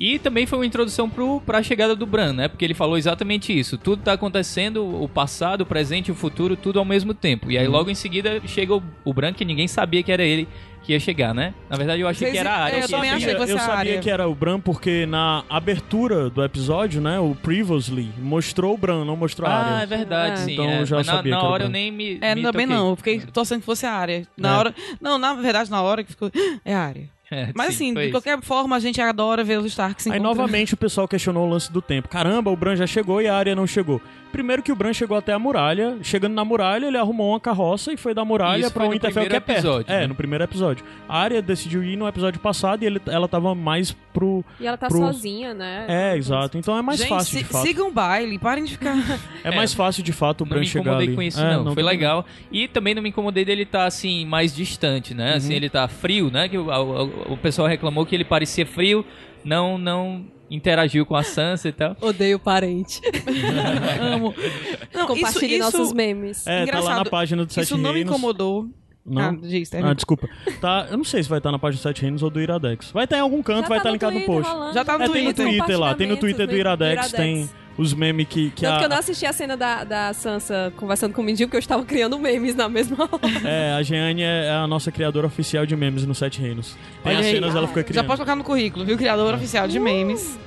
Speaker 2: E também foi uma introdução pro, pra chegada do Bran, né? Porque ele falou exatamente isso. Tudo tá acontecendo, o passado, o presente e o futuro, tudo ao mesmo tempo. E aí
Speaker 1: Uhum.
Speaker 2: logo em seguida chega o, o Bran, que ninguém sabia que era ele que ia chegar, né? Na verdade eu achei
Speaker 3: Vocês-
Speaker 2: que era a área.
Speaker 3: é, eu
Speaker 2: que
Speaker 3: também achei que fosse
Speaker 1: eu
Speaker 3: a
Speaker 1: sabia
Speaker 3: área.
Speaker 1: que era o Bran porque na abertura do episódio, né? O Previously mostrou o Bran, não mostrou a
Speaker 2: Ah,
Speaker 1: área.
Speaker 2: é verdade,
Speaker 4: É.
Speaker 2: sim.
Speaker 1: Então
Speaker 2: é.
Speaker 1: eu já
Speaker 2: Mas na,
Speaker 1: sabia
Speaker 2: na
Speaker 1: que era
Speaker 2: hora eu nem me.
Speaker 3: É,
Speaker 2: me
Speaker 3: também
Speaker 2: toquei.
Speaker 3: não. Eu fiquei torcendo que fosse a área. Na
Speaker 1: É.
Speaker 3: hora. Não, na verdade, na hora que ficou. <gasps> É a área.
Speaker 2: É,
Speaker 3: Mas
Speaker 2: sim,
Speaker 3: assim, de
Speaker 2: isso.
Speaker 3: qualquer forma, a gente adora ver os Stark se
Speaker 1: Aí
Speaker 3: encontrando.
Speaker 1: novamente o pessoal questionou o lance do tempo. Caramba, o Bran já chegou e a área não chegou. Primeiro que o Bran chegou até a muralha. Chegando na muralha, ele arrumou uma carroça e foi da muralha
Speaker 2: foi no
Speaker 1: Winterfell, que é perto.
Speaker 2: episódio,
Speaker 1: É,
Speaker 2: né?
Speaker 1: no primeiro episódio. A área decidiu ir no episódio passado e ele, ela tava mais pro...
Speaker 4: E ela tá
Speaker 1: Pro-
Speaker 4: sozinha, né?
Speaker 1: É, exato. Então é mais
Speaker 3: gente,
Speaker 1: fácil, de fato.
Speaker 3: sigam o baile, parem de ficar. <laughs>
Speaker 1: É mais fácil, de fato, o
Speaker 2: Não
Speaker 1: Bran
Speaker 2: me
Speaker 1: chegar
Speaker 2: incomodei
Speaker 1: ali.
Speaker 2: com isso,
Speaker 1: É,
Speaker 2: não. Foi
Speaker 1: também
Speaker 2: legal. E também não me incomodei dele estar, assim, mais distante, né?
Speaker 1: Uhum.
Speaker 2: Assim, ele tá frio, né? Que o, o, o pessoal reclamou que ele parecia frio, não, não interagiu com a Sansa e tal.
Speaker 4: Odeio parente. <laughs>
Speaker 3: Amo. Não,
Speaker 4: Compartilhe
Speaker 3: isso,
Speaker 4: nossos
Speaker 3: isso,
Speaker 4: memes.
Speaker 1: É, tá lá na
Speaker 3: Engraçado.
Speaker 1: página do Sete
Speaker 3: isso não me
Speaker 1: Reinos.
Speaker 3: incomodou.
Speaker 1: Não?
Speaker 3: Ah, diz.
Speaker 1: Ah, desculpa. <laughs> Tá, eu não sei se vai estar na página do Sete Reinos ou do Iradex. Vai estar em algum canto, vai estar linkado no post.
Speaker 3: Já tá no
Speaker 1: É, tem no
Speaker 3: Twitter.
Speaker 1: Twitter lá, tem no Twitter do Iradex, tem os memes que, que
Speaker 4: Tanto
Speaker 1: a,
Speaker 4: que eu não assisti a cena da, da Sansa conversando com o Mindinho, porque eu estava <laughs> criando memes na mesma hora.
Speaker 1: É, a Jeane é a nossa criadora oficial de memes no Sete Reinos. Tem
Speaker 3: Olha
Speaker 1: as
Speaker 3: aí.
Speaker 1: cenas, ela fica
Speaker 3: Já
Speaker 1: criando.
Speaker 3: pode colocar no currículo, viu? Criador oficial de memes.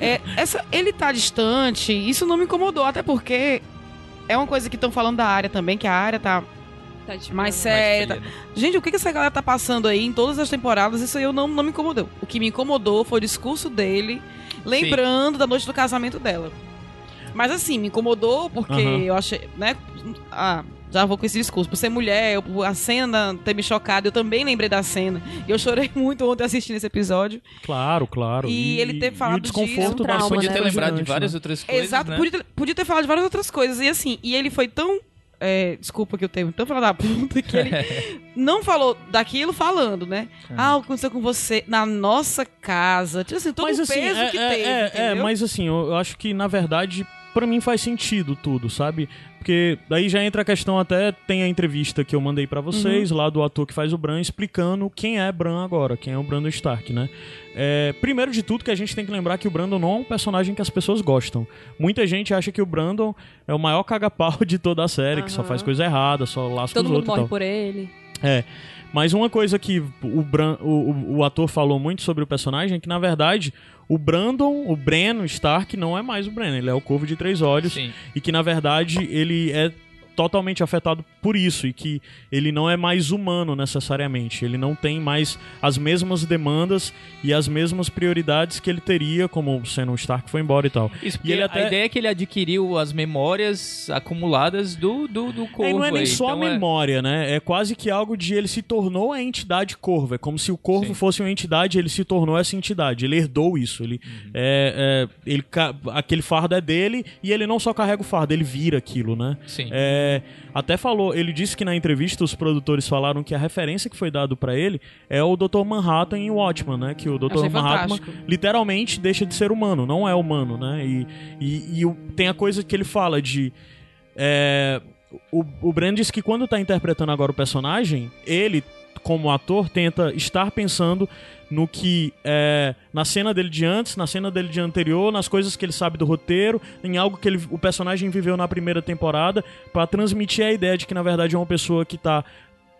Speaker 3: É, essa, ele tá distante, isso não me incomodou, até porque é uma coisa que estão falando da área também, que a área tá
Speaker 4: Tá, tipo,
Speaker 3: mais séria.
Speaker 2: né?
Speaker 3: Gente, o que, que essa galera tá passando aí em todas as temporadas, isso aí eu não, não me incomodou. O que me incomodou foi o discurso dele, lembrando da noite do casamento dela. Mas assim, me incomodou porque eu achei, né? Ah, já vou com esse discurso. Por ser mulher, eu- a cena ter me chocado, eu também lembrei da cena. E eu chorei <laughs> muito ontem assistindo esse episódio.
Speaker 1: Claro, claro.
Speaker 3: E ele ter falado
Speaker 1: e o desconforto
Speaker 4: disso, um trauma,
Speaker 1: Sansa
Speaker 2: Podia
Speaker 4: né?
Speaker 2: ter lembrado de várias
Speaker 1: né?
Speaker 2: outras coisas,
Speaker 3: Exato,
Speaker 2: né?
Speaker 3: podia, ter, podia ter falado de várias outras coisas. E assim, e ele foi tão. é, desculpa que eu tenho tão falado da puta que ele <laughs> não falou daquilo falando, né? Ah, o que aconteceu com você na nossa casa. Tipo assim, todo
Speaker 1: Mas
Speaker 3: o
Speaker 1: assim,
Speaker 3: peso
Speaker 1: é,
Speaker 3: que
Speaker 1: é,
Speaker 3: teve.
Speaker 1: é, é, mas assim, eu, eu acho que na verdade, pra mim faz sentido tudo, sabe? Porque daí já entra a questão, até tem a entrevista que eu mandei pra vocês, lá do ator que faz o Bran, explicando quem é Bran agora, quem é o Brandon Stark, né? É, primeiro de tudo que a gente tem que lembrar que o Brandon não é um personagem que as pessoas gostam. Muita gente acha que o Brandon é o maior caga-pau de toda a série, que só faz coisa errada, só lasca
Speaker 4: Todo
Speaker 1: os
Speaker 4: mundo
Speaker 1: outros e
Speaker 4: morre
Speaker 1: tal.
Speaker 4: por ele.
Speaker 1: É. Mas uma coisa que o, Bran, o, o- o ator falou muito sobre o personagem é que, na verdade, o Brandon, o Bran Stark, não é mais o Bran. Ele é o Corvo de Três Olhos.
Speaker 2: Sim.
Speaker 1: E que, na verdade, ele é totalmente afetado por isso. E que ele não é mais humano necessariamente. Ele não tem mais as mesmas demandas e as mesmas prioridades que ele teria, como sendo um Stark foi embora e tal.
Speaker 2: Isso,
Speaker 1: E ele até-
Speaker 2: a ideia é que ele adquiriu as memórias acumuladas do, do, do
Speaker 1: É,
Speaker 2: corvo.
Speaker 1: e não é nem
Speaker 2: aí.
Speaker 1: só
Speaker 2: Então
Speaker 1: a
Speaker 2: é-
Speaker 1: memória, né? É quase que algo de ele se tornou a entidade corvo. É como se o corvo
Speaker 2: Sim.
Speaker 1: fosse uma entidade, ele se tornou essa entidade. Ele herdou isso. Ele,
Speaker 2: Uhum.
Speaker 1: é, é, ele aquele fardo é dele e ele não só carrega o fardo, ele vira aquilo, né?
Speaker 2: Sim.
Speaker 1: É, até falou, ele disse que na entrevista os produtores falaram que a referência que foi dado pra ele é o Dr. Manhattan em Watchman, né? Que o Dr. Manhattan
Speaker 3: fantástico.
Speaker 1: literalmente deixa de ser humano, não é humano, né? E, e, e tem a coisa que ele fala de. é, o, o Brand diz que quando tá interpretando agora o personagem, ele. como ator, tenta estar pensando no que é, na cena dele de antes, na cena dele de anterior, nas coisas que ele sabe do roteiro, em algo que ele, o personagem viveu na primeira temporada, pra transmitir a ideia de que na verdade é uma pessoa que tá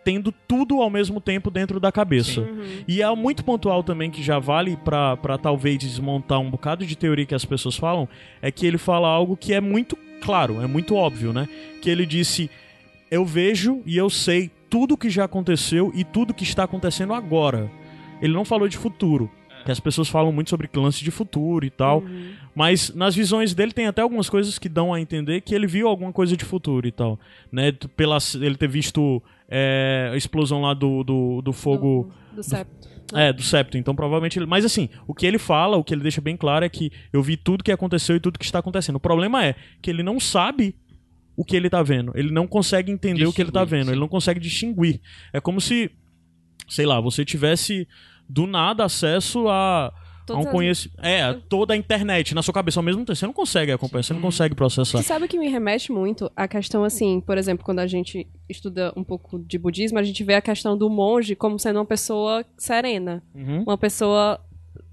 Speaker 1: tendo tudo ao mesmo tempo dentro da cabeça. E é muito pontual também que já vale pra talvez desmontar um bocado de teoria que as pessoas falam, é que ele fala algo que é muito claro, é muito óbvio, né? Que ele disse: "Eu vejo e eu sei tudo que já aconteceu e tudo que está acontecendo agora". Ele não falou de futuro, que as pessoas falam muito sobre lance de futuro e tal, mas nas visões dele tem até algumas coisas que dão a entender que ele viu alguma coisa de futuro e tal, né? Pela ele ter visto é, a explosão lá do, do, do fogo
Speaker 4: Do, do septo.
Speaker 1: é, do septo. Então, provavelmente ele. Mas assim, o que ele fala, o que ele deixa bem claro é que eu vi tudo que aconteceu e tudo que está acontecendo. O problema é que ele não sabe o que ele tá vendo. Ele não consegue entender o que ele tá vendo. Ele não consegue distinguir. É como se, sei lá, você tivesse do nada acesso a. A um
Speaker 4: as-
Speaker 1: conhecimento. É, a toda a internet na sua cabeça ao mesmo tempo. Você não consegue acompanhar, você não consegue processar.
Speaker 4: Você sabe o que me remete muito? A questão, assim, por exemplo, quando a gente estuda um pouco de budismo, a gente vê a questão do monge como sendo uma pessoa serena.
Speaker 1: Uhum.
Speaker 4: Uma pessoa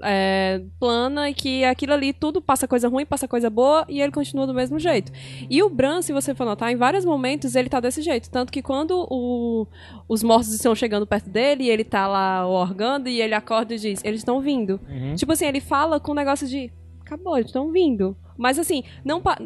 Speaker 4: é, plana e que aquilo ali tudo passa coisa ruim, passa coisa boa e ele continua do mesmo jeito. E o Bran, se você for notar, em vários momentos ele tá desse jeito. Tanto que quando o- os mortos estão chegando perto dele e ele tá lá orgando e ele acorda e diz: Eles estão vindo.
Speaker 1: Uhum.
Speaker 4: Tipo assim, ele fala com um negócio de. Acabou, eles estão vindo. Mas assim, não pa-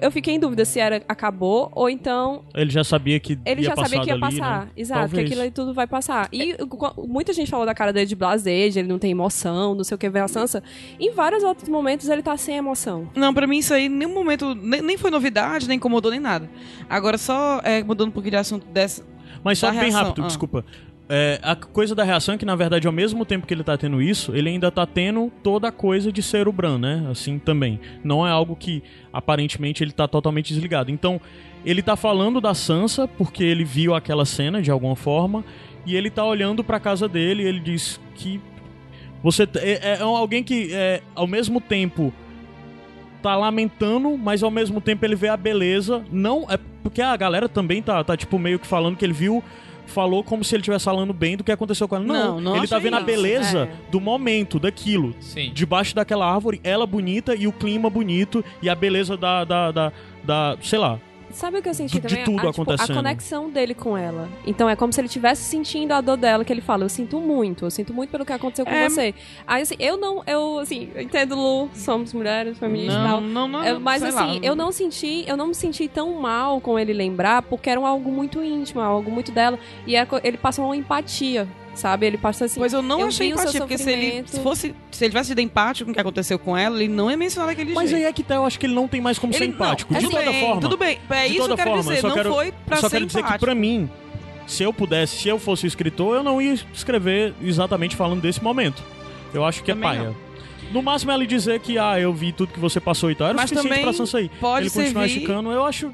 Speaker 4: eu, fiquei em dúvida se era acabou ou então
Speaker 1: Ele já sabia que
Speaker 4: ele
Speaker 1: ia
Speaker 4: já sabia que ia
Speaker 1: dali,
Speaker 4: passar.
Speaker 1: né?
Speaker 4: Exato,
Speaker 1: Talvez.
Speaker 4: que aquilo ali tudo vai passar. E muita gente falou da cara dele de blazer, de ele não tem emoção, não sei o que ver a Sansa. Em vários outros momentos ele tá sem emoção.
Speaker 3: Não, pra mim isso aí em nenhum momento nem, nem foi novidade, nem incomodou, nem nada. Agora, só é, mudando um pouquinho de assunto dessa.
Speaker 1: Mas só bem
Speaker 3: reação,
Speaker 1: rápido,
Speaker 3: ah.
Speaker 1: desculpa. É, a coisa da reação é que, na verdade, ao mesmo tempo que ele tá tendo isso, ele ainda tá tendo toda a coisa de ser o Bran, né? Assim também. Não é algo que, aparentemente, ele tá totalmente desligado. Então, ele tá falando da Sansa porque ele viu aquela cena de alguma forma e ele tá olhando pra casa dele e ele diz que você t- é, é alguém que, é, ao mesmo tempo, tá lamentando, mas ao mesmo tempo ele vê a beleza. Não, é porque a galera também tá, tá tipo, meio que falando que ele viu. Falou como se ele estivesse falando bem do que aconteceu com ela. Não,
Speaker 3: Não, não
Speaker 1: ele tá vendo a
Speaker 3: isso.
Speaker 1: beleza
Speaker 4: É.
Speaker 1: do momento, daquilo.
Speaker 2: Sim.
Speaker 1: Debaixo daquela árvore, ela bonita e o clima bonito e a beleza da. da, da, da- sei lá.
Speaker 4: Sabe o que eu senti
Speaker 1: De-
Speaker 4: também?
Speaker 1: tudo
Speaker 4: a, tipo, a conexão dele com ela. Então é como se ele estivesse sentindo a dor dela, que ele fala, eu sinto muito, eu sinto muito pelo que aconteceu com
Speaker 3: É,
Speaker 4: você. Aí assim, eu não, eu assim, eu entendo, Lu, somos mulheres, feministas e tal.
Speaker 3: Não, não, não.
Speaker 4: É, mas
Speaker 3: sei
Speaker 4: assim,
Speaker 3: lá.
Speaker 4: eu não senti, eu não me senti tão mal com ele lembrar, porque era algo muito íntimo, algo muito dela. E era co- ele passou uma empatia, sabe? Ele passa assim.
Speaker 3: Pois eu não
Speaker 4: eu
Speaker 3: achei
Speaker 4: o
Speaker 3: empatia, porque se ele fosse. Se ele tivesse sido empático com o que aconteceu com ela, ele não ia mencionar daquele
Speaker 1: Mas aí
Speaker 3: jeito.
Speaker 1: é que tá, eu acho que ele não tem mais como ser
Speaker 3: Ele-
Speaker 1: empático.
Speaker 3: não,
Speaker 1: de
Speaker 3: tudo
Speaker 1: toda
Speaker 3: bem,
Speaker 1: forma.
Speaker 3: Tudo bem, é isso que eu quero
Speaker 1: forma, eu
Speaker 3: dizer.
Speaker 1: só
Speaker 3: Não
Speaker 1: quero-
Speaker 3: foi pra
Speaker 1: Eu só
Speaker 3: ser
Speaker 1: quero dizer que pra mim, se eu pudesse, se eu fosse o escritor, eu não ia escrever exatamente falando desse momento. Eu acho que
Speaker 3: Também
Speaker 1: é paia. No máximo ela dizer que, ah, eu vi tudo que você passou e tal. Era o
Speaker 3: Mas
Speaker 1: suficiente
Speaker 3: também
Speaker 1: pra Sansa aí.
Speaker 3: pode
Speaker 1: Ele continuar
Speaker 3: servir-
Speaker 1: esticando, eu acho...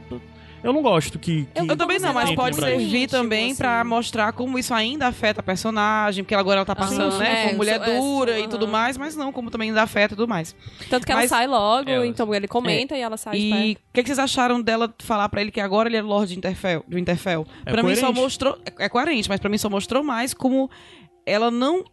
Speaker 1: Eu não gosto que... que
Speaker 3: Eu também não, mas pode servir também
Speaker 4: assim.
Speaker 3: pra mostrar como isso ainda afeta a personagem, porque agora ela tá passando,
Speaker 4: sim,
Speaker 3: né,
Speaker 4: é,
Speaker 3: como mulher
Speaker 4: é,
Speaker 3: dura
Speaker 4: so-
Speaker 3: e tudo mais, mas não, como também ainda afeta e tudo mais.
Speaker 4: Tanto que ela
Speaker 3: mas-
Speaker 4: sai logo,
Speaker 2: Ela-
Speaker 4: então ele comenta e ela sai
Speaker 3: E o que, que vocês acharam dela falar pra ele que agora ele é Lorde de Interfell, do Interfell?
Speaker 1: É
Speaker 3: pra mim só
Speaker 1: coerente.
Speaker 3: mostrou, é, é coerente, mas pra mim só mostrou mais como ela não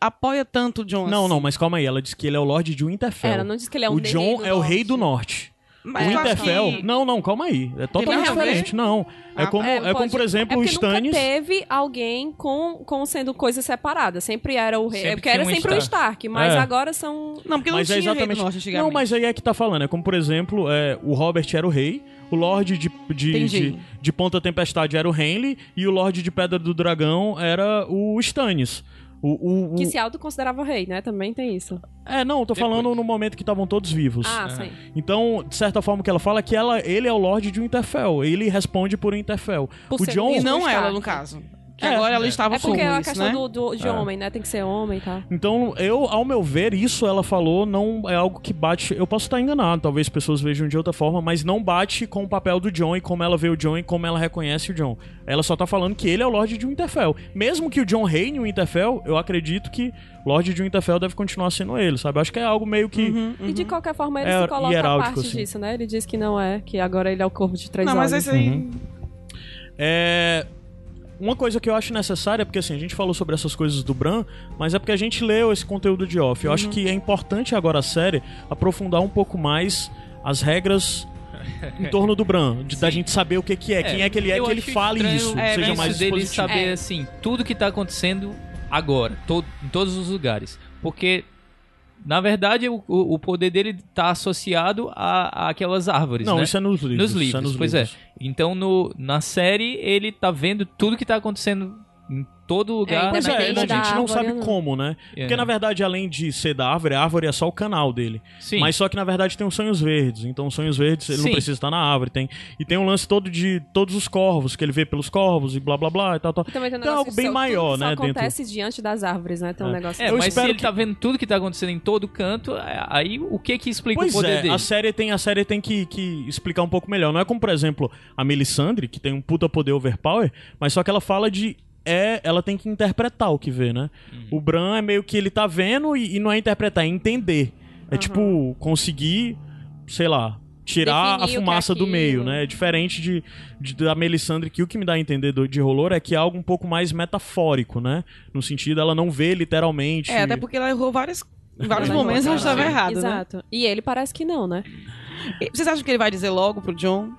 Speaker 3: apoia tanto o Jon.
Speaker 1: Não,
Speaker 3: assim.
Speaker 1: não, mas calma aí. Ela disse que ele é o Lorde de Winterfell.
Speaker 4: Ela não diz que ele é um
Speaker 1: o John
Speaker 4: do
Speaker 1: é o rei do norte.
Speaker 3: Mas
Speaker 1: o Winterfell...
Speaker 3: que-
Speaker 1: Não, não, calma aí. É totalmente diferente. Não. É
Speaker 3: Ah,
Speaker 1: como,
Speaker 4: É,
Speaker 1: é, como por exemplo,
Speaker 4: é
Speaker 1: o Stannis...
Speaker 4: nunca teve alguém com, com sendo coisas separadas. Sempre era o rei.
Speaker 2: Sempre
Speaker 4: é porque era
Speaker 2: um
Speaker 4: sempre o
Speaker 2: Stark.
Speaker 4: Stark, mas
Speaker 1: É.
Speaker 4: agora são.
Speaker 3: Não, porque
Speaker 1: Mas
Speaker 3: não
Speaker 1: é
Speaker 3: tinha rei
Speaker 1: exatamente.
Speaker 3: do Norte.
Speaker 1: Não, mas aí é que tá falando. É como, por exemplo, é, o Robert era o rei, o Lorde de, de, de, de Ponta Tempestade era o Henley e o Lorde de Pedra do Dragão era o Stannis. O, o, o-
Speaker 4: Que se autoconsiderava rei, né? Também tem isso.
Speaker 1: É, não, eu tô
Speaker 2: Depois.
Speaker 1: falando no momento que estavam todos vivos.
Speaker 4: Ah, sim.
Speaker 1: Então, de certa forma, o que ela fala é que ela, ele é o Lorde de Winterfell. Ele responde por Winterfell.
Speaker 4: Por
Speaker 1: o John.
Speaker 3: E não
Speaker 4: Stark.
Speaker 3: ela, no caso. Que
Speaker 1: É,
Speaker 3: agora ela
Speaker 1: é.
Speaker 3: estava
Speaker 4: É porque é a
Speaker 3: isso,
Speaker 4: questão
Speaker 3: né?
Speaker 4: do, do- de
Speaker 1: É.
Speaker 4: homem, né? Tem que ser homem e tal.
Speaker 1: Então, eu, ao meu ver, isso ela falou não é algo que bate. Eu posso estar enganado, talvez pessoas vejam de outra forma, mas não bate com o papel do John e como ela vê o John e como ela reconhece o John. Ela só tá falando que ele é o Lorde de Winterfell. Mesmo que o John reine em Winterfell, eu acredito que Lorde de Winterfell deve continuar sendo ele, sabe? Eu acho que é algo meio que.
Speaker 3: Uhum,
Speaker 4: E de qualquer forma ele
Speaker 1: É
Speaker 4: se coloca parte
Speaker 1: assim.
Speaker 4: disso, né? Ele diz que não é, que agora ele é o corvo de três
Speaker 3: Não, mas
Speaker 4: olhos.
Speaker 3: esse aí...
Speaker 1: Uhum. É. uma coisa que eu acho necessária, porque assim, a gente falou sobre essas coisas do Bran, mas é porque a gente leu esse conteúdo de off. Eu acho
Speaker 2: Uhum.
Speaker 1: que é importante agora a série aprofundar um pouco mais as regras em torno do Bran, de, da gente saber o que, que é, quem é que ele é, que ele
Speaker 2: acho
Speaker 1: fale isso,
Speaker 3: é,
Speaker 1: seja
Speaker 3: isso
Speaker 1: mais
Speaker 2: dele saber
Speaker 4: É.
Speaker 2: assim tudo que tá acontecendo agora, todo, em todos os lugares, porque na verdade o, o poder dele tá associado a, a aquelas árvores,
Speaker 1: Não,
Speaker 2: né?
Speaker 1: isso é nos livros.
Speaker 2: Nos
Speaker 1: isso
Speaker 2: livros,
Speaker 1: é nos
Speaker 2: pois
Speaker 1: livros.
Speaker 2: é. Então no, na série ele tá vendo tudo que tá acontecendo todo lugar.
Speaker 1: Pois é,
Speaker 4: Independente
Speaker 1: a gente não sabe
Speaker 4: não.
Speaker 1: como, né? Porque
Speaker 2: É.
Speaker 1: na verdade, além de ser da árvore, a árvore é só o canal dele.
Speaker 2: Sim.
Speaker 1: Mas só que na verdade tem os sonhos verdes. Então os sonhos verdes ele não
Speaker 2: Sim.
Speaker 1: precisa estar na árvore. Tem, e tem um lance todo de todos os corvos, que ele vê pelos corvos e blá blá blá e tal, tal.
Speaker 4: E também tem um
Speaker 1: Então é
Speaker 4: negócio
Speaker 1: algo
Speaker 4: que
Speaker 1: bem
Speaker 4: só-
Speaker 1: maior,
Speaker 4: tudo só
Speaker 1: né, dentro-
Speaker 4: acontece diante das árvores, né? Tem um
Speaker 1: É.
Speaker 4: negócio
Speaker 2: É,
Speaker 1: Eu
Speaker 2: mas se
Speaker 1: espero
Speaker 2: ele
Speaker 1: que-
Speaker 2: tá vendo tudo que tá acontecendo em todo canto, é- aí o que que explica
Speaker 1: Pois
Speaker 2: o poder
Speaker 1: é,
Speaker 2: dele?
Speaker 1: a série tem, a série tem que, que explicar um pouco melhor. Não é como, por exemplo, a Melisandre, que tem um puta poder overpower, mas só que ela fala de. É, ela tem que interpretar o que vê, né?
Speaker 2: Uhum.
Speaker 1: O Bran é meio que ele tá vendo e, e não é interpretar, é entender. É tipo, conseguir, sei lá, tirar
Speaker 4: Definir
Speaker 1: a
Speaker 4: é
Speaker 1: fumaça do meio, né? É diferente de, de- da Melisandre, que o que me dá a entender do, de Rolor é que é algo um pouco mais metafórico, né? No sentido, ela não vê literalmente.
Speaker 3: É, até porque ela errou várias. Em vários momentos ela estava errada, né?
Speaker 4: Exato. E ele parece que não, né?
Speaker 3: E Vocês acham que ele vai dizer logo pro John?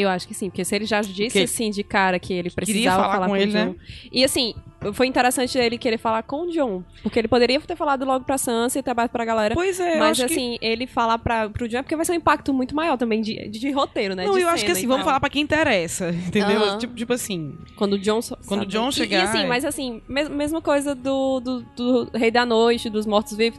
Speaker 4: Eu acho que sim, porque se ele já disse
Speaker 3: Porque
Speaker 4: assim de cara que ele precisava
Speaker 3: falar
Speaker 4: falar,
Speaker 3: com
Speaker 4: com,
Speaker 3: ele,
Speaker 4: o John.
Speaker 3: né?
Speaker 4: E assim, foi interessante ele querer falar com o John, porque ele poderia ter falado logo pra Sansa e trabalhado pra galera.
Speaker 3: Pois é,
Speaker 4: mas
Speaker 3: acho que-
Speaker 4: assim, ele falar pra, pro John é porque vai ser um impacto muito maior também de, de, de roteiro, né?
Speaker 3: Não,
Speaker 4: de
Speaker 3: eu acho que assim,
Speaker 4: e
Speaker 3: vamos falar pra quem interessa, <laughs> entendeu?
Speaker 4: Aham.
Speaker 3: Tipo, tipo assim.
Speaker 4: Quando o John.
Speaker 3: Quando o? John
Speaker 4: E-
Speaker 3: chegar,
Speaker 4: E, assim,
Speaker 3: é.
Speaker 4: mas assim, mes- mesma coisa do, do, do Rei da Noite, dos Mortos-Vivos.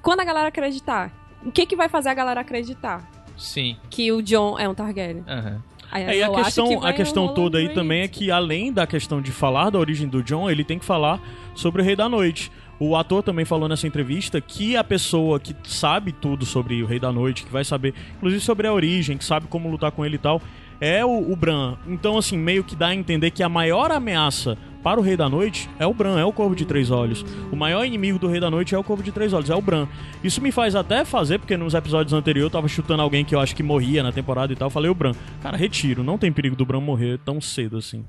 Speaker 4: Quando a galera acreditar, o que que vai fazer a galera acreditar?
Speaker 2: Sim.
Speaker 4: Que o John é um Targaryen.
Speaker 2: aham.
Speaker 4: Aí
Speaker 1: É, e a questão,
Speaker 4: que
Speaker 1: a questão toda aí também é que, além da questão de falar da origem do John, ele tem que falar sobre o Rei da Noite. O ator também falou nessa entrevista que a pessoa que sabe tudo sobre o Rei da Noite, que vai saber, inclusive sobre a origem, que sabe como lutar com ele e tal, é o, o Bran. Então, assim, meio que dá a entender que a maior ameaça para o Rei da Noite é o Bran, é o Corvo de Três Olhos. O maior inimigo do Rei da Noite é o Corvo de Três Olhos, é o Bran. Isso me faz até fazer, porque nos episódios anteriores eu tava chutando alguém que eu acho que morria na temporada e tal, eu falei o Bran. Cara, retiro, não tem perigo do Bran morrer tão cedo assim.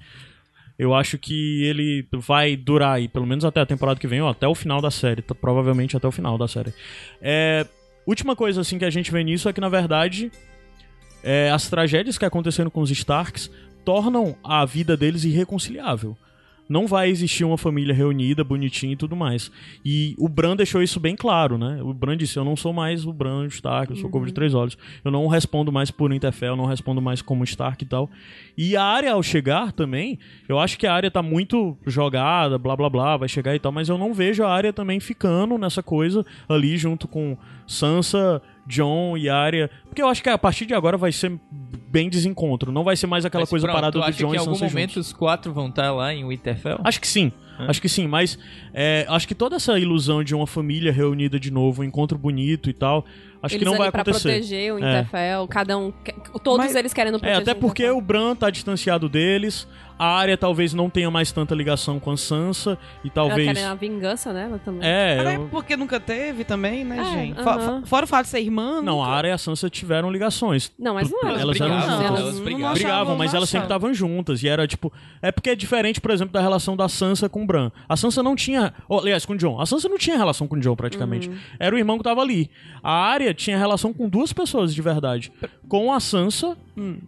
Speaker 1: Eu acho que ele vai durar aí, pelo menos até a temporada que vem, ou até o final da série, provavelmente até o final da série. É, última coisa assim que a gente vê nisso é que na verdade é, as tragédias que aconteceram com os Starks tornam a vida deles irreconciliável. Não vai existir uma família reunida, bonitinha e tudo mais. E o Bran deixou isso bem claro, né? O Bran disse: Eu não sou mais o Bran Stark, eu sou o Corvo de Três Olhos. Eu não respondo mais por Interfell, eu não respondo mais como Stark e tal. E a área, ao chegar também, eu acho que a área tá muito jogada, blá blá blá, vai chegar e tal, mas eu não vejo a área também ficando nessa coisa ali junto com Sansa, John e Arya. Porque eu acho que a partir de agora vai ser bem desencontro. Não vai ser mais aquela
Speaker 2: Mas
Speaker 1: coisa
Speaker 2: pronto,
Speaker 1: parada do John
Speaker 2: que
Speaker 1: e
Speaker 2: em algum
Speaker 1: Sansa
Speaker 2: momento
Speaker 1: juntos.
Speaker 2: os quatro vão estar lá em Winterfell?
Speaker 1: Acho que sim. Acho que sim, mas é, acho que toda essa ilusão de uma família reunida de novo, um encontro bonito e tal, acho
Speaker 4: eles
Speaker 1: que não
Speaker 4: ali
Speaker 1: vai
Speaker 4: pra
Speaker 1: acontecer.
Speaker 4: proteger o Interfell, cada um. Todos
Speaker 3: Mas-
Speaker 4: eles querendo
Speaker 1: É,
Speaker 4: proteger.
Speaker 1: até
Speaker 4: o
Speaker 1: porque
Speaker 4: Interfell.
Speaker 1: o Bran tá distanciado deles, a área talvez não tenha mais tanta ligação com a Sansa, e
Speaker 4: Ela
Speaker 1: talvez.
Speaker 4: querendo a vingança, né? Ela também.
Speaker 1: É,
Speaker 3: é
Speaker 1: eu-
Speaker 3: porque nunca teve também, né,
Speaker 4: É,
Speaker 3: gente?
Speaker 4: aham.
Speaker 3: Fo- Fora o fato de ser irmã.
Speaker 1: não,
Speaker 3: nunca-
Speaker 1: a área e a Sansa tiveram ligações.
Speaker 4: Não, mas não
Speaker 1: Elas
Speaker 4: elas,
Speaker 1: eram
Speaker 2: brigavam,
Speaker 1: juntas.
Speaker 2: elas
Speaker 3: não
Speaker 2: brigavam.
Speaker 1: Brigavam, mas
Speaker 3: não
Speaker 1: elas sempre estavam juntas. E era tipo. É porque é diferente, por exemplo, da relação da Sansa com o Bran. A Sansa não tinha. oh, aliás, com o John. A Sansa não tinha relação com o John, praticamente. Era o irmão que tava ali. A Arya tinha relação com duas pessoas de verdade: com a Sansa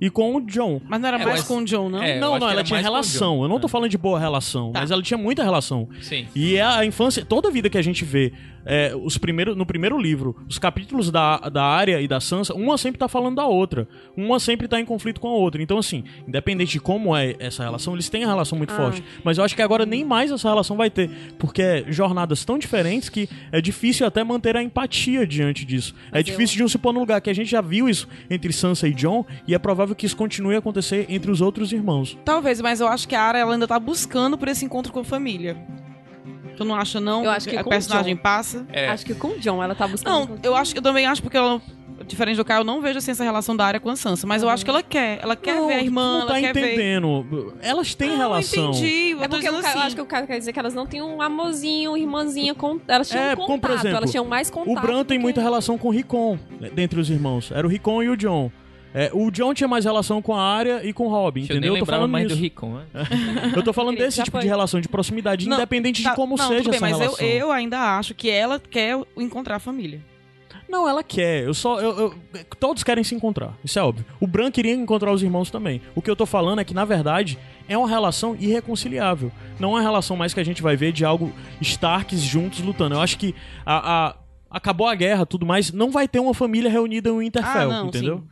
Speaker 1: e com o John.
Speaker 3: Mas não era
Speaker 2: É,
Speaker 3: mais com o John, não?
Speaker 2: É, eu
Speaker 1: não, não, ela tinha relação. Eu não tô
Speaker 2: É.
Speaker 1: falando de boa relação,
Speaker 3: Tá.
Speaker 1: mas ela tinha muita relação.
Speaker 2: Sim.
Speaker 1: E é a infância, toda a vida que a gente vê, é, os primeiros, no primeiro livro, os capítulos da, da Arya e da Sansa, uma sempre tá falando da outra. Uma sempre tá em conflito com a outra. Então, assim, independente de como é essa relação, eles têm a relação muito
Speaker 4: Ah.
Speaker 1: forte. Mas eu acho que agora nem mais essa relação vai ter. Porque é jornadas tão diferentes que é difícil até manter a empatia diante disso. é
Speaker 4: Mas
Speaker 1: difícil de um se pôr no lugar, que a gente já viu isso entre Sansa e John, e é provável que isso continue a acontecer entre os outros irmãos.
Speaker 3: Talvez, mas eu acho que a Ara ela ainda tá buscando por esse encontro com a família. Tu não acha, não?
Speaker 4: Eu acho que
Speaker 3: a personagem
Speaker 4: John.
Speaker 3: passa.
Speaker 2: É.
Speaker 4: Acho que com o John ela tá buscando.
Speaker 3: Não, eu acho eu também acho porque ela diferente do Caio, eu não vejo assim essa relação da área com a Sansa, mas eu acho que ela quer, ela quer
Speaker 1: Não,
Speaker 3: ver a irmã,
Speaker 1: não tá
Speaker 3: ela quer ver.
Speaker 1: entendendo. Elas têm
Speaker 3: Não,
Speaker 1: relação.
Speaker 3: Eu entendi, eu
Speaker 4: É porque cara- eu
Speaker 3: assim.
Speaker 4: acho que o cara quer dizer que elas não tinham um amorzinho, irmãzinha, com... elas tinham
Speaker 1: É,
Speaker 4: um
Speaker 1: como,
Speaker 4: contato,
Speaker 1: por exemplo,
Speaker 4: elas tinham mais contato.
Speaker 1: O Bran tem
Speaker 4: do
Speaker 1: muita
Speaker 4: que-
Speaker 1: relação com o Rickon, né, dentre os irmãos. Era o Rickon e o John. É, o John tinha mais relação com a área e com o Robin,
Speaker 2: Deixa eu nem
Speaker 1: entendeu? Eu tô falando
Speaker 2: mais do Ricon, né? <laughs>
Speaker 1: Eu tô falando desse tipo
Speaker 4: foi.
Speaker 1: de relação de proximidade,
Speaker 3: Não,
Speaker 1: independente
Speaker 3: Tá,
Speaker 1: de como
Speaker 3: não,
Speaker 1: seja
Speaker 3: tudo bem,
Speaker 1: essa
Speaker 3: mas eu,
Speaker 1: relação.
Speaker 3: eu ainda acho que ela quer encontrar a família.
Speaker 1: Não, ela quer. Eu só. eu- eu- todos querem se encontrar. Isso é óbvio. O Bran queria encontrar os irmãos também. O que eu tô falando é que, na verdade, é uma relação irreconciliável. Não é uma relação mais que a gente vai ver de algo Starks juntos lutando. Eu acho que a, a- acabou a guerra, tudo mais. Não vai ter uma família reunida em Winterfell,
Speaker 3: Ah, não,
Speaker 1: entendeu?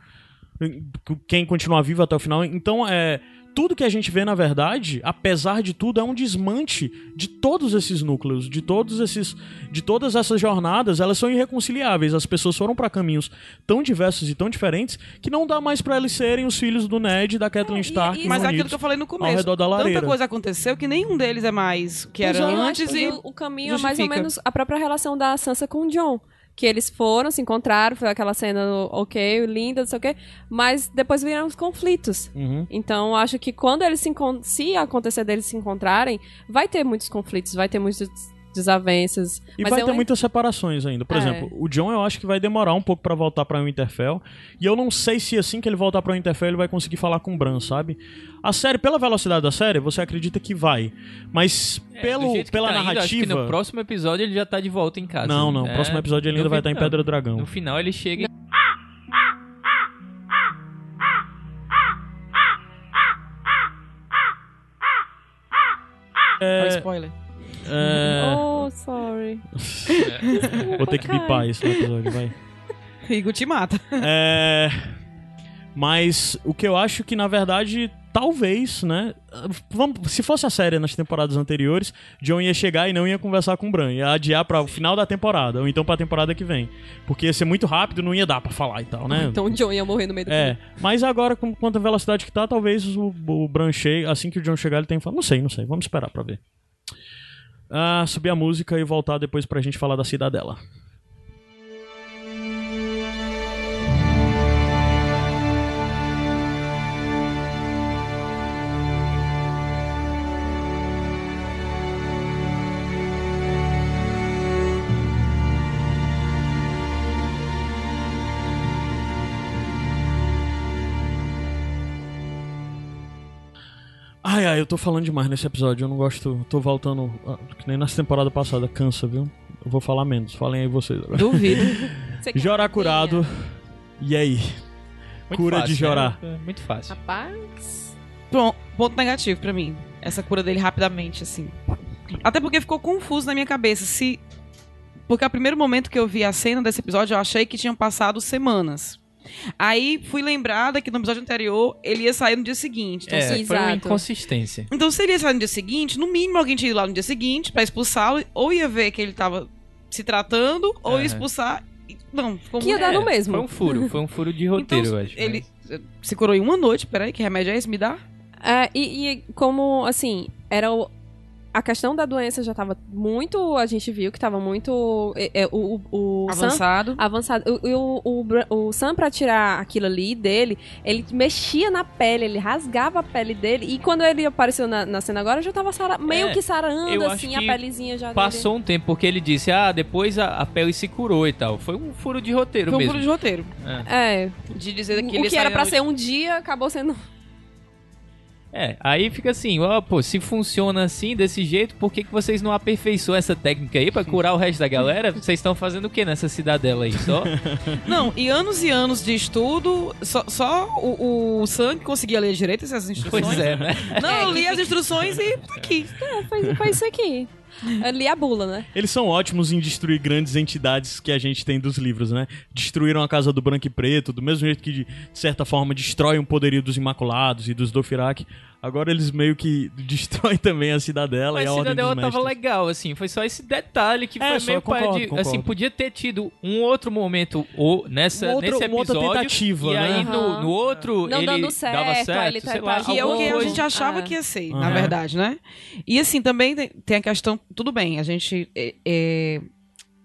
Speaker 1: Quem continuar vivo até o final. Então, é. Tudo que a gente vê, na verdade, apesar de tudo, é um desmante de todos esses núcleos, de todos esses, de todas essas jornadas, elas são irreconciliáveis. As pessoas foram pra caminhos tão diversos e tão diferentes que não dá mais pra eles serem os filhos do Ned e da Catelyn
Speaker 4: e-
Speaker 1: Stark.
Speaker 4: e-
Speaker 3: Mas é aquilo que eu falei no
Speaker 1: ao
Speaker 3: começo.
Speaker 1: redor da lareira.
Speaker 3: Tanta coisa aconteceu que nenhum deles é mais o que era
Speaker 1: é,
Speaker 3: antes e
Speaker 4: o, o caminho é mais ou
Speaker 3: justifica.
Speaker 4: menos a própria relação da Sansa com o John. Que eles foram, se encontraram, foi aquela cena ok, linda, não sei o quê, mas depois vieram os conflitos.
Speaker 1: Uhum.
Speaker 4: Então, acho que quando eles se se acontecer deles se encontrarem, vai ter muitos conflitos, vai ter muitas desavenças.
Speaker 1: E
Speaker 4: mas
Speaker 1: vai
Speaker 4: eu
Speaker 1: ter muitas separações ainda. Por
Speaker 4: É.
Speaker 1: exemplo, o John eu acho que vai demorar um pouco pra voltar pra Winterfell. E eu não sei se assim que ele voltar pra Winterfell ele vai conseguir falar com o Bran, sabe? A série, pela velocidade da série, você acredita que vai. Mas
Speaker 2: É,
Speaker 1: pelo, pela
Speaker 2: tá indo, acho que
Speaker 1: narrativa.
Speaker 2: no próximo episódio ele já tá de volta em casa.
Speaker 1: Não, não. O
Speaker 2: É,
Speaker 1: próximo episódio ele ainda vai estar em
Speaker 2: duvido
Speaker 1: Pedra
Speaker 2: não.
Speaker 1: Dragão.
Speaker 2: No final ele chega e
Speaker 3: Olha o spoiler.
Speaker 1: É,
Speaker 4: Oh, sorry. <laughs>
Speaker 1: Vou ter que bipar isso no episódio, vai. <laughs>
Speaker 3: Rigo te mata.
Speaker 1: É. Mas o que eu acho que, na verdade, talvez, né? Vamos, se fosse a série nas temporadas anteriores, John ia chegar e não ia conversar com o Bran. Ia adiar para o final da temporada, ou então pra temporada que vem. Porque ia ser muito rápido, não ia dar pra falar e tal, né?
Speaker 4: Então o John ia morrer no meio do
Speaker 1: É, mas agora, com quanto a velocidade que tá, talvez o, o Bran chegue, assim que o John chegar, ele tenha que falar. Não sei, não sei, vamos esperar pra ver. Ah, subir a música e voltar depois pra gente falar da cidadela. Ai, ai, eu tô falando demais nesse episódio. Eu não gosto. Tô voltando. ah, Que nem nessa temporada passada. Cansa, viu? Eu vou falar menos. Falem aí vocês agora.
Speaker 3: Duvido. <laughs>
Speaker 1: Jorar curado. E aí?
Speaker 2: Muito
Speaker 1: Cura
Speaker 2: fácil,
Speaker 1: de chorar.
Speaker 2: né? É Muito fácil.
Speaker 4: Rapaz.
Speaker 3: Pronto, ponto negativo pra mim. Essa cura dele rapidamente, assim. Até porque ficou confuso na minha cabeça. Se. Porque ao primeiro momento que eu vi a cena desse episódio, eu achei que tinham passado semanas. Aí fui lembrada que no episódio anterior ele ia sair no dia seguinte. Então,
Speaker 2: É,
Speaker 3: se...
Speaker 2: foi uma
Speaker 4: Exato.
Speaker 2: inconsistência.
Speaker 3: então se ele ia sair no dia seguinte, no mínimo alguém tinha ido lá no dia seguinte pra expulsá-lo, ou ia ver que ele tava se tratando, ou ia
Speaker 2: Aham.
Speaker 3: expulsar. Não, ficou
Speaker 4: Que ia dar no
Speaker 2: É,
Speaker 4: mesmo.
Speaker 2: Foi um furo, foi um furo de roteiro,
Speaker 3: Então,
Speaker 2: eu acho.
Speaker 3: ele
Speaker 2: mas-
Speaker 3: eh, se curou em uma noite. Peraí, que remédio é esse? Me dá?
Speaker 4: É, e, e como, assim, era o- a questão da doença já tava muito. A gente viu que tava muito. é, é, o, o, o Sam
Speaker 3: Avançado.
Speaker 4: avançado. O, o, o, o Sam, pra tirar aquilo ali dele, ele mexia na pele, ele rasgava a pele dele. E quando ele apareceu na, na cena agora, já tava sara- meio
Speaker 2: É,
Speaker 4: que sarando, assim, a
Speaker 2: que
Speaker 4: pelezinha já
Speaker 2: Passou um tempo, porque ele disse, ah, depois a, a pele se curou e tal. Foi um furo de roteiro
Speaker 3: Foi um
Speaker 2: mesmo.
Speaker 3: furo de roteiro.
Speaker 2: É.
Speaker 4: dele. É.
Speaker 3: De dizer que
Speaker 4: o
Speaker 3: ele
Speaker 4: que
Speaker 3: ia
Speaker 4: era
Speaker 3: na
Speaker 4: ser um dia, acabou sendo.
Speaker 2: É, aí fica assim, ó, pô, se funciona assim, desse jeito, por que, que vocês não aperfeiçoam essa técnica aí pra curar o resto da galera? Vocês estão fazendo o que nessa cidadela aí? Só? <laughs>
Speaker 3: Não, e anos e anos de estudo, só, só o, o Sam que conseguia ler direito essas instruções.
Speaker 2: pois é, né?
Speaker 3: Não, eu li as instruções e tá aqui.
Speaker 4: É, foi, foi isso aqui. Eu li a bula, né?
Speaker 1: Eles são ótimos em destruir grandes entidades que a gente tem dos livros, né? Destruíram a Casa do Branco e Preto, do mesmo jeito que, de certa forma, destroem o poderio dos Imaculados e dos Dothraki. Agora eles meio que <laughs> destroem também a Cidadela
Speaker 2: Mas
Speaker 1: e a
Speaker 2: a
Speaker 1: Ordem
Speaker 2: Cidadela
Speaker 1: dos
Speaker 2: tava
Speaker 1: Mestres.
Speaker 2: legal, assim, foi só esse detalhe que
Speaker 1: É,
Speaker 2: foi meio
Speaker 1: concordo,
Speaker 2: de,
Speaker 1: concordo.
Speaker 2: assim, podia ter tido um outro momento ou nessa
Speaker 1: Uma outra-
Speaker 2: nesse
Speaker 1: uma outra
Speaker 2: episódio
Speaker 1: tentativa,
Speaker 2: e aí
Speaker 1: né?
Speaker 2: no,
Speaker 4: Aham.
Speaker 2: no outro
Speaker 4: Não
Speaker 2: ele
Speaker 4: dando certo,
Speaker 2: dava
Speaker 4: aí
Speaker 2: certo,
Speaker 4: ele tá
Speaker 2: sei lá,
Speaker 3: Que é o que a gente achava
Speaker 4: Ah.
Speaker 3: que ia ser,
Speaker 1: Aham.
Speaker 3: na verdade, né? E assim, também tem, tem a questão. Tudo bem, a gente. é, é,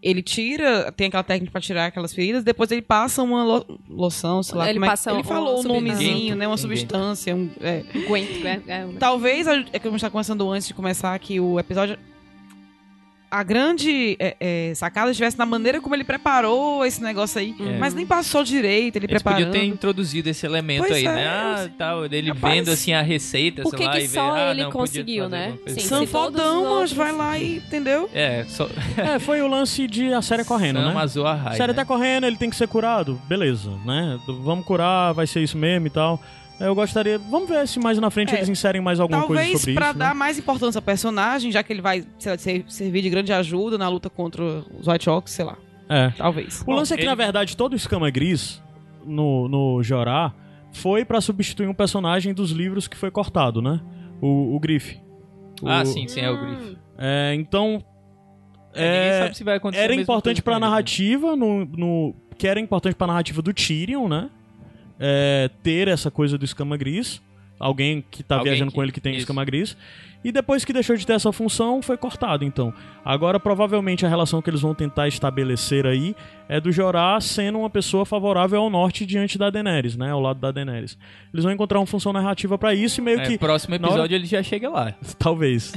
Speaker 3: ele tira, tem aquela técnica pra tirar aquelas feridas, depois ele passa uma lo- loção, sei lá
Speaker 4: Ele
Speaker 3: como é.
Speaker 4: passa
Speaker 3: ele
Speaker 4: uma
Speaker 3: falou o
Speaker 4: substância.
Speaker 3: nomezinho, né? Uma
Speaker 2: Ninguém.
Speaker 3: substância. um- é.
Speaker 4: Aguento, é, é,
Speaker 3: Talvez, a- é que a gente tá conversando antes de começar aqui o episódio. A grande é, é, sacada estivesse na maneira como ele preparou esse negócio aí.
Speaker 2: É.
Speaker 3: Mas nem passou direito, ele
Speaker 2: Eles
Speaker 3: preparando.
Speaker 2: podiam ter introduzido esse elemento
Speaker 3: Pois
Speaker 2: aí,
Speaker 3: é,
Speaker 2: né? Ah, tal, dele
Speaker 3: Rapaz,
Speaker 2: vendo assim a receita,
Speaker 4: por
Speaker 2: sei
Speaker 4: que
Speaker 2: lá,
Speaker 4: que
Speaker 2: e ver,
Speaker 4: só
Speaker 2: ah,
Speaker 4: ele
Speaker 2: não, podia
Speaker 4: conseguiu, né? Sim, os
Speaker 3: fodão, mas vai lá e <laughs> entendeu?
Speaker 2: É, só
Speaker 1: É, foi o lance de a série correndo,
Speaker 2: Sam
Speaker 1: né?
Speaker 2: azul a
Speaker 1: A série
Speaker 2: né?
Speaker 1: tá correndo, ele tem que ser curado. Beleza, né? Vamos curar, vai ser isso mesmo e tal. Eu gostaria. Vamos ver se mais na frente
Speaker 3: É,
Speaker 1: eles inserem mais alguma coisa
Speaker 3: Talvez
Speaker 1: sobre
Speaker 3: pra
Speaker 1: isso.
Speaker 3: dar
Speaker 1: né?
Speaker 3: mais importância ao personagem, já que ele vai sei lá, ser- servir de grande ajuda na luta contra os White Hawks, sei lá.
Speaker 1: É.
Speaker 3: Talvez.
Speaker 1: O lance é que,
Speaker 2: ele-
Speaker 1: na verdade, todo o escama gris no, no Jorá foi pra substituir um personagem dos livros que foi cortado, né? O, o Griff. O-
Speaker 2: Ah, sim, sim, é o. Griff.
Speaker 1: É, então.
Speaker 2: É, ninguém
Speaker 1: é,
Speaker 2: sabe se vai acontecer a
Speaker 1: era importante pra
Speaker 2: com ele, né?
Speaker 1: narrativa, no, no, que era importante pra narrativa do Tyrion, né? É, ter essa coisa do escama gris. Alguém que tá
Speaker 2: Alguém
Speaker 1: viajando
Speaker 2: que-
Speaker 1: com ele que tem
Speaker 2: isso.
Speaker 1: escama gris. E depois que deixou de ter essa função, foi cortado, então. Agora, provavelmente, a relação que eles vão tentar estabelecer aí é do Jorah sendo uma pessoa favorável ao norte diante da Daenerys, né? Ao lado da Daenerys. Eles vão encontrar uma função narrativa pra isso e meio
Speaker 2: É,
Speaker 1: que...
Speaker 2: próximo
Speaker 1: na hora-
Speaker 2: episódio ele já chega lá. <laughs>
Speaker 1: Talvez.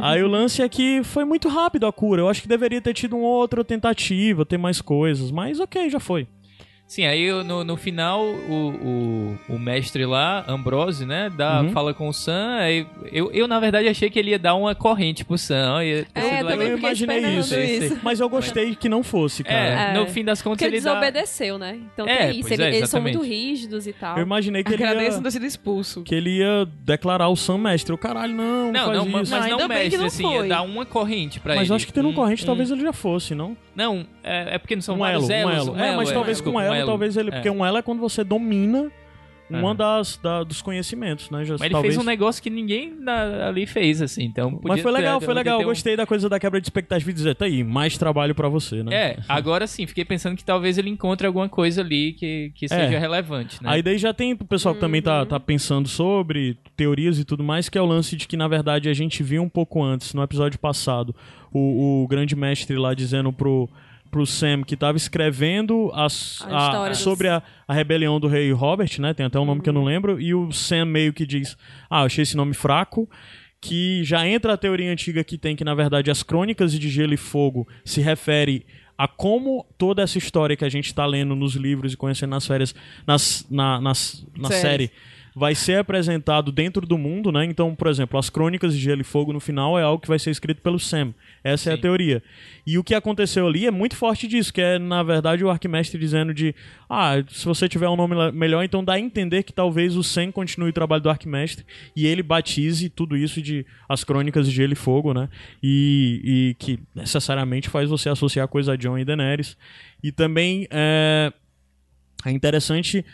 Speaker 1: Aí o lance é que foi muito rápido a cura. Eu acho que deveria ter tido uma outra tentativa, ter mais coisas. Mas ok, já foi.
Speaker 2: Sim, aí eu- no, no final o, o, o mestre lá, Ambrose, né, dá,
Speaker 1: Uhum.
Speaker 2: fala com o Sam. Aí eu, eu, na verdade, achei que ele ia dar uma corrente pro Sam. Ia,
Speaker 4: É,
Speaker 2: sido
Speaker 4: também
Speaker 1: eu imaginei isso.
Speaker 4: isso.
Speaker 1: Mas eu gostei que não fosse, cara.
Speaker 2: É,
Speaker 4: É.
Speaker 2: no fim das contas
Speaker 4: Porque ele
Speaker 2: ele dá...
Speaker 4: desobedeceu, né? Então
Speaker 2: É,
Speaker 4: tem isso. ele-
Speaker 2: é,
Speaker 4: eles são muito rígidos e tal.
Speaker 1: Eu imaginei que ele,
Speaker 3: Agradeço
Speaker 1: ia,
Speaker 3: não ter sido expulso.
Speaker 1: que ele ia declarar o Sam mestre. O caralho, não, não,
Speaker 2: Não,
Speaker 1: faz
Speaker 2: não, mas
Speaker 1: isso.
Speaker 2: mas
Speaker 3: Não,
Speaker 2: não
Speaker 3: ainda bem que
Speaker 2: mestre,
Speaker 3: não
Speaker 2: assim, ia
Speaker 3: foi.
Speaker 2: dar uma corrente pra ele.
Speaker 1: Mas eu acho que tendo um
Speaker 2: Um-
Speaker 1: corrente
Speaker 2: um-
Speaker 1: talvez ele já fosse, não?
Speaker 2: Não, é, é porque não são
Speaker 1: um elo,
Speaker 2: vários
Speaker 1: um
Speaker 2: elos.
Speaker 1: elo. É, mas talvez com
Speaker 2: um
Speaker 1: elo, talvez ele...
Speaker 2: É.
Speaker 1: Porque um elo é quando você domina uma
Speaker 2: Aham.
Speaker 1: das da- dos conhecimentos, né? Já,
Speaker 2: Mas ele
Speaker 1: talvez...
Speaker 2: fez um negócio que ninguém na- ali fez, assim, então...
Speaker 1: Mas foi
Speaker 2: ter-
Speaker 1: legal, foi
Speaker 2: podia
Speaker 1: legal.
Speaker 2: ter
Speaker 1: Eu
Speaker 2: um-
Speaker 1: gostei da coisa da quebra de expectativa e dizer, tá aí, mais trabalho pra você, né?
Speaker 2: É, agora sim, fiquei pensando que talvez ele encontre alguma coisa ali que, que seja
Speaker 1: É.
Speaker 2: relevante, né?
Speaker 1: Aí daí já tem o pessoal que também
Speaker 4: Uhum.
Speaker 1: tá, tá pensando sobre teorias e tudo mais, que é o lance de que, na verdade, a gente viu um pouco antes, no episódio passado, o, o grande mestre lá dizendo pro, pro Sam que tava escrevendo as-
Speaker 4: A
Speaker 1: a-
Speaker 4: dos-
Speaker 1: sobre a, a rebelião do rei Robert, né? Tem até um nome que eu não lembro, e o Sam meio que diz, ah, eu achei esse nome fraco, que já entra a teoria antiga que tem que, na verdade, as crônicas de Gelo e Fogo se refere a como toda essa história que a gente está lendo nos livros e conhecendo nas férias, nas, na, nas, na série, vai ser apresentado dentro do mundo, né? Então, por exemplo, as crônicas de Gelo e Fogo no final é algo que vai ser escrito pelo Sam. Essa é a
Speaker 2: Sim.
Speaker 1: teoria. E o que aconteceu ali é muito forte disso, que é, na verdade, o Arquimestre dizendo de ah, se você tiver um nome melhor, então dá a entender que talvez o Sam continue o trabalho do Arquimestre e ele batize tudo isso de as crônicas de Gelo e Fogo, né? E, e que necessariamente faz você associar coisa a John e Daenerys. E também é, é interessante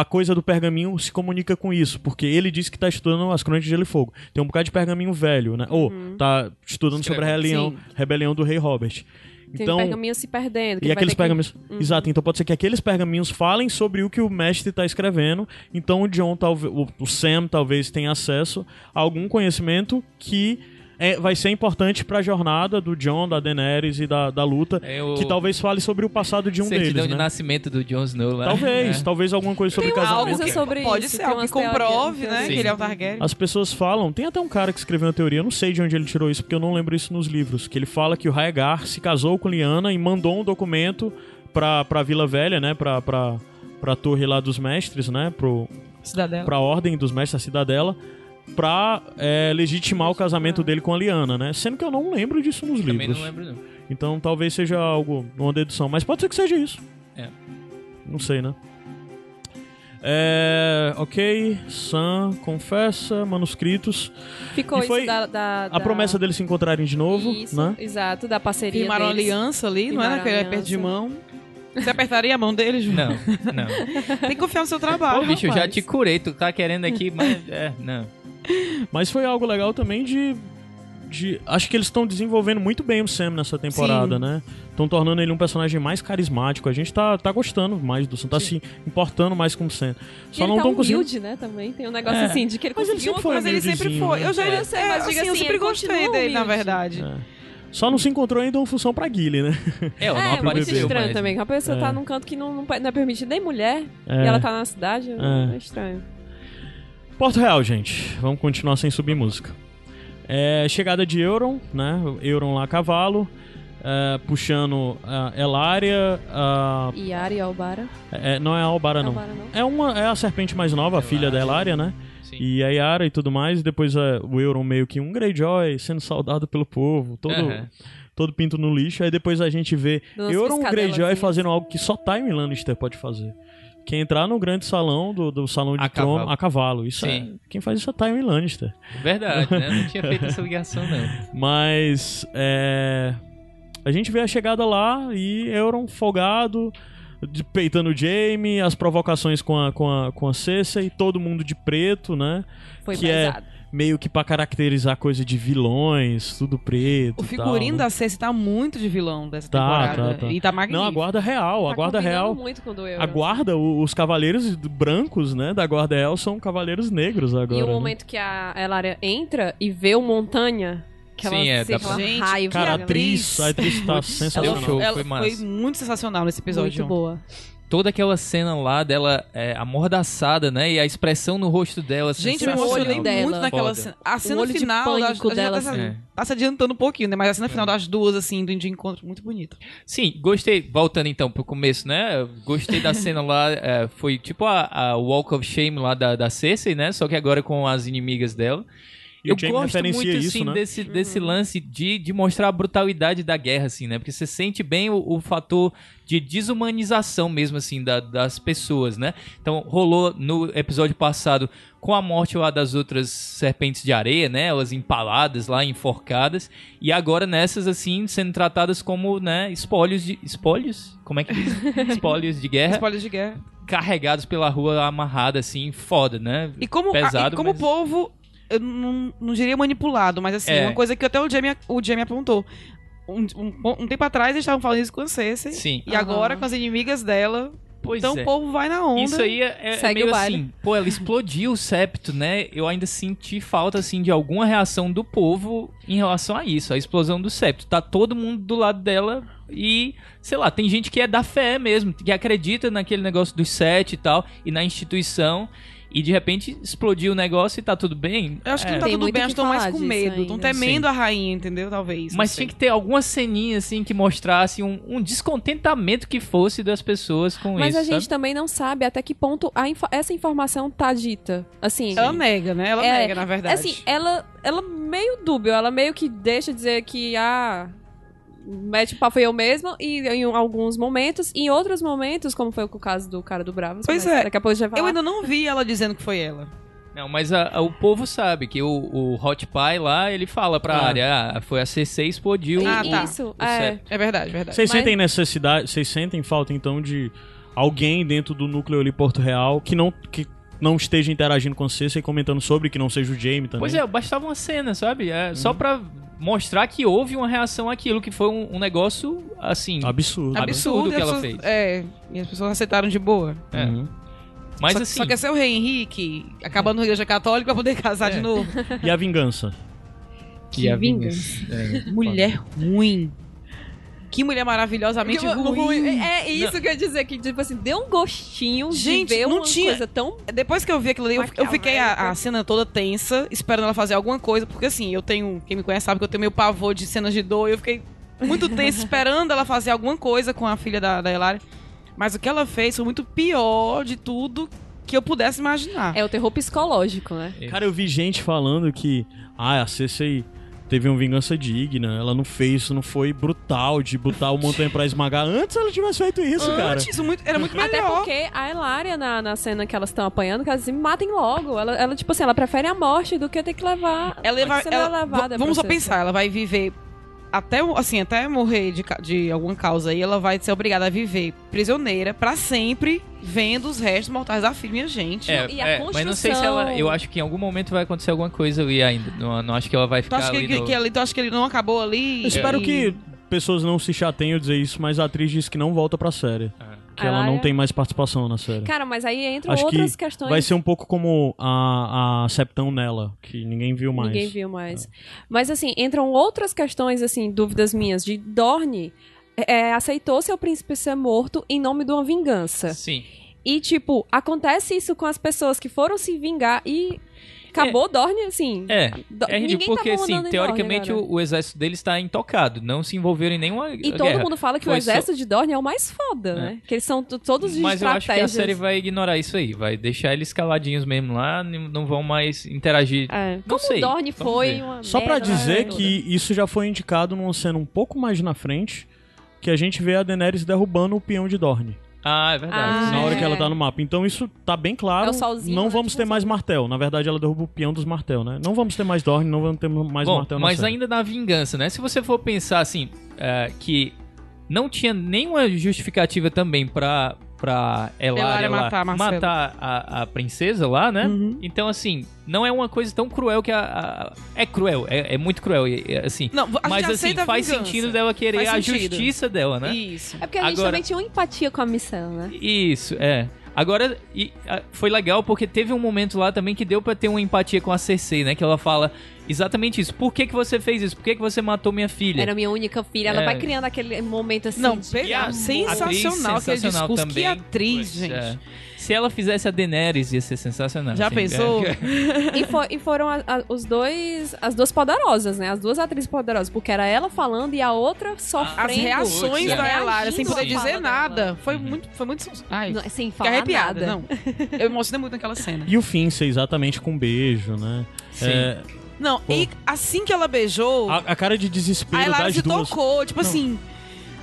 Speaker 1: a coisa do pergaminho se comunica com isso, porque ele disse que tá estudando as crônicas de Gelo e Fogo. Tem um bocado de pergaminho velho, né? Ou tá estudando sobre a rebelião,
Speaker 4: Sim.
Speaker 1: rebelião do rei Robert.
Speaker 4: Tem
Speaker 1: Então,
Speaker 4: pergaminho se perdendo. que
Speaker 1: e aqueles
Speaker 4: ter que-
Speaker 1: pergaminhos. Exato, então pode ser que aqueles pergaminhos falem sobre o que o mestre está escrevendo. Então o John, talvez. O, o Sam talvez tenha acesso a algum conhecimento que é, vai ser importante para a jornada do John, da Daenerys e da, da luta.
Speaker 2: É o-
Speaker 1: Que talvez fale sobre o passado de um
Speaker 2: Certidão
Speaker 1: deles.
Speaker 2: de
Speaker 1: Né?
Speaker 2: nascimento do Jon Snow lá.
Speaker 1: Talvez,
Speaker 2: É.
Speaker 1: talvez alguma coisa sobre
Speaker 4: Tem
Speaker 1: casamento.
Speaker 4: coisa sobre
Speaker 3: Pode
Speaker 4: isso.
Speaker 3: ser algo que comprove, né? Que ele é um Targaryen.
Speaker 1: As pessoas falam, tem até um cara que escreveu uma teoria, eu não sei de onde ele tirou isso, porque eu não lembro isso nos livros, que ele fala que o Raegar se casou com Lyanna e mandou um documento pra, pra Vila Velha, né, pra, pra, pra torre lá dos mestres, né, pro,
Speaker 3: Cidadela.
Speaker 1: pra ordem dos mestres, a cidadela, pra é, legitimar o casamento dele com a Lyanna, né, sendo que eu não lembro disso nos
Speaker 2: Também
Speaker 1: livros.
Speaker 2: não lembro, não.
Speaker 1: Então talvez seja algo, uma dedução, mas pode ser que seja isso.
Speaker 2: É.
Speaker 1: Não sei, né? É, ok, Sam confessa, manuscritos.
Speaker 4: Ficou
Speaker 1: E foi
Speaker 4: isso da, da,
Speaker 1: A
Speaker 4: da-
Speaker 1: promessa deles se encontrarem de novo,
Speaker 4: Isso,
Speaker 1: né?
Speaker 4: exato, da parceria
Speaker 3: Firmaram uma
Speaker 4: deles.
Speaker 3: aliança ali, não é
Speaker 4: Firmaram
Speaker 3: naquele
Speaker 4: aliança.
Speaker 3: aperto de mão. Você apertaria a mão dele, Ju?
Speaker 2: Não, não.
Speaker 3: Tem que confiar no seu trabalho.
Speaker 2: Pô, bicho, eu já
Speaker 3: rapaz.
Speaker 2: te curei, tu tá querendo aqui, mas. É, não. <laughs>
Speaker 1: Mas foi algo legal também de. de acho que eles estão desenvolvendo muito bem o Sam nessa temporada,
Speaker 3: Sim.
Speaker 1: né? Estão tornando ele um personagem mais carismático. A gente tá, tá gostando mais do Sam, tá se importando mais com o Sam.
Speaker 4: E
Speaker 1: Só
Speaker 4: ele
Speaker 1: não
Speaker 4: tá
Speaker 1: conseguindo.
Speaker 4: humilde, né, também. Tem um negócio
Speaker 1: É.
Speaker 4: assim, de que ele
Speaker 1: Mas ele
Speaker 4: conseguiu
Speaker 1: sempre
Speaker 4: uma
Speaker 1: foi
Speaker 3: Mas ele sempre foi.
Speaker 1: né?
Speaker 3: Eu já
Speaker 4: Eu sei, mas
Speaker 3: é,
Speaker 4: diga
Speaker 3: assim, eu
Speaker 4: assim,
Speaker 3: sempre
Speaker 4: ele
Speaker 3: gostei dele, na verdade.
Speaker 1: É. Só não se encontrou ainda uma função pra Guile, né?
Speaker 2: É, ela não
Speaker 4: É, muito
Speaker 2: apareceu,
Speaker 4: estranho
Speaker 2: mas...
Speaker 4: também. que A pessoa
Speaker 1: É.
Speaker 4: tá num canto que não, não, não é permitido nem mulher.
Speaker 1: É.
Speaker 4: E ela tá na cidade.
Speaker 1: É.
Speaker 4: É, estranho.
Speaker 1: Porto Real, gente. Vamos continuar sem subir música. É chegada de Euron, né? Euron lá a cavalo, é, puxando a Elaria. A,
Speaker 4: Yara e Albara.
Speaker 1: é, não é a Albara, não.
Speaker 4: Albara não.
Speaker 1: É, uma, é a serpente mais nova, a filha da Elaria, né?
Speaker 2: Sim.
Speaker 1: E a Yara e tudo mais. E depois é, o Euron meio que um Greyjoy sendo saudado pelo povo, todo,
Speaker 2: Aham.
Speaker 1: todo pinto no lixo. Aí depois a gente vê
Speaker 4: Duas
Speaker 1: Euron Greyjoy
Speaker 4: piscadelazinhas.
Speaker 1: fazendo algo que só Time Lannister pode fazer. Que é entrar no grande salão do, do salão de
Speaker 2: A
Speaker 1: trono
Speaker 2: cavalo.
Speaker 1: a cavalo. Isso
Speaker 2: Sim.
Speaker 1: é, quem faz isso é Time Lannister.
Speaker 2: Verdade, né? Eu não tinha <laughs> feito essa ligação, não.
Speaker 1: Mas é, a gente vê a chegada lá e Euron folgado, de- peitando o Jaime, as provocações com a, com a, com a Cersei, todo mundo de preto, né?
Speaker 4: Foi
Speaker 1: Que é-
Speaker 4: pesado.
Speaker 1: Meio que pra caracterizar coisa de vilões, tudo preto.
Speaker 3: O figurino
Speaker 1: tal, né?
Speaker 3: da Cersei tá muito de vilão dessa
Speaker 1: Tá,
Speaker 3: temporada.
Speaker 1: tá, tá.
Speaker 3: E tá magnífico.
Speaker 1: Não, a guarda real, a
Speaker 4: Tá
Speaker 1: guarda
Speaker 4: combinando
Speaker 1: real.
Speaker 4: muito com o do.
Speaker 1: A guarda, os cavaleiros brancos, né, da guarda real são cavaleiros negros agora.
Speaker 4: E o
Speaker 1: né?
Speaker 4: momento que a Elaria entra e vê o Montanha, que ela
Speaker 2: Sim, é,
Speaker 4: se
Speaker 2: dá
Speaker 3: pra- Gente,
Speaker 4: raiva.
Speaker 1: Cara, a
Speaker 4: né?
Speaker 1: atriz, a atriz tá
Speaker 3: Ela,
Speaker 1: sensacional.
Speaker 2: show,
Speaker 3: ela
Speaker 2: foi
Speaker 3: foi, muito sensacional nesse episódio.
Speaker 4: Muito boa.
Speaker 2: Toda aquela cena lá dela é, amordaçada, né? E a expressão no rosto dela.
Speaker 3: Gente, eu me emocionei
Speaker 4: dela.
Speaker 3: muito naquela
Speaker 2: Foda.
Speaker 3: cena. A cena final, das- a
Speaker 4: dela,
Speaker 3: tá, se-
Speaker 2: assim. É.
Speaker 3: tá se adiantando um pouquinho, né? Mas a cena final das duas, assim, do de encontro, muito bonita.
Speaker 2: Sim, gostei. Voltando então pro começo, né? Gostei da cena lá. é, foi tipo a, a Walk of Shame lá da, da Cersei, né? Só que agora com as inimigas dela.
Speaker 1: E
Speaker 2: eu gosto muito,
Speaker 1: isso,
Speaker 2: assim,
Speaker 1: né?
Speaker 2: desse, desse lance de, de mostrar a brutalidade da guerra, assim, né? Porque você sente bem o, o fator de desumanização mesmo, assim, da- das pessoas, né? Então, rolou no episódio passado com a morte lá das outras serpentes de areia, né? Elas empaladas lá, enforcadas. E agora nessas, assim, sendo tratadas como, né? Espólios de... Espólios? Como é que diz? <laughs> Espólios de guerra.
Speaker 3: Spoilers de guerra.
Speaker 2: Carregados pela rua, amarrada, assim, foda, né?
Speaker 3: E como,
Speaker 2: Pesado,
Speaker 3: e como
Speaker 2: mas-
Speaker 3: o povo, eu não, não diria manipulado, mas assim,
Speaker 2: É.
Speaker 3: uma coisa que até o Jamie, o Jamie apontou. Um, um- um tempo atrás eles estavam falando isso com a Cersei.
Speaker 2: Sim.
Speaker 3: E agora
Speaker 4: Aham.
Speaker 3: com as inimigas dela.
Speaker 2: Pois
Speaker 3: então
Speaker 2: é.
Speaker 3: o povo vai na onda.
Speaker 2: Isso aí é, é meio
Speaker 4: o baile.
Speaker 2: assim, pô, ela explodiu o septo, né? Eu ainda senti falta, assim, de alguma reação do povo em relação a isso, a explosão do septo. Tá todo mundo do lado dela e, sei lá, tem gente que é da fé mesmo, que acredita naquele negócio dos sete e tal, e na instituição, e de repente explodiu o negócio e tá tudo bem.
Speaker 3: Eu acho que
Speaker 2: É.
Speaker 3: não tá
Speaker 4: Tem
Speaker 3: tudo bem, estão mais com medo. Estão
Speaker 4: ainda.
Speaker 3: temendo a rainha, entendeu? Talvez.
Speaker 2: Mas tinha que ter alguma ceninha, assim, que mostrasse um, um descontentamento que fosse das pessoas com
Speaker 4: Mas
Speaker 2: isso,
Speaker 4: a gente
Speaker 2: sabe?
Speaker 4: também não sabe até que ponto a info- essa informação tá dita. Assim,
Speaker 3: Ela nega, né? Ela
Speaker 4: É,
Speaker 3: nega, na verdade.
Speaker 4: assim, ela, ela meio dúbio, ela meio que deixa dizer que, ah, mete o pau foi eu mesmo, e em alguns momentos, em outros momentos, como foi o caso do cara do Bravos,
Speaker 3: Pois é.
Speaker 4: daqui a pouco gente vai
Speaker 3: Eu ainda não vi ela dizendo que foi ela.
Speaker 2: Não, mas a- a- o povo sabe que o, o Hot Pie lá, ele fala pra
Speaker 1: Ah.
Speaker 2: área, ah, foi a C6 explodiu
Speaker 3: Ah, tá.
Speaker 4: Isso, é.
Speaker 3: É verdade, verdade.
Speaker 1: Vocês
Speaker 4: Mas-
Speaker 1: sentem necessidade, vocês sentem falta então de alguém dentro do núcleo ali Porto Real que não que não esteja interagindo com você e comentando sobre, que não seja o Jamie também.
Speaker 2: Pois é, bastava uma cena, sabe? É,
Speaker 1: Uhum.
Speaker 2: Só pra mostrar que houve uma reação àquilo, que foi um, um negócio, assim...
Speaker 1: absurdo.
Speaker 2: Absurdo
Speaker 3: e
Speaker 2: que ela
Speaker 3: pessoas-
Speaker 2: fez.
Speaker 3: É, e as pessoas aceitaram de boa.
Speaker 2: É.
Speaker 1: Uhum.
Speaker 2: Mas
Speaker 3: só,
Speaker 2: assim...
Speaker 3: só quer ser o rei Henrique, acabando na igreja católica pra poder casar
Speaker 2: É.
Speaker 3: de novo.
Speaker 1: E a vingança?
Speaker 2: que a
Speaker 4: vingança.
Speaker 2: É,
Speaker 3: Mulher ruim. Que mulher maravilhosamente
Speaker 4: Que-
Speaker 3: ruim.
Speaker 4: É, é isso que eu ia dizer, que tipo assim, deu um gostinho
Speaker 3: Gente,
Speaker 4: de ver
Speaker 3: não
Speaker 4: uma
Speaker 3: tinha-
Speaker 4: coisa tão...
Speaker 3: Depois que eu vi aquilo ali, eu, eu fiquei a,
Speaker 4: Maquiavélica.
Speaker 3: a cena toda tensa, esperando ela fazer alguma coisa, porque assim, eu tenho, quem me conhece sabe que eu tenho meio pavor de cenas de dor, e eu fiquei muito tensa <laughs> esperando ela fazer alguma coisa com a filha da, da Hilária. Mas o que ela fez foi muito pior de tudo que eu pudesse imaginar.
Speaker 4: É o terror psicológico, né?
Speaker 1: Cara, eu vi gente falando que ah, a Cersei teve uma vingança digna, ela não fez isso, não foi brutal de botar o montanha pra esmagar. Antes ela tivesse feito isso, cara.
Speaker 3: Antes, muito, era muito melhor.
Speaker 4: Até porque a Elaria, na, na cena que elas estão apanhando, que elas dizem, matem logo. Ela, ela, tipo assim, ela prefere a morte do que ter que levar...
Speaker 3: Ela vai,
Speaker 4: ser
Speaker 3: ela-
Speaker 4: levada
Speaker 3: vamos só pensar, ela vai viver até o- assim, até morrer de, de alguma causa aí, ela vai ser obrigada a viver prisioneira pra sempre, vendo os restos mortais da filha, minha gente.
Speaker 2: É,
Speaker 4: E a
Speaker 2: é, mas não sei se ela.
Speaker 4: construção-
Speaker 2: Eu acho que em algum momento vai acontecer alguma coisa ali ainda. Não, não acho que ela vai
Speaker 3: Tu
Speaker 2: ficar
Speaker 3: acha que,
Speaker 2: ali.
Speaker 3: que,
Speaker 2: no-
Speaker 3: que ali, tu acha que ele não acabou ali?
Speaker 1: Eu espero
Speaker 3: E-
Speaker 1: que pessoas não se chateiam dizer isso, mas a atriz disse que não volta pra série.
Speaker 2: Ah.
Speaker 1: Que ela não tem mais participação na série.
Speaker 4: Cara, mas aí entram
Speaker 1: Acho
Speaker 4: outras
Speaker 1: que
Speaker 4: questões...
Speaker 1: vai ser um pouco como a, a Septão nela, que ninguém viu mais.
Speaker 4: Ninguém viu mais. Mas assim, entram outras questões, assim, dúvidas minhas. De Dorne é, aceitou seu príncipe ser morto em nome de uma vingança.
Speaker 2: Sim.
Speaker 4: E, tipo, acontece isso com as pessoas que foram se vingar e Acabou Dorne, assim.
Speaker 2: É,
Speaker 4: Do-
Speaker 2: é
Speaker 4: ninguém
Speaker 2: ridículo, porque
Speaker 4: tava
Speaker 2: assim, teoricamente
Speaker 4: Dorne
Speaker 2: o, o exército deles está intocado, não se envolveram em nenhuma
Speaker 4: E
Speaker 2: guerra.
Speaker 4: todo mundo fala que
Speaker 2: Foi
Speaker 4: o exército de Dorne é o mais foda, né? Que eles são todos de
Speaker 2: Mas eu acho que a série vai ignorar isso aí, vai deixar eles caladinhos mesmo lá, não vão mais interagir.
Speaker 4: É.
Speaker 2: Não
Speaker 4: Como
Speaker 2: sei,
Speaker 4: Dorne foi uma
Speaker 1: Só pra
Speaker 4: merda
Speaker 1: dizer
Speaker 4: toda.
Speaker 1: que isso já foi indicado numa cena um pouco mais na frente, que a gente vê a Daenerys derrubando o peão de Dorne.
Speaker 2: Ah, é verdade.
Speaker 4: Ah,
Speaker 1: na hora
Speaker 4: é.
Speaker 1: que ela tá no mapa. Então isso tá bem claro.
Speaker 4: É o solzinho,
Speaker 1: não
Speaker 4: né,
Speaker 1: vamos ter mais martel. Na verdade, ela derruba o peão dos martel, né? Não vamos ter mais Dorne, não vamos ter mais
Speaker 2: Bom,
Speaker 1: martel na
Speaker 2: mas
Speaker 1: série.
Speaker 2: ainda na vingança, né? Se você for pensar assim, é, que não tinha nenhuma justificativa também pra, pra lá
Speaker 3: matar Marcelo.
Speaker 2: matar a, a princesa lá, né?
Speaker 3: Uhum.
Speaker 2: Então, assim, não é uma coisa tão cruel que a... a- é cruel, é, é muito cruel, assim...
Speaker 3: Não, a
Speaker 2: mas assim, faz
Speaker 3: vingança.
Speaker 2: sentido dela querer
Speaker 3: Faz
Speaker 2: a
Speaker 3: sentido.
Speaker 2: justiça dela, né?
Speaker 3: Isso.
Speaker 4: É porque a gente
Speaker 2: Agora-
Speaker 4: também tinha uma empatia com a missão, né?
Speaker 2: Isso, é. Agora, e, a- foi legal porque teve um momento lá também que deu pra ter uma empatia com a Cersei, né? Que ela fala exatamente isso. Por que, que você fez isso? Por que, que você matou minha filha?
Speaker 4: Era minha única filha. Ela
Speaker 2: É.
Speaker 4: vai criando aquele momento assim.
Speaker 3: Não,
Speaker 4: de-
Speaker 2: a-
Speaker 3: sensacional aquele
Speaker 2: sensacional
Speaker 3: discurso.
Speaker 2: também.
Speaker 3: Que atriz,
Speaker 2: Putz,
Speaker 3: gente.
Speaker 2: é. Se ela fizesse a Daenerys, ia ser sensacional.
Speaker 3: Já
Speaker 2: assim.
Speaker 3: pensou?
Speaker 2: É.
Speaker 4: E, fo- e foram a- a- os dois, as duas poderosas, né? As duas atrizes poderosas, porque era ela falando e a outra sofrendo.
Speaker 3: As reações da. Elária, sem poder dizer nada.
Speaker 4: dela.
Speaker 3: Foi
Speaker 2: Uhum.
Speaker 3: muito. Foi muito. Ai,
Speaker 4: Não, sem falar
Speaker 3: arrepiada.
Speaker 4: nada.
Speaker 3: Não. Eu emocionei muito naquela cena.
Speaker 1: E o fim ser exatamente com um beijo, né?
Speaker 2: Sim.
Speaker 1: É,
Speaker 3: Não,
Speaker 1: Pô.
Speaker 3: e assim que ela beijou,
Speaker 1: a, a cara de
Speaker 3: a
Speaker 1: desespero
Speaker 3: Elária
Speaker 1: das
Speaker 3: se
Speaker 1: duas.
Speaker 3: tocou. Tipo
Speaker 1: Não.
Speaker 3: assim.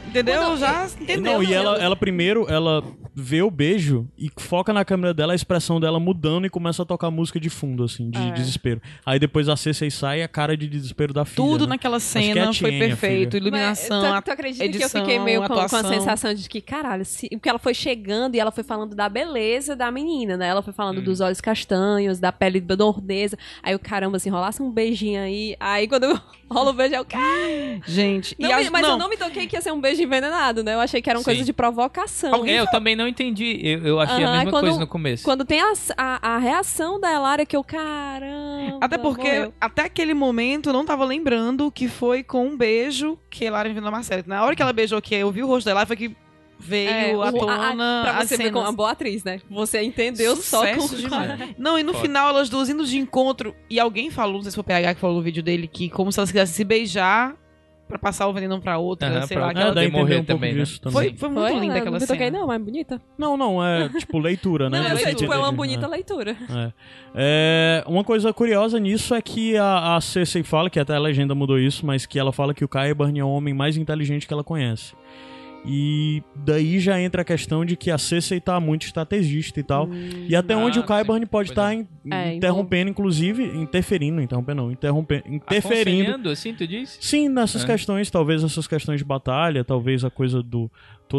Speaker 3: Entendeu?
Speaker 4: Não,
Speaker 3: Já entendeu.
Speaker 1: Não, e
Speaker 3: né?
Speaker 1: ela, ela primeiro, ela vê o beijo e foca na câmera dela, a expressão dela mudando e começa a tocar música de fundo, assim, de
Speaker 3: É.
Speaker 1: desespero. Aí depois a Cersei sai e a cara de desespero da filha.
Speaker 3: Tudo
Speaker 1: né?
Speaker 3: naquela
Speaker 1: que é
Speaker 3: cena
Speaker 1: a
Speaker 3: foi perfeito. Iluminação,
Speaker 4: Mas, tu, tu acredita que eu
Speaker 3: edição,
Speaker 4: fiquei meio com, com a sensação de que, caralho, se, porque ela foi chegando e ela foi falando da beleza da menina, né? Ela foi falando dos olhos castanhos, da pele nordesa. Aí o caramba, assim, rolasse um beijinho aí. Aí quando <laughs> rola o beijo, eu, cara.
Speaker 3: Gente,
Speaker 4: Não
Speaker 3: e
Speaker 4: me-
Speaker 3: as-
Speaker 4: mas
Speaker 3: não,
Speaker 4: eu não me toquei que ia ser um beijo envenenado, né? Eu achei que era uma
Speaker 2: Sim.
Speaker 4: coisa de provocação.
Speaker 3: Alguém
Speaker 2: É, eu também não entendi. Eu, eu achei
Speaker 4: Aham,
Speaker 2: a mesma
Speaker 4: quando-
Speaker 2: coisa no começo.
Speaker 4: Quando tem a, a, a reação da Elária que eu, caramba.
Speaker 3: Até porque,
Speaker 4: morreu.
Speaker 3: até aquele momento, eu não tava lembrando que foi com um beijo que Lara enviou a Marcela. Na hora que ela beijou, que eu vi o rosto dela, foi que veio
Speaker 4: É,
Speaker 3: à
Speaker 4: o- a-
Speaker 3: tona
Speaker 4: Pra você ver como uma boa atriz, né? Você entendeu só com
Speaker 3: Sucesso demais. Não, e no
Speaker 2: Foda.
Speaker 3: final elas duas indo de encontro. E alguém falou, não sei se foi o PH que falou no vídeo dele, que como se elas quisessem se beijar pra passar o veneno pra outra, sei
Speaker 2: pra
Speaker 3: lá. aquela-
Speaker 1: É, dá a
Speaker 2: Poder morrer
Speaker 1: um pouco
Speaker 2: também, né?
Speaker 1: disso também.
Speaker 3: Foi, foi muito
Speaker 4: Foi,
Speaker 3: linda
Speaker 4: né?
Speaker 3: aquela
Speaker 4: Não
Speaker 3: cena.
Speaker 4: toquei, não, mas bonita.
Speaker 1: Não, não, é tipo leitura, né?
Speaker 4: Não,
Speaker 3: é
Speaker 4: é, tipo, é uma
Speaker 1: sentido,
Speaker 4: bonita
Speaker 1: é.
Speaker 4: leitura.
Speaker 1: É. É, uma coisa curiosa nisso é que a, a Cersei fala, que até a legenda mudou isso, mas que ela fala que o Qyburn é o homem mais inteligente que ela conhece. E daí já entra a questão de que a Cersei tá muito estrategista e tal. e até
Speaker 2: Ah,
Speaker 1: onde o. Qyburn pode estar
Speaker 2: é.
Speaker 4: É,
Speaker 1: interrompendo, inclusive, interferindo, interrompendo não, interrompendo, interferindo.
Speaker 2: Assim, tu diz?
Speaker 1: Sim, nessas
Speaker 2: É.
Speaker 1: questões, talvez essas questões de batalha, talvez a coisa do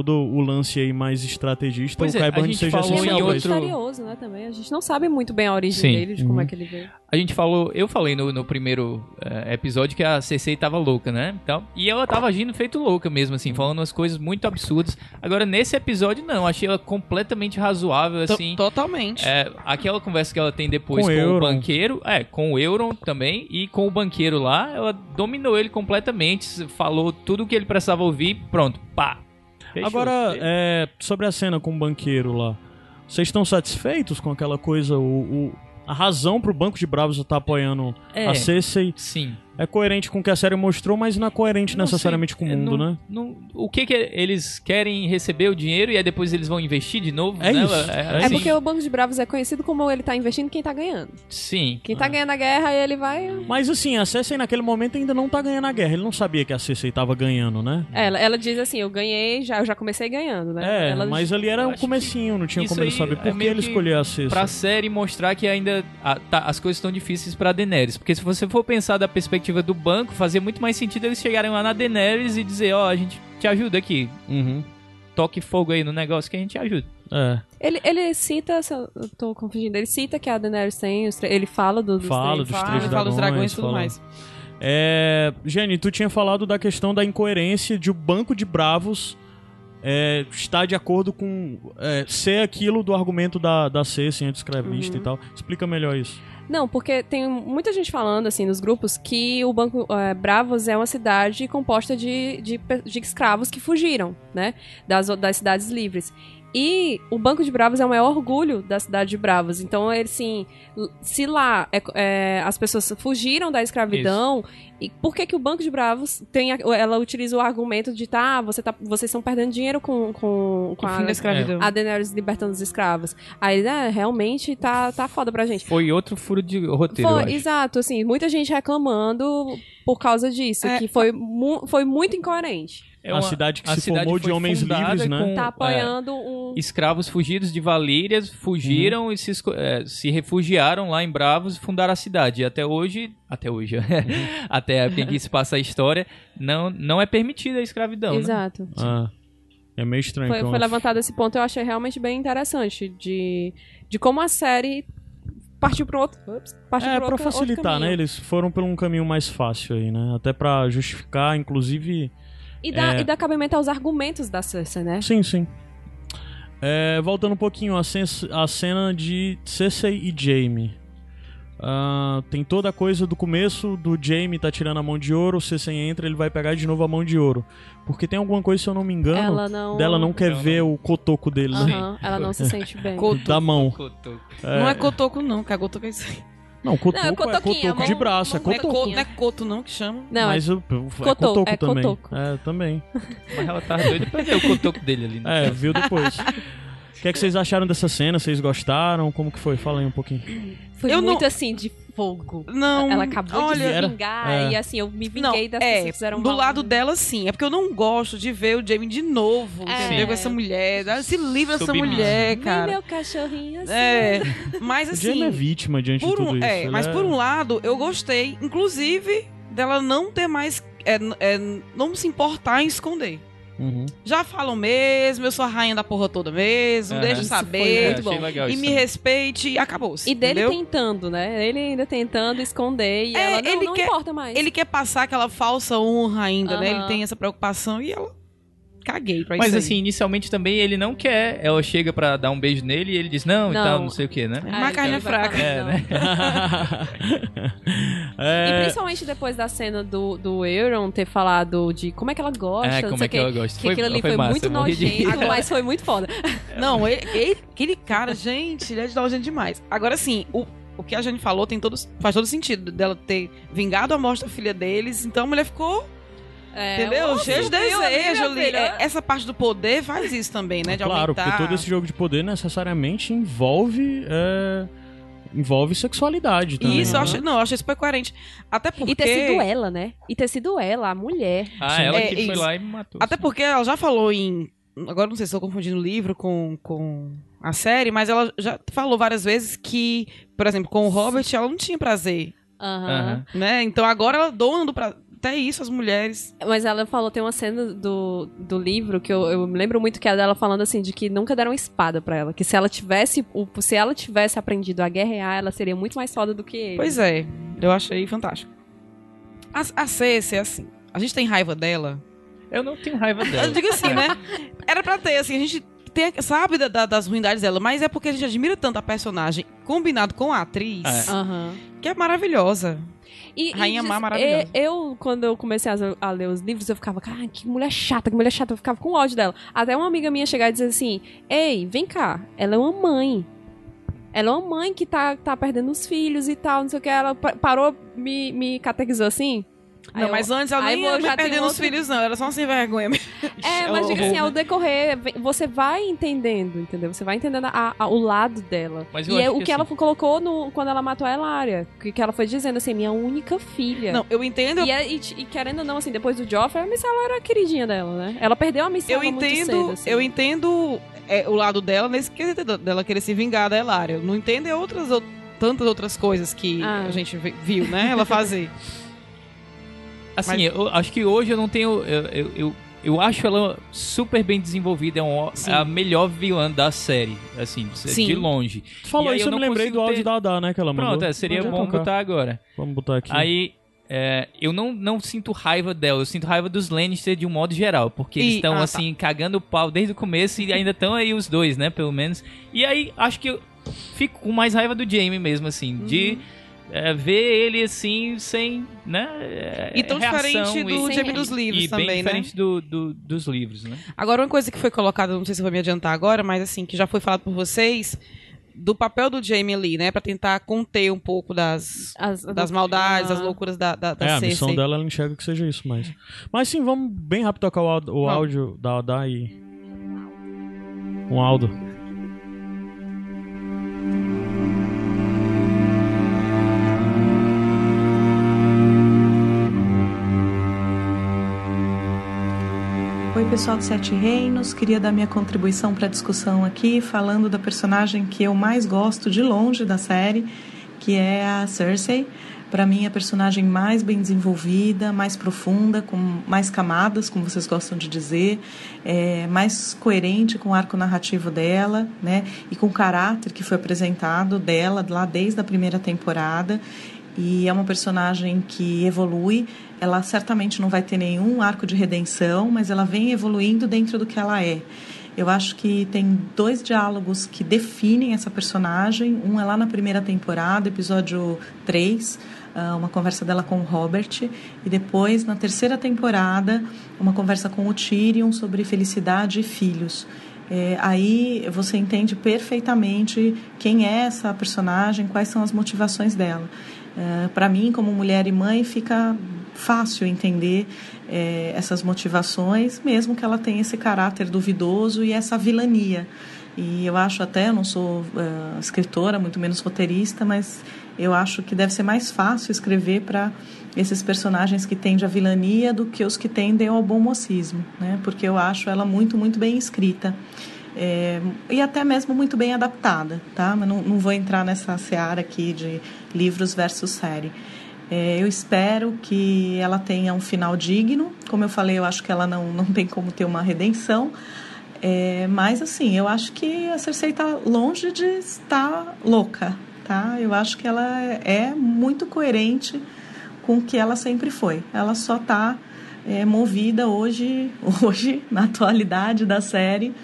Speaker 1: todo o lance aí mais estrategista,
Speaker 2: Pois
Speaker 1: o
Speaker 2: é, a
Speaker 1: Qyburn
Speaker 2: gente
Speaker 1: seja
Speaker 2: falou
Speaker 4: é
Speaker 2: em
Speaker 1: isso.
Speaker 2: outro-
Speaker 4: misterioso, né, também. A gente não sabe muito bem a origem
Speaker 2: Sim.
Speaker 4: dele, de como
Speaker 1: Uhum.
Speaker 4: é que ele veio.
Speaker 2: A gente falou, eu falei no, no primeiro eh, episódio que a Cersei tava louca, né? Então, e ela tava agindo feito louca mesmo, assim, falando umas coisas muito absurdas. Agora, nesse episódio, não, achei ela completamente razoável, assim.
Speaker 3: Totalmente.
Speaker 2: É, aquela conversa que ela tem depois
Speaker 1: Com
Speaker 2: com,
Speaker 1: o
Speaker 2: banqueiro, é, com o Euron também, e com o banqueiro lá, ela dominou ele completamente, falou tudo o que ele precisava ouvir, pronto, pá.
Speaker 1: Agora, é, sobre a cena com o banqueiro lá, vocês estão satisfeitos com aquela coisa, o, o- a razão pro Banco de Bravos estar apoiando
Speaker 2: É.
Speaker 1: a Cersei
Speaker 2: Sim.
Speaker 1: É coerente com o que a série mostrou, mas não é coerente
Speaker 2: Não
Speaker 1: necessariamente
Speaker 2: sei,
Speaker 1: com o
Speaker 2: é,
Speaker 1: mundo,
Speaker 2: não-
Speaker 1: né?
Speaker 2: não- o que que eles querem receber o dinheiro e aí depois eles vão investir de novo?
Speaker 1: É
Speaker 2: nela?
Speaker 1: isso, é
Speaker 4: É
Speaker 2: assim,
Speaker 4: porque o Banco de Bravos é conhecido como ele tá investindo quem tá ganhando.
Speaker 2: Sim.
Speaker 4: Quem tá ganhando a guerra, ele vai.
Speaker 1: Mas assim, a Cersei naquele momento ainda não tá ganhando a guerra. Ele não sabia que a Cersei tava ganhando, né?
Speaker 4: Ela, ela diz assim: eu ganhei, já, eu já comecei ganhando, né?
Speaker 1: É,
Speaker 4: ela,
Speaker 1: mas ali era um comecinho, não tinha como ele saber
Speaker 2: é
Speaker 1: por que ele escolheu a Cersei.
Speaker 2: Pra série mostrar que ainda ah, tá, as coisas estão difíceis pra Daenerys. Porque se você for pensar da perspectiva do banco, fazia muito mais sentido eles chegarem lá na Daenerys e dizer: Ó, a gente te ajuda aqui.
Speaker 1: Uhum.
Speaker 2: Toque fogo aí no negócio que a gente ajuda.
Speaker 1: É,
Speaker 4: Ele, ele cita, se eu tô confundindo, ele cita que a Daenerys tem, ele fala do, dos
Speaker 1: Fala
Speaker 4: três.
Speaker 1: dos
Speaker 3: Fala,
Speaker 1: três
Speaker 3: fala dos dragões e tudo
Speaker 1: fala-
Speaker 3: mais.
Speaker 1: É, Jenny, tu tinha falado da questão da incoerência de o Banco de Bravos é, estar de acordo com é, ser aquilo do argumento da, da Cersei antes escravista
Speaker 4: Uhum.
Speaker 1: e tal. Explica melhor isso.
Speaker 4: Não, porque tem muita gente falando, assim, nos grupos, que o Banco eh, Bravos é uma cidade composta de, de, de escravos que fugiram, né? Das, das cidades livres. E o Banco de Bravos é o maior orgulho da cidade de Bravos. Então, assim, se lá é- é, as pessoas fugiram da escravidão, e por que, que o Banco de Bravos tem. a- ela utiliza o argumento de tá, você tá vocês estão perdendo dinheiro com, com, com a,
Speaker 3: fim da escravidão.
Speaker 4: a Daenerys libertando os escravos. Aí, né, realmente tá, tá foda pra gente.
Speaker 2: Foi outro furo de roteiro, eu
Speaker 4: Foi,
Speaker 2: acho.
Speaker 4: exato, assim, muita gente reclamando por causa disso,
Speaker 3: É,
Speaker 4: que foi, mu- foi muito incoerente.
Speaker 2: É
Speaker 1: a cidade que
Speaker 2: a
Speaker 1: se
Speaker 2: cidade
Speaker 1: formou de homens livres, né?
Speaker 2: com,
Speaker 4: Tá
Speaker 2: é,
Speaker 4: apoiando um.
Speaker 2: escravos fugidos de Valírias fugiram e se, eh, se refugiaram lá em Bravos e fundaram a cidade. E até hoje, até hoje, <laughs> até a época em que se passa a história, não, não é permitida a escravidão. né?
Speaker 4: Exato.
Speaker 1: Ah, é meio estranho.
Speaker 4: Foi, foi levantado esse ponto, eu achei realmente bem interessante de, de como a série partiu para outro, ups, partiu
Speaker 1: É,
Speaker 4: pra outro- outro
Speaker 1: facilitar, né? Eles foram por um caminho mais fácil aí, né? Até pra justificar, inclusive.
Speaker 4: E dá,
Speaker 1: É.
Speaker 4: e dá cabimento aos argumentos da Cersei, né?
Speaker 1: Sim, sim. É, voltando um pouquinho, a, a cena de Cersei e Jaime. Ah, tem toda a coisa do começo do Jaime tá tirando a mão de ouro, o Cersei entra, ele vai pegar de novo a mão de ouro. Porque tem alguma coisa, se eu não me engano,
Speaker 4: Ela não.
Speaker 1: dela não quer
Speaker 2: Não,
Speaker 1: ver o cotoco dele, né?
Speaker 4: Aham, ela não se <laughs> sente bem.
Speaker 1: Da mão.
Speaker 2: Cotoco.
Speaker 3: Não é cotoco, não, que a cotoco é isso aí.
Speaker 1: Não, cotoco
Speaker 4: Não, é
Speaker 1: é cotoco de braço, é
Speaker 3: Não é,
Speaker 1: cotoco.
Speaker 3: co- não é coto, não, que chama.
Speaker 4: Não, é
Speaker 1: Mas o- é
Speaker 4: Cotoco, é
Speaker 1: também.
Speaker 4: cotoco.
Speaker 1: É, também. <laughs>
Speaker 2: Mas ela tá doida pra ver o cotoco dele ali. Né?
Speaker 1: É, viu depois. O que, é que vocês acharam dessa cena? Vocês gostaram? Como que foi? Fala aí um pouquinho.
Speaker 4: foi
Speaker 3: eu não-
Speaker 4: muito assim de fogo.
Speaker 3: Não.
Speaker 4: Ela acabou de
Speaker 3: olha,
Speaker 1: Era-
Speaker 4: vingar
Speaker 1: é.
Speaker 4: e assim, eu me
Speaker 3: Não,
Speaker 4: vinguei das pessoas
Speaker 3: é,
Speaker 4: que fizeram
Speaker 3: do
Speaker 4: mal.
Speaker 3: lado dela sim. É porque eu não gosto de ver o Jamie de novo,
Speaker 4: É.
Speaker 3: entendeu? Com essa mulher. Se livra dessa mulher,
Speaker 4: Nem
Speaker 3: cara.
Speaker 4: meu cachorrinho assim.
Speaker 3: É, mas
Speaker 1: o Jaime é
Speaker 3: assim,
Speaker 1: vítima diante
Speaker 3: por
Speaker 1: de tudo
Speaker 3: um,
Speaker 1: isso.
Speaker 3: é, mas por um lado, eu gostei, inclusive, dela não ter mais, é, é, não se importar em esconder.
Speaker 1: Uhum.
Speaker 3: Já falam mesmo, eu sou a rainha da porra toda mesmo,
Speaker 2: Aham.
Speaker 3: deixa eu
Speaker 4: foi
Speaker 3: saber.
Speaker 4: bom.
Speaker 2: legal
Speaker 3: E
Speaker 2: isso
Speaker 3: me respeite e acabou-se.
Speaker 4: E dele
Speaker 3: entendeu?
Speaker 4: tentando, né? Ele ainda tentando esconder e
Speaker 3: É,
Speaker 4: ela não,
Speaker 3: ele
Speaker 4: não
Speaker 3: quer-
Speaker 4: importa mais.
Speaker 3: Ele quer passar aquela falsa honra ainda, né? Ele tem essa preocupação e ela. Caguei pra
Speaker 2: Mas
Speaker 3: isso. aí.
Speaker 2: assim, inicialmente também ele não quer. Ela chega pra dar um beijo nele e ele diz não, e
Speaker 4: Não.
Speaker 2: tal, não sei o que, né?
Speaker 3: É
Speaker 4: Ah,
Speaker 3: uma
Speaker 4: então
Speaker 3: carne fraca.
Speaker 2: É, né? <laughs>
Speaker 4: E
Speaker 1: é,
Speaker 4: principalmente depois da cena do, do Euron ter falado de como é que ela gosta,
Speaker 2: É,
Speaker 4: não
Speaker 2: como
Speaker 4: sei
Speaker 2: é que
Speaker 4: o
Speaker 2: ela gosta.
Speaker 4: Que aquilo ali foi,
Speaker 2: massa,
Speaker 4: muito
Speaker 2: eu morri de
Speaker 4: nojento, mas foi muito foda. <laughs>
Speaker 3: Não, ele, ele- aquele cara, gente, ele é de nojento demais. Agora sim, o, o que a Jane falou tem todo, faz todo sentido dela ter vingado a morte da filha deles, então a mulher ficou,
Speaker 4: É,
Speaker 3: entendeu?
Speaker 4: ô,
Speaker 3: Cheia de
Speaker 4: ali,
Speaker 3: desejo ali. É, essa parte do poder faz isso também, né? De
Speaker 1: claro,
Speaker 3: aumentar.
Speaker 1: porque todo esse jogo de poder necessariamente envolve. é, envolve sexualidade também.
Speaker 3: E isso eu
Speaker 1: né?
Speaker 3: achei, não, eu achei super coerente. Até porque.
Speaker 4: E ter sido ela, né? E ter sido ela, a mulher.
Speaker 2: Ah, ela
Speaker 3: É,
Speaker 2: que foi
Speaker 3: isso.
Speaker 2: lá e me matou.
Speaker 3: Até porque ela já falou em. Agora não sei se estou confundindo o livro com, com a série, mas ela já falou várias vezes que, por exemplo, com o Robert, ela não tinha prazer.
Speaker 4: Aham.
Speaker 2: Aham.
Speaker 3: né? Então agora ela é dona do prazer. Até isso, as mulheres.
Speaker 4: Mas ela falou, tem uma cena do, do livro que eu, eu me lembro muito que é dela falando assim, de que nunca deram espada pra ela. Que se ela tivesse, se ela tivesse aprendido a guerrear, ela seria muito mais foda do que ele.
Speaker 3: Pois é, eu achei fantástico. A, a é assim. A gente tem raiva dela.
Speaker 2: Eu não tenho raiva
Speaker 3: Eu
Speaker 2: dela.
Speaker 3: digo assim, né? Era pra ter, assim, a gente tem, sabe da- da- das ruindades dela, mas é porque a gente admira tanto a personagem combinado com a atriz,
Speaker 2: É.
Speaker 4: Aham.
Speaker 3: que é maravilhosa.
Speaker 4: E,
Speaker 3: Rainha
Speaker 4: e
Speaker 3: Má
Speaker 4: diz-
Speaker 3: maravilhosa.
Speaker 4: e- Eu, quando eu comecei a, a ler os livros, eu ficava, cara, que mulher chata, que mulher chata. Eu ficava com ódio dela. Até uma amiga minha chegar e dizer assim: Ei, vem cá, ela é uma mãe. Ela é uma mãe que tá, tá perdendo os filhos e tal, não sei o que. Ela pa- parou, me, me catequizou assim.
Speaker 3: Não,
Speaker 4: eu-
Speaker 3: mas antes ela nem
Speaker 4: eu
Speaker 3: ia
Speaker 4: já
Speaker 3: perdendo
Speaker 4: tenho
Speaker 3: os
Speaker 4: outro-
Speaker 3: filhos, não. Era só uma sem vergonha.
Speaker 4: É, mas diga assim, ao decorrer, vem- você vai entendendo, entendeu? Você vai entendendo a- a- o lado dela.
Speaker 2: Mas
Speaker 4: e é o
Speaker 2: que
Speaker 4: que ela
Speaker 2: assim-
Speaker 4: colocou no, quando ela matou a Elária. Que, que ela foi dizendo assim, minha única filha.
Speaker 3: Não, eu entendo.
Speaker 4: E, é- e- e querendo ou não, assim, depois do Joffrey, a Missala era a queridinha dela, né? Ela perdeu a Missala
Speaker 3: Eu
Speaker 4: muito
Speaker 3: entendo,
Speaker 4: cedo, assim.
Speaker 3: eu entendo é, o lado dela nesse quesito dela querer se vingar da Elária. Eu não entendo é outras ou- tantas outras coisas que
Speaker 4: Ah.
Speaker 3: a gente vi- viu, né? Ela fazer. <laughs>
Speaker 2: Assim,
Speaker 3: Mas-
Speaker 2: eu acho que hoje eu não tenho. Eu, eu, eu, eu acho ela super bem desenvolvida. É um, a melhor vilã da série. Assim, de
Speaker 3: Sim.
Speaker 2: longe.
Speaker 1: Tu falou
Speaker 2: E
Speaker 1: isso,
Speaker 2: eu
Speaker 1: eu me
Speaker 2: não
Speaker 1: lembrei do áudio
Speaker 2: ter-
Speaker 1: da Adá, né? Que ela mandou.
Speaker 2: Pronto, é, seria
Speaker 1: Podia
Speaker 2: bom
Speaker 1: tocar.
Speaker 2: botar agora.
Speaker 1: Vamos botar aqui.
Speaker 2: Aí. é, eu não, não sinto raiva dela, eu sinto raiva dos Lannister de um modo geral, porque eles
Speaker 3: E-
Speaker 2: estão
Speaker 3: ah, tá.
Speaker 2: assim, cagando o pau desde o começo e ainda estão aí os dois, né, pelo menos. E aí, acho que eu fico com mais raiva do Jamie mesmo, assim, de... É, ver ele assim, sem, né? é,
Speaker 3: E tão
Speaker 2: reação
Speaker 3: diferente do
Speaker 2: e,
Speaker 3: Jamie dos livros
Speaker 2: e
Speaker 3: também,
Speaker 2: bem
Speaker 3: né?
Speaker 2: diferente do, do- dos livros, né?
Speaker 3: Agora, uma coisa que foi colocada, não sei se eu vou me adiantar agora, mas assim, que já foi falado por vocês, do papel do Jamie ali, né? Pra tentar conter um pouco das,
Speaker 4: As-
Speaker 3: das maldades, das loucuras da, da, da
Speaker 1: É, a
Speaker 3: Cersei.
Speaker 1: missão dela ela enxerga que seja isso, mas. Mas sim, vamos bem rápido tocar o, áudio- o áudio da Oda e. Um Aldo.
Speaker 5: Pessoal do Sete Reinos. Queria dar minha contribuição para a discussão aqui, falando da personagem que eu mais gosto de longe da série, que é a Cersei. Para mim, a personagem mais bem desenvolvida, mais profunda, com mais camadas, como vocês gostam de dizer, é, mais coerente com o arco narrativo dela, né? E com o caráter que foi apresentado dela lá desde a primeira temporada e é uma personagem que evolui. Ela certamente não vai ter nenhum arco de redenção, mas ela vem evoluindo dentro do que ela é. Eu acho que tem dois diálogos que definem essa personagem. Um é lá na primeira temporada, episódio 3, ah, uma conversa dela com o Robert. E depois, na terceira temporada, uma conversa com o Tyrion sobre felicidade e filhos. É, aí você entende perfeitamente quem é essa personagem, quais são as motivações dela. Para mim, como mulher e mãe, fica fácil entender é, essas motivações, mesmo que ela tenha esse caráter duvidoso e essa vilania. E eu acho até, eu não sou uh, escritora, muito menos roteirista, mas eu acho que deve ser mais fácil escrever para esses personagens que tendem à vilania do que os que tendem ao bom mocismo, né? Porque eu acho ela muito, muito bem escrita. É, e até mesmo muito bem adaptada, tá? Mas não, não vou entrar nessa seara aqui de livros versus série. É, eu espero que ela tenha um final digno. Como eu falei, eu acho que ela não, <laughs> não tem como ter uma redenção. É, mas, assim, eu acho que a Cersei está longe de estar louca, tá? Eu acho que ela é muito coerente com o que ela sempre foi. Ela só está é, movida hoje, <laughs> hoje, na atualidade da série,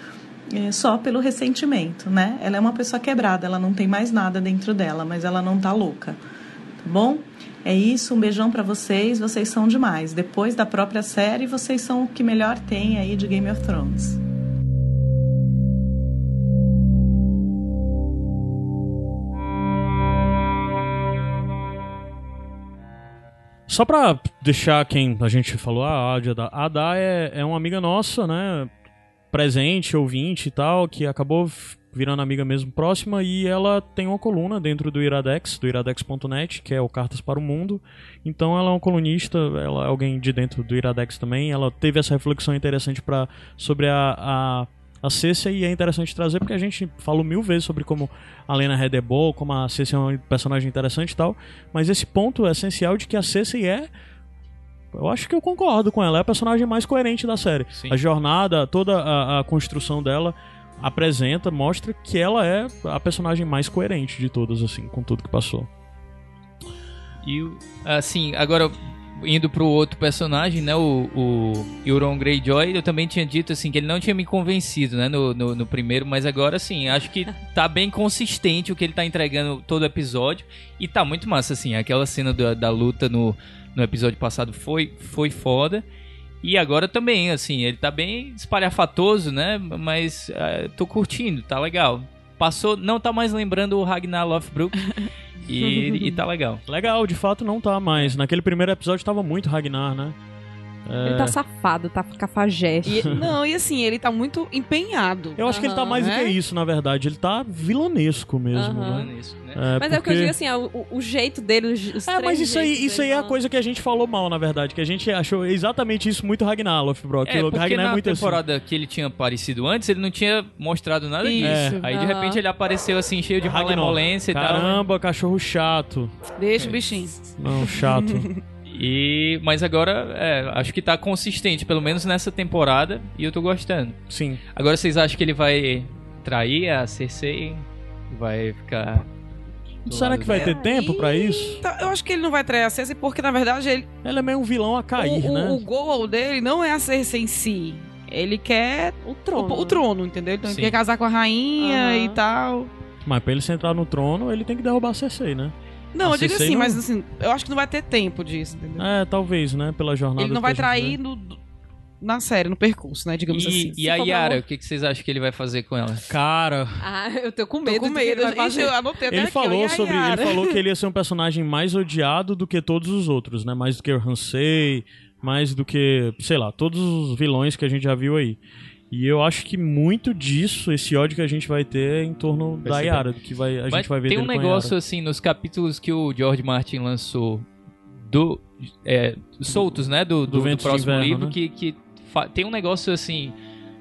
Speaker 5: é, só pelo ressentimento, né? Ela é uma pessoa quebrada, ela não tem mais nada dentro dela, mas ela não tá louca, tá bom? É isso, um beijão para vocês, vocês são demais. Depois da própria série, vocês são o que melhor tem aí de Game of Thrones.
Speaker 1: Só pra deixar quem a gente falou, a Ada, a Ada é, é uma amiga nossa, né? Presente, ouvinte e tal, que acabou virando amiga mesmo próxima e ela tem uma coluna dentro do Iradex, do iradex.net, que é o Cartas para o Mundo. Então ela é uma colunista, ela é alguém de dentro do Iradex também. Ela teve essa reflexão interessante pra, sobre a, a, a Cécia e é interessante trazer porque a gente falou mil vezes sobre como a Lena Headey é boa, como a Cécia é um personagem interessante e tal. Mas esse ponto essencial de que a Cersei é. Eu acho que eu concordo com ela. É a personagem mais coerente da série.
Speaker 2: Sim.
Speaker 1: A jornada, toda a, a construção dela apresenta, mostra que ela é a personagem mais coerente de todas, assim, com tudo que passou.
Speaker 2: E, assim, agora indo pro outro personagem, né, o, o Euron Greyjoy, eu também tinha dito, assim, que ele não tinha me convencido, né, no, no, no primeiro, mas agora, sim, acho que <laughs> tá bem consistente o que ele tá entregando todo episódio, e tá muito massa, assim, aquela cena da, da luta no, no episódio passado foi, foi foda, e agora também, assim, ele tá bem espalhafatoso, né, mas ah, tô curtindo, tá legal. Passou, não tá mais lembrando o Ragnar Lothbrok, <laughs> e, e tá legal.
Speaker 1: Legal, de fato não tá mais. Naquele primeiro episódio tava muito Ragnar, né? É,
Speaker 4: Ele tá safado, tá cafajeste.
Speaker 3: E- não, e assim, ele tá muito empenhado.
Speaker 1: Eu acho que ele tá mais do que
Speaker 3: né?
Speaker 1: isso, na verdade. Ele tá vilanesco mesmo,
Speaker 4: Aham.
Speaker 1: né?
Speaker 2: Nisso, né?
Speaker 1: É,
Speaker 4: Mas é o que eu
Speaker 1: porque-
Speaker 4: digo assim, é o, o- jeito dele, os,
Speaker 1: É, mas isso aí, isso aí é a coisa que a gente falou mal, na verdade. Que a gente achou exatamente isso muito Ragnar, Lothbrok.
Speaker 2: É,
Speaker 1: o
Speaker 2: porque
Speaker 1: Ragnar
Speaker 2: na
Speaker 1: é muito assim.
Speaker 2: temporada que ele tinha aparecido antes, ele não tinha mostrado nada
Speaker 3: Isso.
Speaker 2: disso. Aí de repente ele apareceu assim, cheio de malemolência e tal.
Speaker 1: Caramba, cachorro chato.
Speaker 3: Deixa o bichinho.
Speaker 1: Não, chato. <laughs>
Speaker 2: E, mas agora, é, acho que tá consistente, pelo menos nessa temporada, e eu tô gostando.
Speaker 1: Sim.
Speaker 2: Agora vocês acham que ele vai trair a Cersei? Vai ficar.
Speaker 1: Será que vai
Speaker 2: dela?
Speaker 1: ter tempo pra isso?
Speaker 3: Tá, eu acho que ele não vai trair a Cersei porque, na verdade, ele,
Speaker 1: Ele é meio um vilão a cair,
Speaker 3: o, o-
Speaker 1: né?
Speaker 3: o goal dele não é a Cersei em si. Ele quer
Speaker 4: O
Speaker 3: o,
Speaker 4: trono.
Speaker 3: o trono, entendeu? Então
Speaker 2: Sim.
Speaker 3: ele quer casar com a rainha
Speaker 4: Aham.
Speaker 3: e tal.
Speaker 1: Mas pra ele se entrar no trono, ele tem que derrubar a Cersei, né?
Speaker 3: Não, eu digo assim,
Speaker 1: não-
Speaker 3: mas assim, eu acho que não vai ter tempo disso, entendeu?
Speaker 1: É, talvez, né? Pela jornada.
Speaker 3: Ele não vai trair no- na série, no percurso, né? Digamos
Speaker 2: E,
Speaker 3: assim.
Speaker 2: e a Yara, o que, que vocês acham que ele vai fazer com ela?
Speaker 1: Cara,
Speaker 4: Ah, eu tô com
Speaker 3: Tô
Speaker 4: medo.
Speaker 3: com
Speaker 4: do que ele
Speaker 3: medo.
Speaker 4: vai
Speaker 3: Ixi,
Speaker 4: fazer.
Speaker 3: eu anotei até
Speaker 1: ele
Speaker 3: aqui, ó,
Speaker 1: falou
Speaker 3: a
Speaker 1: sobre. Ele falou que ele ia ser um <laughs> personagem mais odiado do que todos os outros, né? Mais do que o Hansei, mais do que, sei lá, todos os vilões que a gente já viu aí. E eu acho que muito disso, esse ódio que a gente vai ter é em torno da
Speaker 2: ser
Speaker 1: Yara, que vai, a
Speaker 2: Mas
Speaker 1: gente vai ver
Speaker 2: tem um negócio assim nos capítulos que o George Martin lançou do é, soltos, né, do, do, do
Speaker 1: de
Speaker 2: próximo
Speaker 1: Inverno,
Speaker 2: livro
Speaker 1: né?
Speaker 2: que, que fa- tem um negócio assim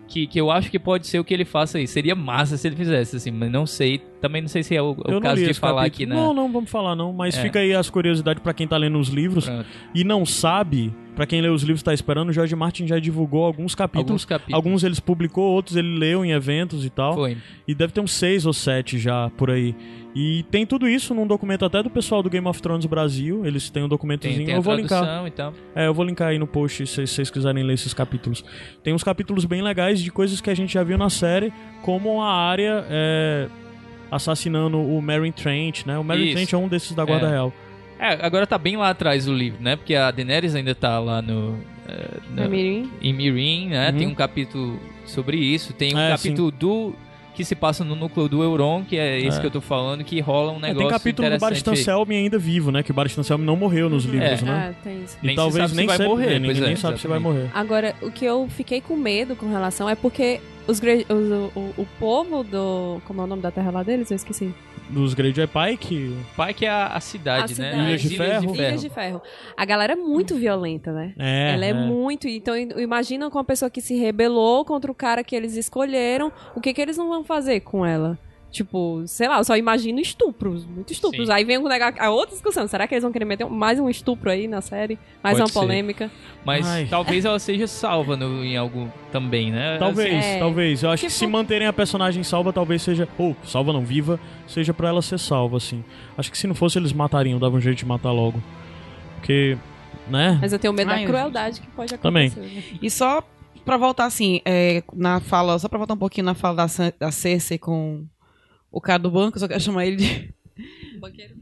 Speaker 2: que, que eu acho que pode ser o que ele faça aí. Seria massa se ele fizesse assim, mas não sei. Também não sei se é o, o
Speaker 1: Eu não
Speaker 2: caso
Speaker 1: li
Speaker 2: de falar
Speaker 1: capítulo.
Speaker 2: aqui na
Speaker 1: Não, não, vamos falar não. Mas
Speaker 2: É.
Speaker 1: fica aí as curiosidades pra quem tá lendo os livros
Speaker 2: Pronto.
Speaker 1: e não sabe, pra quem lê os livros e tá esperando, o George Martin já divulgou alguns capítulos.
Speaker 2: alguns capítulos.
Speaker 1: Alguns eles publicou, outros ele leu em eventos e tal.
Speaker 2: Foi.
Speaker 1: E deve ter uns seis ou sete já por aí. E tem tudo isso num documento até do pessoal do Game of Thrones Brasil. Eles têm um documentozinho.
Speaker 2: Tem, tem a
Speaker 1: eu vou linkar.
Speaker 2: e tal.
Speaker 1: É, eu vou linkar aí no post se vocês quiserem ler esses capítulos. Tem uns capítulos bem legais de coisas que a gente já viu na série, como a área é, assassinando o Meryn Trent, né? O
Speaker 2: Isso.
Speaker 1: Trent é um desses da Guarda
Speaker 2: É.
Speaker 1: Real.
Speaker 2: É, agora tá bem lá atrás o livro, né? Porque a Daenerys ainda tá lá no é, na-
Speaker 4: É Mirim?
Speaker 2: em Mirin, né?
Speaker 1: Uhum.
Speaker 2: Tem um capítulo sobre isso. Tem um
Speaker 1: É,
Speaker 2: capítulo do que se passa no núcleo do Euron, que é esse
Speaker 1: É.
Speaker 2: que eu tô falando, que rola um
Speaker 1: É,
Speaker 2: negócio
Speaker 1: tem capítulo do Baristan. Selmy ainda vivo, né? Que o Baristan Selmy não morreu nos livros,
Speaker 2: É.
Speaker 1: né?
Speaker 4: Ah, tem isso.
Speaker 1: E
Speaker 2: Nem se
Speaker 1: talvez
Speaker 2: sabe se
Speaker 1: nem
Speaker 2: vai
Speaker 1: sempre-
Speaker 2: morrer,
Speaker 1: é,
Speaker 2: pois
Speaker 1: ninguém
Speaker 2: é,
Speaker 1: sabe se vai morrer.
Speaker 4: Agora, o que eu fiquei com medo com relação é porque os, os- o, o, o povo do. Como é o nome da terra lá deles? Eu esqueci.
Speaker 1: Dos Greyjoy Pike,
Speaker 2: Pai que é a, a cidade,
Speaker 4: A
Speaker 2: né?
Speaker 4: cidade.
Speaker 1: Ilhas de
Speaker 2: As
Speaker 1: Ferro.
Speaker 4: Ilhas de Ferro. A galera é muito violenta, né?
Speaker 1: é,
Speaker 4: Ela é, muito. Então, imagina com uma pessoa que se rebelou contra o cara que eles escolheram, o que, que eles não vão fazer com ela? Tipo, sei lá, eu só imagino estupros, muito estupros.
Speaker 2: Sim.
Speaker 4: Aí vem a outra discussão. Será que eles vão querer meter mais um estupro aí na série? Mais
Speaker 2: Pode
Speaker 4: uma
Speaker 2: ser.
Speaker 4: polêmica?
Speaker 2: Mas
Speaker 1: Ai.
Speaker 2: talvez ela seja salva no, em algo também, né?
Speaker 1: Talvez,
Speaker 4: É.
Speaker 1: talvez. Eu acho que
Speaker 4: Tipo-
Speaker 1: se manterem a personagem salva, talvez seja. Ou, salva não, viva, seja pra ela ser salva, assim. Acho que se não fosse, eles matariam, davam um jeito de matar logo. Porque, né?
Speaker 4: Mas eu tenho medo
Speaker 3: Ai,
Speaker 4: da crueldade que pode
Speaker 1: Também.
Speaker 4: acontecer. né?
Speaker 3: E só pra voltar assim, é, na fala, só pra voltar um pouquinho na fala da, da Cersei com o cara do banco, eu só quero <laughs> chamar ele de.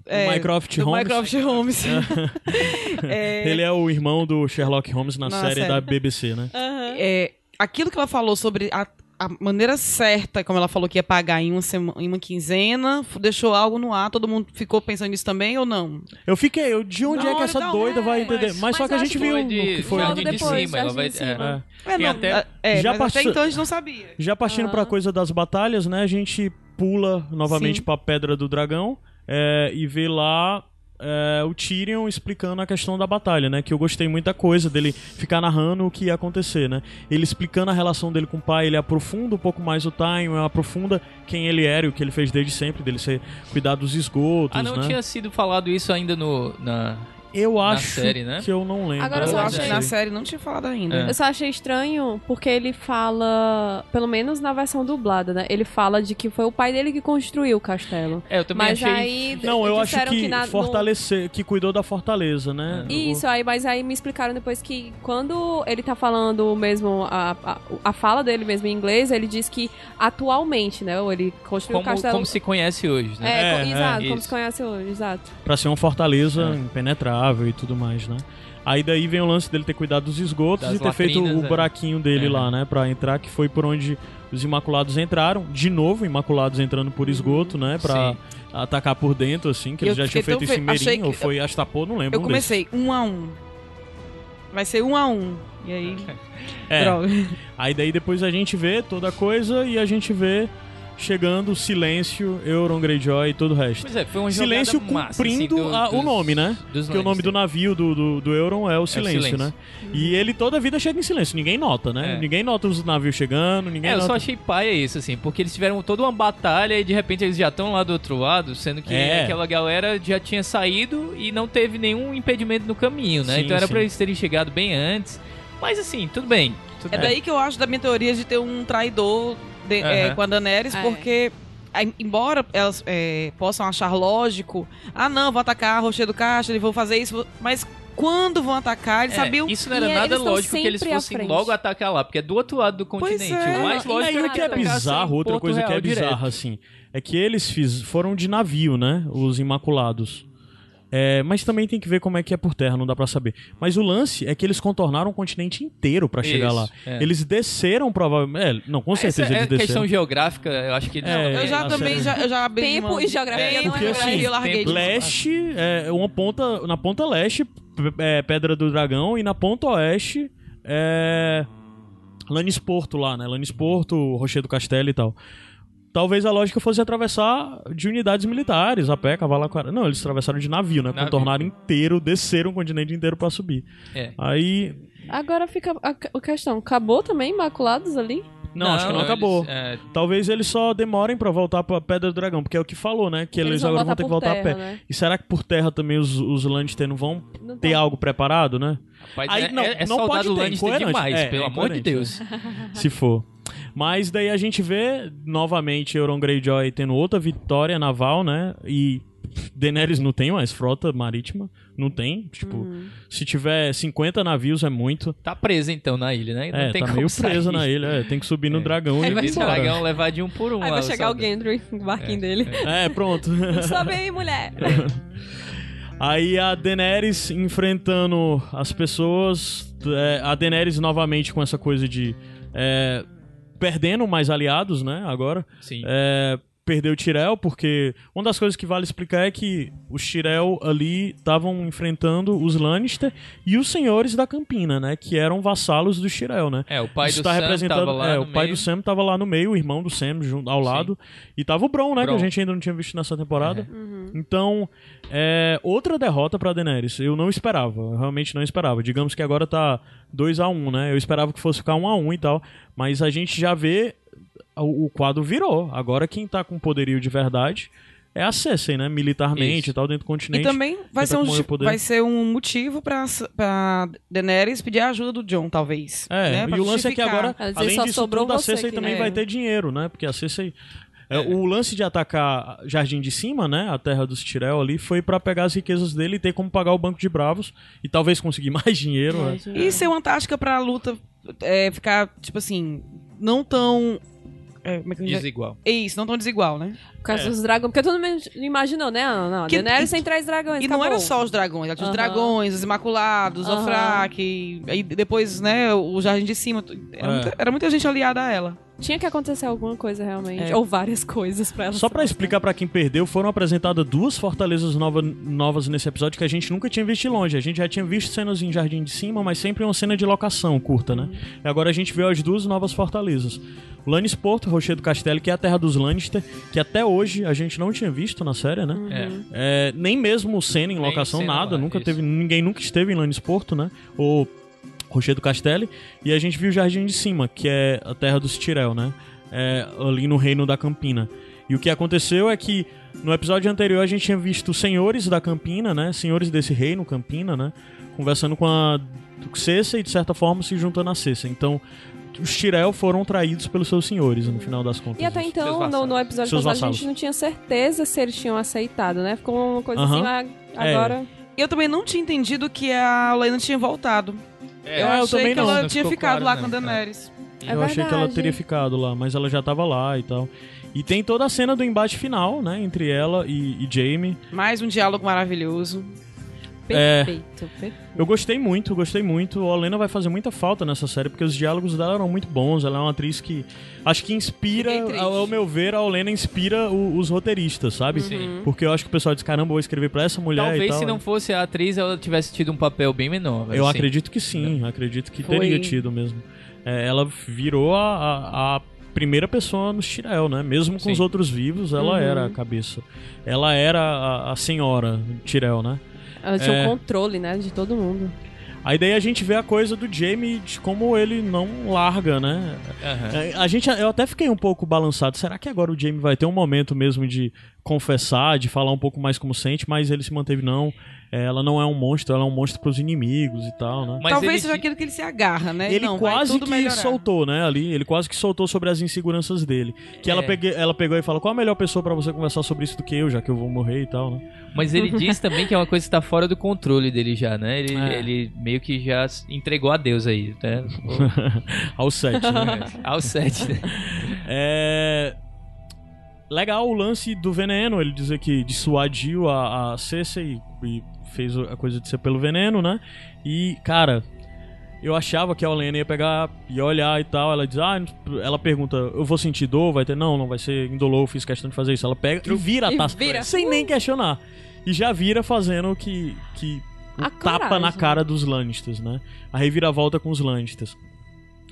Speaker 3: É,
Speaker 1: Mycroft
Speaker 3: do
Speaker 1: Holmes.
Speaker 3: Mycroft Holmes. <laughs> É,
Speaker 1: Ele é o irmão do Sherlock Holmes na,
Speaker 3: Na
Speaker 1: série,
Speaker 3: série.
Speaker 1: da BBC, né?
Speaker 3: é, aquilo que ela falou sobre a, a maneira certa, como ela falou que ia pagar em uma, sema, em uma quinzena, deixou algo no ar, todo mundo ficou pensando nisso também ou não?
Speaker 1: Eu fiquei, eu, de onde
Speaker 3: Na
Speaker 1: é que essa
Speaker 3: não,
Speaker 1: doida
Speaker 3: é,
Speaker 1: vai entender? Mas,
Speaker 3: mas-
Speaker 1: só que a gente viu
Speaker 2: de,
Speaker 1: que foi.
Speaker 4: Logo
Speaker 2: Jardim de Cima, ela vai...
Speaker 4: Cima.
Speaker 2: é.
Speaker 1: É.
Speaker 3: É, não,
Speaker 2: até-
Speaker 3: é,
Speaker 1: Já
Speaker 3: mas até
Speaker 1: passou-
Speaker 3: então a gente não sabia.
Speaker 1: Já partindo
Speaker 4: Aham.
Speaker 1: pra coisa das batalhas, né? A gente pula novamente
Speaker 3: Sim.
Speaker 1: pra Pedra do Dragão é, e vê lá é, o Tyrion explicando a questão da batalha, né? Que eu gostei muito da coisa dele ficar narrando o que ia acontecer, né? Ele explicando a relação dele com o pai, ele aprofunda um pouco mais o Time, aprofunda quem ele era e o que ele fez desde sempre, dele ser cuidar dos esgotos,
Speaker 2: Ah, não
Speaker 1: né?
Speaker 2: tinha sido falado isso ainda no... Na...
Speaker 1: Eu acho
Speaker 2: série, né?
Speaker 1: que eu não lembro.
Speaker 4: Agora, eu só
Speaker 3: que
Speaker 4: achei-
Speaker 3: na série não tinha falado ainda.
Speaker 2: É.
Speaker 4: Eu só achei estranho porque ele fala, pelo menos na versão dublada, né? Ele fala de que foi o pai dele que construiu o castelo.
Speaker 2: É, eu também
Speaker 4: Mas
Speaker 2: achei...
Speaker 4: aí
Speaker 1: Não, eu acho
Speaker 4: disseram
Speaker 1: que,
Speaker 4: na-
Speaker 1: fortalecer, que cuidou da fortaleza, né?
Speaker 4: Isso, aí, mas aí me explicaram depois que quando ele tá falando mesmo a, a, a fala dele mesmo em inglês, ele diz que atualmente, né? Ou ele construiu o
Speaker 2: Como,
Speaker 4: castelo.
Speaker 2: como se conhece hoje, né?
Speaker 4: É,
Speaker 1: É, é,
Speaker 4: exato, como
Speaker 2: isso.
Speaker 4: se conhece hoje, exato.
Speaker 1: Pra ser uma fortaleza
Speaker 2: É.
Speaker 1: impenetrável e tudo mais, né? Aí daí vem o lance dele ter cuidado dos esgotos
Speaker 2: Das
Speaker 1: e ter feito
Speaker 2: latrinas,
Speaker 1: o
Speaker 2: é.
Speaker 1: buraquinho dele
Speaker 2: É.
Speaker 1: lá, né? Pra entrar, que foi por onde os Imaculados entraram. De novo, Imaculados entrando por esgoto, né? Pra
Speaker 2: Sim.
Speaker 1: atacar por dentro, assim, que eles já tinham feito isso em
Speaker 3: fe- achei
Speaker 1: Merim,
Speaker 3: que-
Speaker 1: ou foi Astapor, não lembro.
Speaker 3: Eu
Speaker 1: um desses.
Speaker 3: comecei um a um. Vai ser um a um. E aí.
Speaker 1: É.
Speaker 3: Droga.
Speaker 1: Aí daí depois a gente vê toda a coisa e a gente vê chegando silêncio, Euron Greyjoy e todo o resto.
Speaker 2: Pois é, foi uma
Speaker 1: Silêncio
Speaker 2: massa,
Speaker 1: cumprindo
Speaker 2: assim, do-
Speaker 1: a- o
Speaker 2: dos-
Speaker 1: nome, né?
Speaker 2: dos
Speaker 1: Porque o nome do navio do, do, do Euron é o silêncio,
Speaker 2: silêncio.
Speaker 1: né? E ele toda a vida chega em silêncio, ninguém nota, né?
Speaker 2: É.
Speaker 1: Ninguém nota os navios chegando, ninguém
Speaker 2: É, eu
Speaker 1: nota.
Speaker 2: só achei paia isso, assim, porque eles tiveram toda uma batalha e de repente eles já estão lá do outro lado, sendo que
Speaker 1: É.
Speaker 2: aquela galera já tinha saído e não teve nenhum impedimento no caminho, né?
Speaker 1: Sim,
Speaker 2: então era
Speaker 1: sim.
Speaker 2: pra eles terem chegado bem antes. Mas assim, tudo bem. tudo
Speaker 3: É
Speaker 2: bem.
Speaker 3: daí que eu acho da minha teoria de ter um traidor de- é,
Speaker 2: Aham.
Speaker 3: com a Daenerys,
Speaker 4: É.
Speaker 3: porque. aí, Embora elas é, possam achar lógico, ah não, vou atacar a Rochedo Caixa, eles vão fazer isso, mas quando vão atacar, eles
Speaker 2: É,
Speaker 3: sabiam.
Speaker 2: isso não era
Speaker 4: E
Speaker 2: nada lógico que eles fossem logo atacar lá, porque é do outro lado do continente.
Speaker 3: é.
Speaker 2: O mais
Speaker 1: E
Speaker 2: lógico
Speaker 1: aí
Speaker 2: era
Speaker 1: o que é bizarro, outra coisa que é
Speaker 2: direto.
Speaker 1: bizarra, assim, é que eles fiz, foram de navio, né? Os Imaculados. É, mas também tem que ver como é que é por terra, não dá pra saber. Mas o lance é que eles contornaram um continente inteiro pra chegar
Speaker 2: Isso,
Speaker 1: lá.
Speaker 2: é.
Speaker 1: Eles desceram provavelmente. É, não, com certeza
Speaker 2: Essa é
Speaker 1: eles desceram.
Speaker 2: questão geográfica, eu acho que eles
Speaker 1: É,
Speaker 3: Eu já também, já, eu já abri
Speaker 4: Tempo
Speaker 3: mão
Speaker 4: e geografia
Speaker 3: É,
Speaker 4: não é
Speaker 3: porque
Speaker 1: assim,
Speaker 3: eu larguei
Speaker 1: Leste, é, uma ponta, na ponta leste, é, Pedra do Dragão, e na ponta oeste, é. Lanisporto lá, né? Lanisporto, Rochedo do Castelo e tal. Talvez a lógica fosse atravessar de unidades militares, a pé, cavalo, cara. Não, eles atravessaram de navio, né?
Speaker 2: Navio.
Speaker 1: Contornaram inteiro, desceram o continente inteiro pra subir.
Speaker 2: É.
Speaker 1: Aí.
Speaker 4: Agora fica a, a questão. Acabou também Imaculados ali?
Speaker 1: Não, acho que não
Speaker 2: eles-
Speaker 1: acabou.
Speaker 2: é,
Speaker 1: Talvez eles só demorem pra voltar pra Pedra do Dragão, porque é o que falou, né? Que eles,
Speaker 4: vão
Speaker 1: agora vão ter que voltar a
Speaker 4: terra,
Speaker 1: pé.
Speaker 4: né?
Speaker 1: E será que por terra também os, os Lannister não vão
Speaker 4: Não
Speaker 1: ter
Speaker 4: tá.
Speaker 1: algo preparado, né?
Speaker 2: rapaz,
Speaker 1: Aí,
Speaker 2: é,
Speaker 1: não,
Speaker 2: é, é
Speaker 1: não pode ter,
Speaker 2: Lannister demais,
Speaker 1: É,
Speaker 2: pelo
Speaker 1: é
Speaker 2: amor de Deus.
Speaker 1: se for. Mas daí a gente vê novamente Euron Greyjoy tendo outra vitória naval, né? E Daenerys não tem mais frota marítima, não tem. Tipo,
Speaker 4: Uhum.
Speaker 1: se tiver 50 navios é muito.
Speaker 2: Tá presa então na ilha, né? Não
Speaker 1: é,
Speaker 2: tem
Speaker 1: tá
Speaker 2: como
Speaker 1: meio
Speaker 2: sair.
Speaker 1: presa na ilha. é, tem que subir no
Speaker 2: É.
Speaker 1: dragão e
Speaker 2: Aí vai
Speaker 1: embora.
Speaker 2: dragão levar de um por um.
Speaker 4: Aí vai
Speaker 2: o
Speaker 4: chegar o. Gendry, o barquinho dele.
Speaker 1: É, pronto. <laughs>
Speaker 4: Sobe aí, mulher! <laughs>
Speaker 1: Aí a Daenerys enfrentando as pessoas. é, a Daenerys novamente com essa coisa de. é, perdendo mais aliados, né? Agora.
Speaker 2: Sim.
Speaker 1: É, perdeu o Tyrell, porque uma das coisas que vale explicar é que os Tyrell ali estavam enfrentando os Lannister e os senhores da Campina, né? Que eram vassalos dos Tyrell, né?
Speaker 2: É, o pai
Speaker 1: Isso
Speaker 2: do
Speaker 1: tá
Speaker 2: Sam
Speaker 1: representando,
Speaker 2: tava lá
Speaker 1: é,
Speaker 2: no
Speaker 1: o pai
Speaker 2: meio.
Speaker 1: do Sam tava lá no meio, o irmão do Sam junto, ao lado, e tava o Bron, né, que
Speaker 2: Bron.
Speaker 1: a gente ainda não tinha visto nessa temporada.
Speaker 4: Uhum.
Speaker 1: Então, é, outra derrota pra Daenerys. Eu não esperava, eu realmente não esperava. Digamos que agora tá 2 a 1 né? Eu esperava que fosse ficar 1 a 1 e tal, mas a gente já vê o, o quadro virou. Agora quem tá com poderio de verdade é a Cersei, né? Militarmente
Speaker 2: Isso.
Speaker 1: e tal, dentro do
Speaker 3: E
Speaker 1: continente.
Speaker 3: também vai ser,
Speaker 1: tá
Speaker 3: um, vai ser um motivo pra, pra Daenerys pedir a ajuda do John, talvez.
Speaker 1: É,
Speaker 3: né? Pra
Speaker 1: e o lance é que agora, além
Speaker 4: só
Speaker 1: disso
Speaker 4: sobrou
Speaker 1: tudo, a Cersei também
Speaker 3: né?
Speaker 1: vai ter dinheiro, né? Porque a Cersei... é, O lance de atacar Jardim de Cima, né? A terra dos Tyrell ali, foi pra pegar as riquezas dele e ter como pagar o Banco de Bravos e talvez conseguir <laughs> mais dinheiro. né?
Speaker 3: E ser uma tática pra luta é, ficar, tipo assim, não tão. É, como é
Speaker 2: Desigual.
Speaker 3: É isso, não tão desigual, né?
Speaker 4: Por causa
Speaker 1: É.
Speaker 4: dos dragões. Porque todo mundo imaginou, né? Não, não.
Speaker 3: Que-
Speaker 4: Daenerys
Speaker 3: e-
Speaker 4: tem três dragões.
Speaker 3: E não era
Speaker 4: acabou.
Speaker 3: só os dragões, ela tinha os
Speaker 4: Aham.
Speaker 3: dragões, os Imaculados, o
Speaker 4: Aham.
Speaker 3: Fraque, aí depois, né, o Jardim de Cima. Era,
Speaker 1: É.
Speaker 3: muita, era muita gente aliada a ela.
Speaker 4: Tinha que acontecer alguma coisa realmente.
Speaker 3: É.
Speaker 4: Ou várias coisas pra ela.
Speaker 1: Só pra explicar pra quem perdeu, foram apresentadas duas fortalezas nova, novas nesse episódio que a gente nunca tinha visto de longe. A gente já tinha visto cenas em Jardim de Cima, mas sempre uma cena de locação curta, né? E agora a gente viu as duas novas fortalezas. O Lannisport, Rochedo Castelo, que é a terra dos Lannister, que até hoje a gente não tinha visto na série, né?
Speaker 2: É.
Speaker 1: É, nem mesmo cena em locação,
Speaker 2: cena
Speaker 1: nada.
Speaker 2: lá,
Speaker 1: nunca
Speaker 2: isso.
Speaker 1: teve, ninguém nunca esteve em Lannisporto, né? Ou Rochedo Castelli. E a gente viu o Jardim de Cima, que é a terra dos Tyrell, né? É, ali no Reino da Campina. E o que aconteceu é que no episódio anterior a gente tinha visto senhores da Campina, né? Senhores desse reino, Campina, né? Conversando com a Cersei e de certa forma se juntando a Cersei. Então, os Tyrell foram traídos pelos seus senhores, no final das contas.
Speaker 4: E até então, no, no episódio passado, a gente não tinha certeza se eles tinham aceitado, né? Ficou uma coisa
Speaker 1: Aham.
Speaker 4: assim, ah,
Speaker 1: É.
Speaker 4: agora.
Speaker 3: Eu também não tinha entendido que a Lena tinha voltado.
Speaker 2: É,
Speaker 3: eu
Speaker 1: eu
Speaker 3: achei
Speaker 1: também
Speaker 3: que
Speaker 1: não,
Speaker 3: ela
Speaker 2: não
Speaker 3: tinha
Speaker 2: ficou
Speaker 3: ficado
Speaker 2: claro,
Speaker 3: lá
Speaker 2: não.
Speaker 3: com a Daenerys.
Speaker 4: É
Speaker 1: eu achei que ela
Speaker 4: verdade.
Speaker 1: teria ficado lá, mas ela já tava lá e tal. E tem toda a cena do embate final, né? Entre ela e, e Jaime.
Speaker 3: Mais um diálogo maravilhoso.
Speaker 1: É.
Speaker 4: Perfeito, perfeito.
Speaker 1: Eu gostei muito, gostei muito. A Olena vai fazer muita falta nessa série, porque os diálogos dela eram muito bons. Ela é uma atriz que acho que inspira, ao, ao meu ver, a Olena inspira o- os roteiristas, sabe?
Speaker 2: Sim.
Speaker 1: Porque eu acho que o pessoal diz, caramba, vou escrever pra essa mulher e
Speaker 2: Talvez
Speaker 1: tal.
Speaker 2: se não fosse a atriz, ela tivesse tido um papel bem menor.
Speaker 1: Eu
Speaker 2: assim.
Speaker 1: acredito que sim, acredito que
Speaker 3: Foi.
Speaker 1: teria tido mesmo. É, ela virou a, a- a primeira pessoa nos Tyrell, né? Mesmo com
Speaker 2: Sim.
Speaker 1: os outros vivos, ela era a cabeça. Ela era a, a senhora Tyrell, né?
Speaker 4: Ela tinha
Speaker 1: É.
Speaker 4: um controle, né, de todo mundo.
Speaker 1: Aí daí a gente vê a coisa do Jamie de como ele não larga, né? É, A gente, eu até fiquei um pouco balançado. Será que agora o Jamie vai ter um momento mesmo de confessar, de falar um pouco mais como sente? Mas ele se manteve não. É, ela não é um monstro, ela é um monstro pros inimigos e tal, né?
Speaker 2: Mas
Speaker 3: Talvez
Speaker 2: ele
Speaker 3: seja aquilo que ele se agarra, né?
Speaker 1: ele
Speaker 3: Não, vai
Speaker 1: quase
Speaker 3: tudo
Speaker 1: que
Speaker 3: melhorar.
Speaker 1: soltou, né, ali. Ele quase que soltou sobre as inseguranças dele. Que ela,
Speaker 2: É.
Speaker 1: pegue, ela pegou e falou: qual a melhor pessoa pra você conversar sobre isso do que eu, já que eu vou morrer e tal, né?
Speaker 2: Mas ele diz também que é uma coisa que tá fora do controle dele já, né? Ele,
Speaker 1: É.
Speaker 2: ele meio que já entregou a Deus aí, né? <laughs>
Speaker 1: Ao sete, né? <laughs>
Speaker 2: Ao sete, né?
Speaker 1: É... legal o lance do veneno, ele dizer que dissuadiu a, a Cersei e, fez a coisa de ser pelo veneno, né? E, cara, eu achava que a Olena ia pegar e olhar e tal. Ela diz, ah, ela pergunta, eu vou sentir dor? Vai ter? Não, não vai ser indolor, fiz questão de fazer isso. Ela pega e vira a taça,
Speaker 4: vira.
Speaker 1: sem nem questionar. E já vira fazendo que, que o
Speaker 4: A
Speaker 1: tapa
Speaker 4: coragem.
Speaker 1: na cara dos Lannisters, né? A reviravolta com os Lannisters.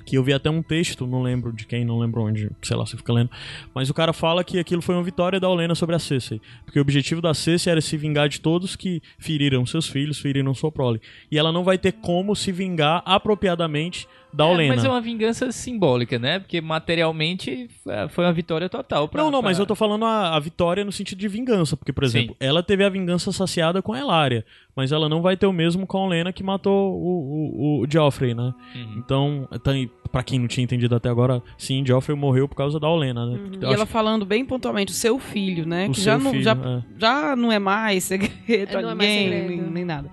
Speaker 1: Que eu vi até um texto, não lembro de quem, não lembro onde, sei lá, você fica lendo. Mas o cara fala que aquilo foi uma vitória da Olena sobre a Cersei. Porque o objetivo da Cersei era se vingar de todos que feriram seus filhos, feriram sua prole. E ela não vai ter como se vingar apropriadamente da
Speaker 2: É,
Speaker 1: Olena.
Speaker 2: mas é uma vingança simbólica, né? Porque materialmente é, foi uma vitória total. Pra,
Speaker 1: não, não,
Speaker 2: pra-
Speaker 1: mas eu tô falando a, a vitória no sentido de vingança. Porque, por exemplo, ela teve a vingança saciada com a Elaria. Mas ela não vai ter o mesmo com a Olena que matou o, o, o Joffrey, né?
Speaker 2: Uhum.
Speaker 1: Então, tá pra quem não tinha entendido até agora, sim, Joffrey morreu por causa da Olena, né? Eu
Speaker 3: E ela falando bem pontualmente, o seu filho, né?
Speaker 1: O
Speaker 3: que já
Speaker 1: seu
Speaker 3: não,
Speaker 1: filho,
Speaker 3: já,
Speaker 1: é.
Speaker 3: já não é mais segredo pra
Speaker 4: Não é
Speaker 3: ninguém,
Speaker 4: segredo.
Speaker 3: nem, nem nada.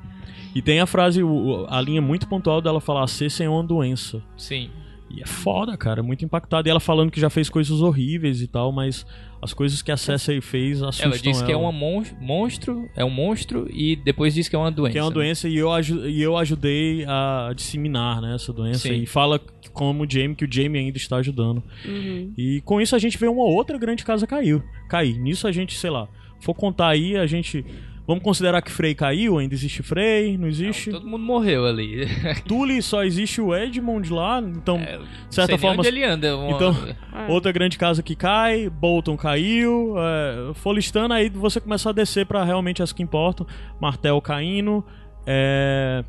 Speaker 1: E tem a frase, a linha muito pontual dela falar: a Cersei é uma doença.
Speaker 2: Sim.
Speaker 1: E é foda, cara, é muito impactado. E ela falando que já fez coisas horríveis e tal, mas as coisas que a Cersei fez assustam
Speaker 2: Ela disse que é um mon- monstro, é um monstro e depois disse que é uma doença.
Speaker 1: Que é uma
Speaker 2: né?
Speaker 1: doença e eu, e eu ajudei a disseminar né, essa doença.
Speaker 2: Sim.
Speaker 1: E fala como o Jamie, que o Jamie ainda está ajudando.
Speaker 4: Uhum.
Speaker 1: E com isso a gente vê uma outra grande casa caiu. cair. Nisso a gente, sei lá, for contar aí, a gente. Vamos considerar que Frey caiu, ainda existe Frey, não existe.
Speaker 2: Todo mundo morreu ali. <laughs>
Speaker 1: Tully só existe o Edmond lá, então,
Speaker 2: É,
Speaker 1: de certa
Speaker 2: Não
Speaker 1: forma.
Speaker 2: onde ele anda. uma-
Speaker 1: Então,
Speaker 4: É.
Speaker 1: outra grande casa que cai, Bolton caiu, é, Folistana, aí você começa a descer pra realmente as que importam. Martel caindo, é,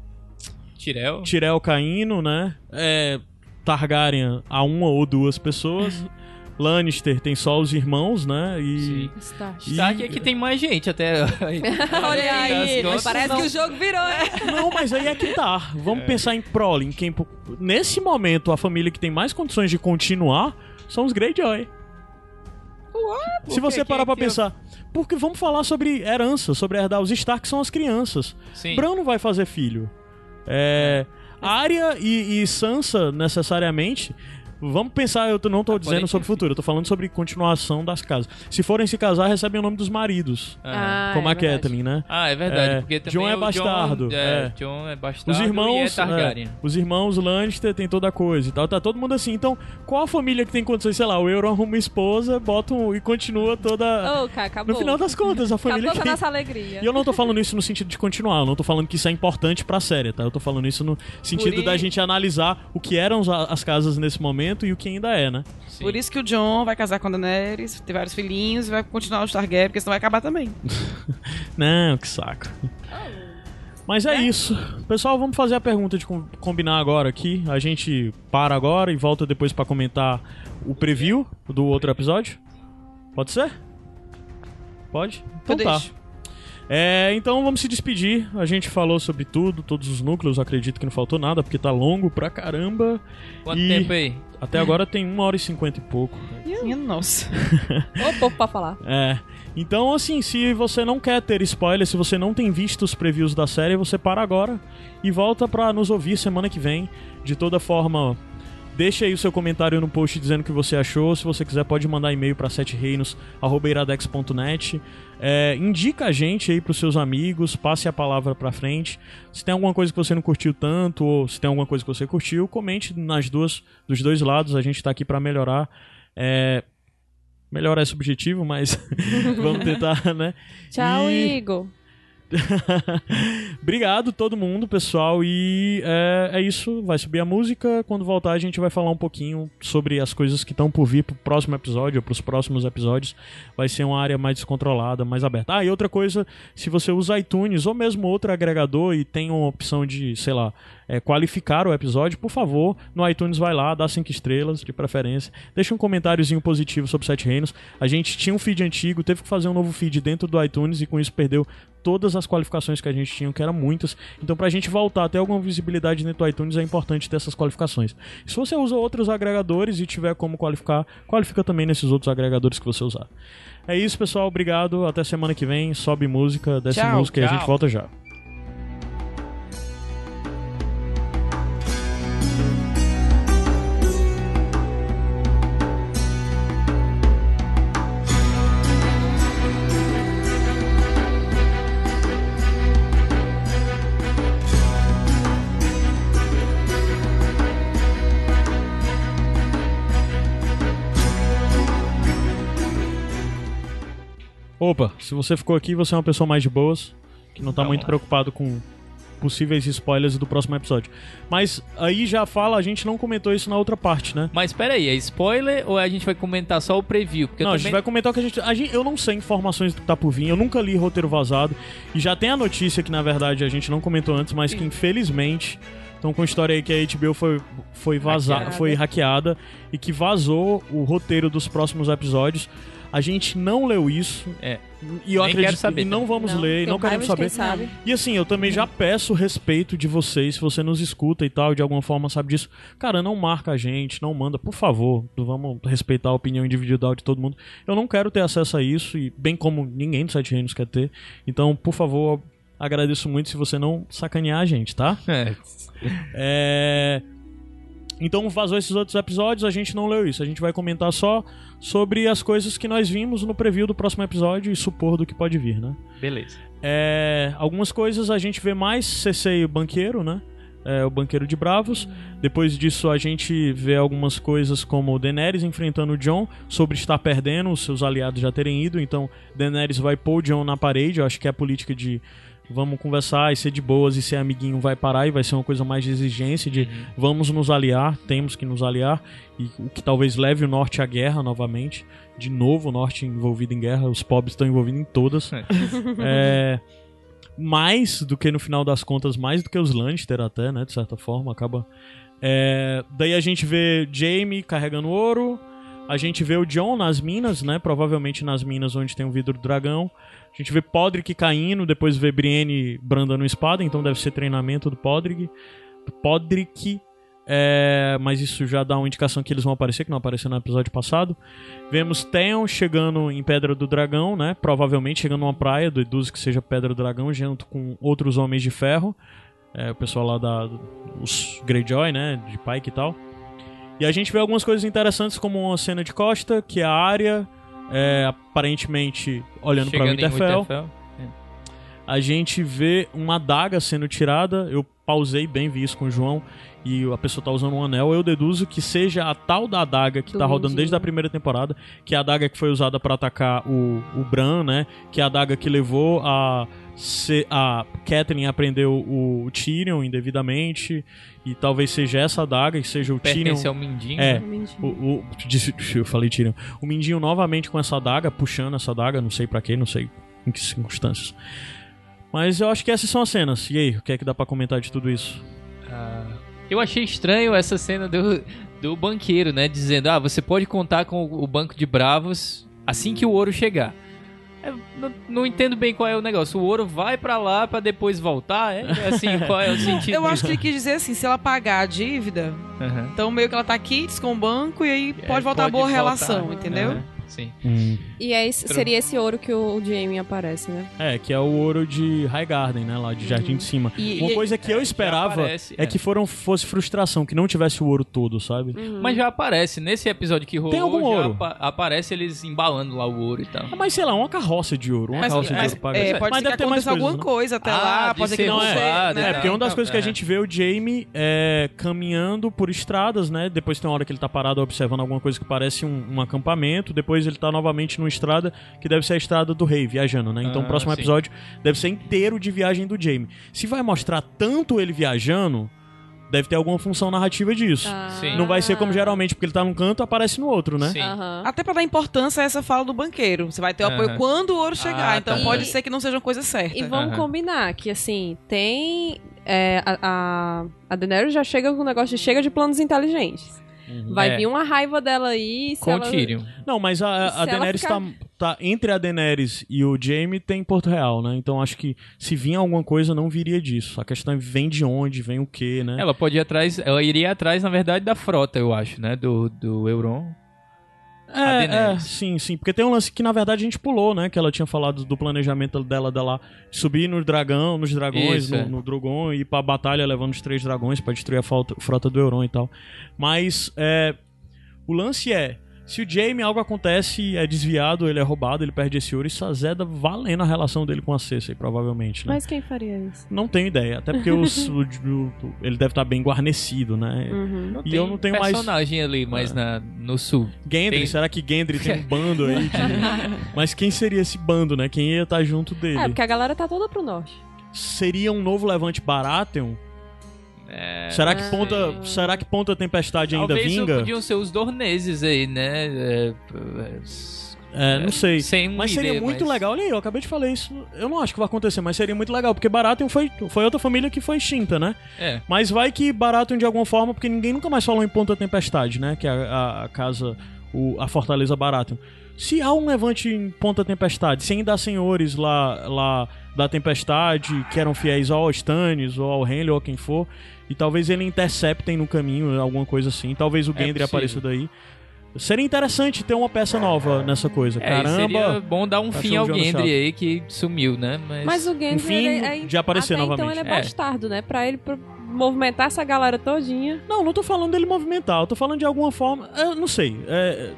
Speaker 2: Tirel.
Speaker 1: Tirel caindo, né? É, Targaryen a uma ou duas pessoas. <laughs> Lannister tem só os irmãos, né? E
Speaker 2: Sim.
Speaker 4: Stark.
Speaker 2: Stark é que tem mais gente até. <laughs>
Speaker 4: Olha aí,
Speaker 2: contas.
Speaker 4: parece que o jogo virou, né?
Speaker 1: Não, mas aí é que tá. Vamos pensar em prole, em quem nesse momento a família que tem mais condições de continuar são os Greyjoy.
Speaker 2: Por
Speaker 1: Se você
Speaker 2: que
Speaker 1: parar pra
Speaker 2: que-
Speaker 1: pensar, porque vamos falar sobre herança, sobre herdar. Os Stark são as crianças.
Speaker 2: Sim.
Speaker 1: Bran não vai fazer filho. É, Arya e, e Sansa, necessariamente. Vamos pensar, eu não tô
Speaker 2: Ah,
Speaker 1: dizendo sobre
Speaker 2: ter
Speaker 1: futuro, eu tô falando sobre continuação das casas. Se forem se casar, recebem o nome dos maridos.
Speaker 2: Aham.
Speaker 4: Ah,
Speaker 1: como
Speaker 4: é
Speaker 1: a
Speaker 4: verdade.
Speaker 1: Catelyn, né?
Speaker 2: Ah, é verdade.
Speaker 1: É,
Speaker 2: porque também
Speaker 1: Jon é
Speaker 2: o
Speaker 1: bastardo,
Speaker 2: Jon,
Speaker 1: é.
Speaker 2: é, Jon é bastardo
Speaker 1: Os irmãos,
Speaker 2: e é Targaryen.
Speaker 1: é, os irmãos Lannister tem toda a coisa e tal, tá todo mundo assim. Então, qual a família que tem condições, sei lá, o Euron arruma uma esposa, bota um, e continua toda.
Speaker 4: Ô, cara, acabou.
Speaker 1: no final das contas, a família
Speaker 4: Acabou
Speaker 1: que
Speaker 4: a nossa alegria.
Speaker 1: E eu não tô falando isso no sentido de continuar, eu não tô falando que isso é importante pra série, tá? Eu tô falando isso no sentido
Speaker 3: Por
Speaker 1: da gente analisar o que eram as casas nesse momento e o que ainda é, né?
Speaker 2: Sim.
Speaker 3: Por isso que o John vai casar com a Daenerys, ter vários filhinhos e vai continuar os Targaryen, porque senão vai acabar também. <laughs>
Speaker 1: Não, que saco. Mas é isso. Pessoal, vamos fazer a pergunta de com- combinar agora aqui. A gente para agora e volta depois pra comentar o preview do outro episódio. Pode ser? Pode? Então
Speaker 3: Eu
Speaker 1: tá.
Speaker 3: deixo.
Speaker 1: É, então vamos se despedir. A gente falou sobre tudo, todos os núcleos. Acredito que não faltou nada, porque tá longo pra caramba.
Speaker 2: Quanto
Speaker 1: E-
Speaker 2: tempo aí?
Speaker 1: Até agora tem uma hora e cinquenta e pouco.
Speaker 3: Minha nossa. <laughs>
Speaker 4: Ô, pouco pra falar.
Speaker 1: É. Então, assim, se você não quer ter spoiler, se você não tem visto os previews da série, você para agora e volta pra nos ouvir semana que vem. De toda forma, deixa aí o seu comentário no post dizendo o que você achou. Se você quiser, pode mandar e-mail pra setereinos.iradex.net. É, indica a gente aí pros seus amigos, passe a palavra pra frente. Se tem alguma coisa que você não curtiu tanto, ou se tem alguma coisa que você curtiu, comente nas duas, dos dois lados. A gente tá aqui pra melhorar. É, melhorar é subjetivo, mas <laughs> vamos tentar, né?
Speaker 4: Tchau,
Speaker 1: E-
Speaker 4: Igor. <laughs>
Speaker 1: Obrigado todo mundo, pessoal. E é, é isso. Vai subir a música. Quando voltar, a gente vai falar um pouquinho sobre as coisas que estão por vir pro próximo episódio ou pros próximos episódios. Vai ser uma área mais descontrolada, mais aberta. Ah, e outra coisa, se você usa iTunes ou mesmo outro agregador e tem uma opção de, sei lá, é, qualificar o episódio, por favor, no iTunes vai lá, dá cinco estrelas, de preferência. Deixa um comentáriozinho positivo sobre Sete Reinos. A gente tinha um feed antigo, teve que fazer um novo feed dentro do iTunes e com isso perdeu todas as qualificações que a gente tinha, que eram muitas. Então, pra gente voltar a ter alguma visibilidade dentro do iTunes, é importante ter essas qualificações. Se você usa outros agregadores e tiver como qualificar, qualifica também nesses outros agregadores que você usar. É isso, pessoal. Obrigado. Até semana que vem. Sobe música, desce
Speaker 3: Tchau,
Speaker 1: música e a
Speaker 2: tchau.
Speaker 1: gente volta já. Opa, se você ficou aqui, você é uma pessoa mais de boas, que não tá
Speaker 2: Vamos
Speaker 1: muito
Speaker 2: lá.
Speaker 1: preocupado com possíveis spoilers do próximo episódio. Mas aí já fala, a gente não comentou isso na outra parte, né?
Speaker 2: Mas pera aí, é spoiler ou a gente vai comentar só o preview? Porque
Speaker 1: não, a
Speaker 2: também...
Speaker 1: gente vai comentar o que a gente, a gente. Eu não sei informações do que tá por vir, eu nunca li roteiro vazado. E já tem a notícia que, na verdade, a gente não comentou antes, mas que infelizmente. Estão com a história aí que a HBO foi, foi vazada,
Speaker 3: Hackeada.
Speaker 1: foi hackeada e que vazou o roteiro dos próximos episódios. A gente não leu isso.
Speaker 2: É.
Speaker 1: E eu
Speaker 2: Nem
Speaker 1: acredito
Speaker 2: quero saber
Speaker 1: e não vamos ler, e
Speaker 4: tenho
Speaker 1: não queremos saber.
Speaker 4: quem sabe.
Speaker 1: E assim, eu também já peço respeito de vocês, se você nos escuta e tal, de alguma forma sabe disso. Cara, não marca a gente, não manda, por favor. Vamos respeitar a opinião individual de todo mundo. Eu não quero ter acesso a isso, e bem como ninguém do Sete Reinos quer ter. Então, por favor, agradeço muito se você não sacanear a gente, tá?
Speaker 2: É.
Speaker 1: É... Então vazou esses outros episódios, a gente não leu isso. A gente vai comentar só sobre as coisas que nós vimos no preview do próximo episódio e supor do que pode vir, né?
Speaker 2: Beleza.
Speaker 1: É, algumas coisas a gente vê mais CC e o banqueiro, né? É, o banqueiro de Bravos. Depois disso a gente vê algumas coisas como o Daenerys enfrentando o Jon sobre estar perdendo, os seus aliados já terem ido. Então Daenerys vai pôr o Jon na parede. Eu acho que é a política de vamos conversar e ser de boas e ser amiguinho vai parar e vai ser uma coisa mais de exigência de vamos nos aliar, temos que nos aliar e o que talvez leve o norte à guerra novamente. De novo, o norte envolvido em guerra, os pobres estão envolvidos em todas. É, <laughs> <laughs> mais do que no final das contas, mais do que os Lannister até, né, de certa forma, acaba... É, daí a gente vê Jaime carregando ouro, a gente vê o John nas minas, né, provavelmente nas minas onde tem o vidro do dragão, a gente vê Podrick caindo, depois vê Brienne brandando espada, então deve ser treinamento do Podrick. Podrick, é, mas isso já dá uma indicação que eles vão aparecer, que não apareceu no episódio passado. Vemos Theon chegando em Pedra do Dragão, né? Provavelmente chegando numa praia, deduzo que seja Pedra do Dragão, junto com outros Homens de Ferro. É, o pessoal lá da... os Greyjoy, né? De Pike e tal. E a gente vê algumas coisas interessantes, como uma cena de costa, que é a área, é, aparentemente olhando para Winterfell.
Speaker 2: Winterfell.
Speaker 1: A gente vê uma adaga sendo tirada. Eu pausei bem, vi isso com o João. E a pessoa tá usando um anel. Eu deduzo que seja a tal da adaga que
Speaker 4: Do
Speaker 1: tá rodando desde a primeira temporada. Que é a adaga que foi usada para atacar o, o Bran, né? Que é a adaga que levou a, se- a Catelyn a prender o, Tyrion indevidamente. E talvez seja essa adaga que seja o Tyrion.
Speaker 2: Pertence ao Mindinho.
Speaker 1: É, o, o, disse- eu falei Tyrion. O Mindinho novamente com essa adaga, puxando essa adaga, não sei pra quê, não sei em que circunstâncias. Mas eu acho que essas são as cenas. E aí, o que é que dá pra comentar de tudo isso?
Speaker 2: Ah, eu achei estranho essa cena do, do banqueiro, né? Dizendo, ah, você pode contar com o o banco de bravos assim que o ouro chegar. Eu não, não entendo bem qual é o negócio. O ouro vai pra lá pra depois voltar? É assim, <laughs> qual é o sentido?
Speaker 3: Eu acho que ele quis dizer assim, se ela pagar a dívida,
Speaker 2: Aham.
Speaker 3: então meio que ela tá quites com o banco e aí
Speaker 2: É,
Speaker 3: pode voltar a boa
Speaker 2: voltar.
Speaker 3: relação, entendeu?
Speaker 2: Aham, Sim.
Speaker 4: E é esse- seria esse ouro que o Jamie aparece, né?
Speaker 1: É, que é o ouro de High Garden, né? Lá de Jardim de Cima.
Speaker 3: E-
Speaker 1: Uma
Speaker 3: e-
Speaker 1: coisa que eu
Speaker 2: já
Speaker 1: esperava
Speaker 2: aparece,
Speaker 1: é,
Speaker 2: é.
Speaker 1: que foram, fosse frustração, que não tivesse o ouro todo, sabe?
Speaker 2: Mas já aparece. Nesse episódio que rolou,
Speaker 1: Tem algum
Speaker 2: já
Speaker 1: ouro?
Speaker 2: apa- aparece eles embalando lá o ouro e tal.
Speaker 1: Ah, Mas sei lá, uma carroça de ouro. Uma
Speaker 3: Mas,
Speaker 1: carroça de
Speaker 3: mas,
Speaker 1: ouro paga.
Speaker 3: é, pode
Speaker 1: mas
Speaker 3: ser
Speaker 1: deve
Speaker 3: que
Speaker 1: ter mais
Speaker 3: alguma
Speaker 1: coisas, né?
Speaker 3: coisa até
Speaker 2: Ah,
Speaker 3: lá,
Speaker 2: de
Speaker 3: pode ser que não
Speaker 1: Não, é,
Speaker 3: né?
Speaker 1: é, porque uma das coisas que a
Speaker 2: é.
Speaker 1: gente vê o Jamie é, caminhando por estradas, né? Depois tem uma hora que ele tá parado observando alguma coisa que parece um, um acampamento. Depois ele tá novamente numa estrada que deve ser a estrada do rei, viajando, né? Então
Speaker 2: Ah,
Speaker 1: o próximo
Speaker 2: sim.
Speaker 1: episódio deve ser inteiro de viagem do Jamie. Se vai mostrar tanto ele viajando, deve ter alguma função narrativa disso.
Speaker 4: Ah.
Speaker 2: Sim.
Speaker 1: Não vai ser como geralmente, porque ele tá num canto aparece no outro, né?
Speaker 2: Sim.
Speaker 4: Aham.
Speaker 3: Até pra dar importância a essa fala do banqueiro. Você vai ter o apoio
Speaker 2: Aham.
Speaker 3: quando o ouro chegar.
Speaker 2: Ah,
Speaker 3: então
Speaker 2: tá.
Speaker 3: pode
Speaker 4: E-
Speaker 3: ser que não seja uma coisa certa.
Speaker 4: E vamos
Speaker 2: Aham.
Speaker 4: combinar que, assim, tem. é, a, a, a Daenerys já chega com o negócio de chega de planos inteligentes. Vai
Speaker 2: É.
Speaker 4: vir uma raiva dela aí. se
Speaker 2: Com o
Speaker 4: ela-
Speaker 2: Tyrion.
Speaker 1: Não, mas a, a Daenerys
Speaker 4: ficar-
Speaker 1: tá, tá. Entre a Daenerys e o Jaime tem Porto Real, né? Então acho que se vinha alguma coisa, não viria disso. A questão é vem de onde, vem o quê, né?
Speaker 2: Ela pode ir atrás, ela iria atrás, na verdade, da frota, eu acho, né? Do, do Euron.
Speaker 1: É, é, sim, sim. Porque tem um lance que, na verdade, a gente pulou, né? Que ela tinha falado do planejamento dela, dela subir no dragão, nos dragões,
Speaker 2: Isso,
Speaker 1: no,
Speaker 2: é.
Speaker 1: no Drogon, e ir pra batalha levando os três dragões pra destruir a frota, frota do Euron e tal. Mas, é, o lance é, Se o Jaime algo acontece, é desviado, ele é roubado, ele perde esse ouro, isso azeda valendo a relação dele com a Cersei, provavelmente, né?
Speaker 4: Mas quem faria isso?
Speaker 1: Não tenho ideia, até porque os- <laughs> o- o- ele deve estar bem guarnecido, né?
Speaker 4: Uhum.
Speaker 2: Não
Speaker 1: E eu não tenho mais-
Speaker 2: personagem ali, mas
Speaker 1: É.
Speaker 2: na, no sul.
Speaker 1: Gendry,
Speaker 2: Tem-
Speaker 1: será que Gendry tem um bando aí de... <laughs> Mas quem seria esse bando, né? Quem ia estar junto dele?
Speaker 4: É, porque a galera tá toda pro norte.
Speaker 1: Seria um novo Levante Baratheon?
Speaker 2: É,
Speaker 1: será que
Speaker 4: Ah.
Speaker 1: ponta, será que ponta tempestade ainda
Speaker 2: Talvez
Speaker 1: vinga?
Speaker 2: podiam ser os dorneses aí, né? É,
Speaker 1: É, não sei.
Speaker 2: Sem
Speaker 1: Mas seria
Speaker 2: ID,
Speaker 1: muito
Speaker 2: mas-
Speaker 1: legal. Olha aí, eu acabei de falar isso. Eu não acho que vai acontecer, mas seria muito legal. Porque Baratheon foi, foi outra família que foi extinta, né?
Speaker 2: É.
Speaker 1: Mas vai que Baratheon de alguma forma, porque ninguém nunca mais falou em Ponta Tempestade, né? Que é a, a- casa, o- a fortaleza Baratheon. Se há um levante em Ponta Tempestade, se ainda há senhores lá, lá da Tempestade que eram fiéis ao Stannis ou ao Henry ou a quem for, e talvez ele interceptem no caminho, alguma coisa assim. Talvez o
Speaker 2: É
Speaker 1: Gendry
Speaker 2: possível.
Speaker 1: apareça daí. Seria interessante ter uma peça nova nessa coisa.
Speaker 2: É,
Speaker 1: Caramba!
Speaker 2: seria bom dar um fim ao Gendry aí que sumiu, né? Mas,
Speaker 4: Mas o Gendry,
Speaker 1: Enfim,
Speaker 4: ele é,
Speaker 1: de aparecer
Speaker 4: até
Speaker 1: novamente.
Speaker 4: então ele é
Speaker 2: É.
Speaker 4: bastardo, né? Pra ele pra movimentar essa galera todinha.
Speaker 1: Não, não tô falando dele movimentar, eu tô falando de alguma forma. Eu não sei. É,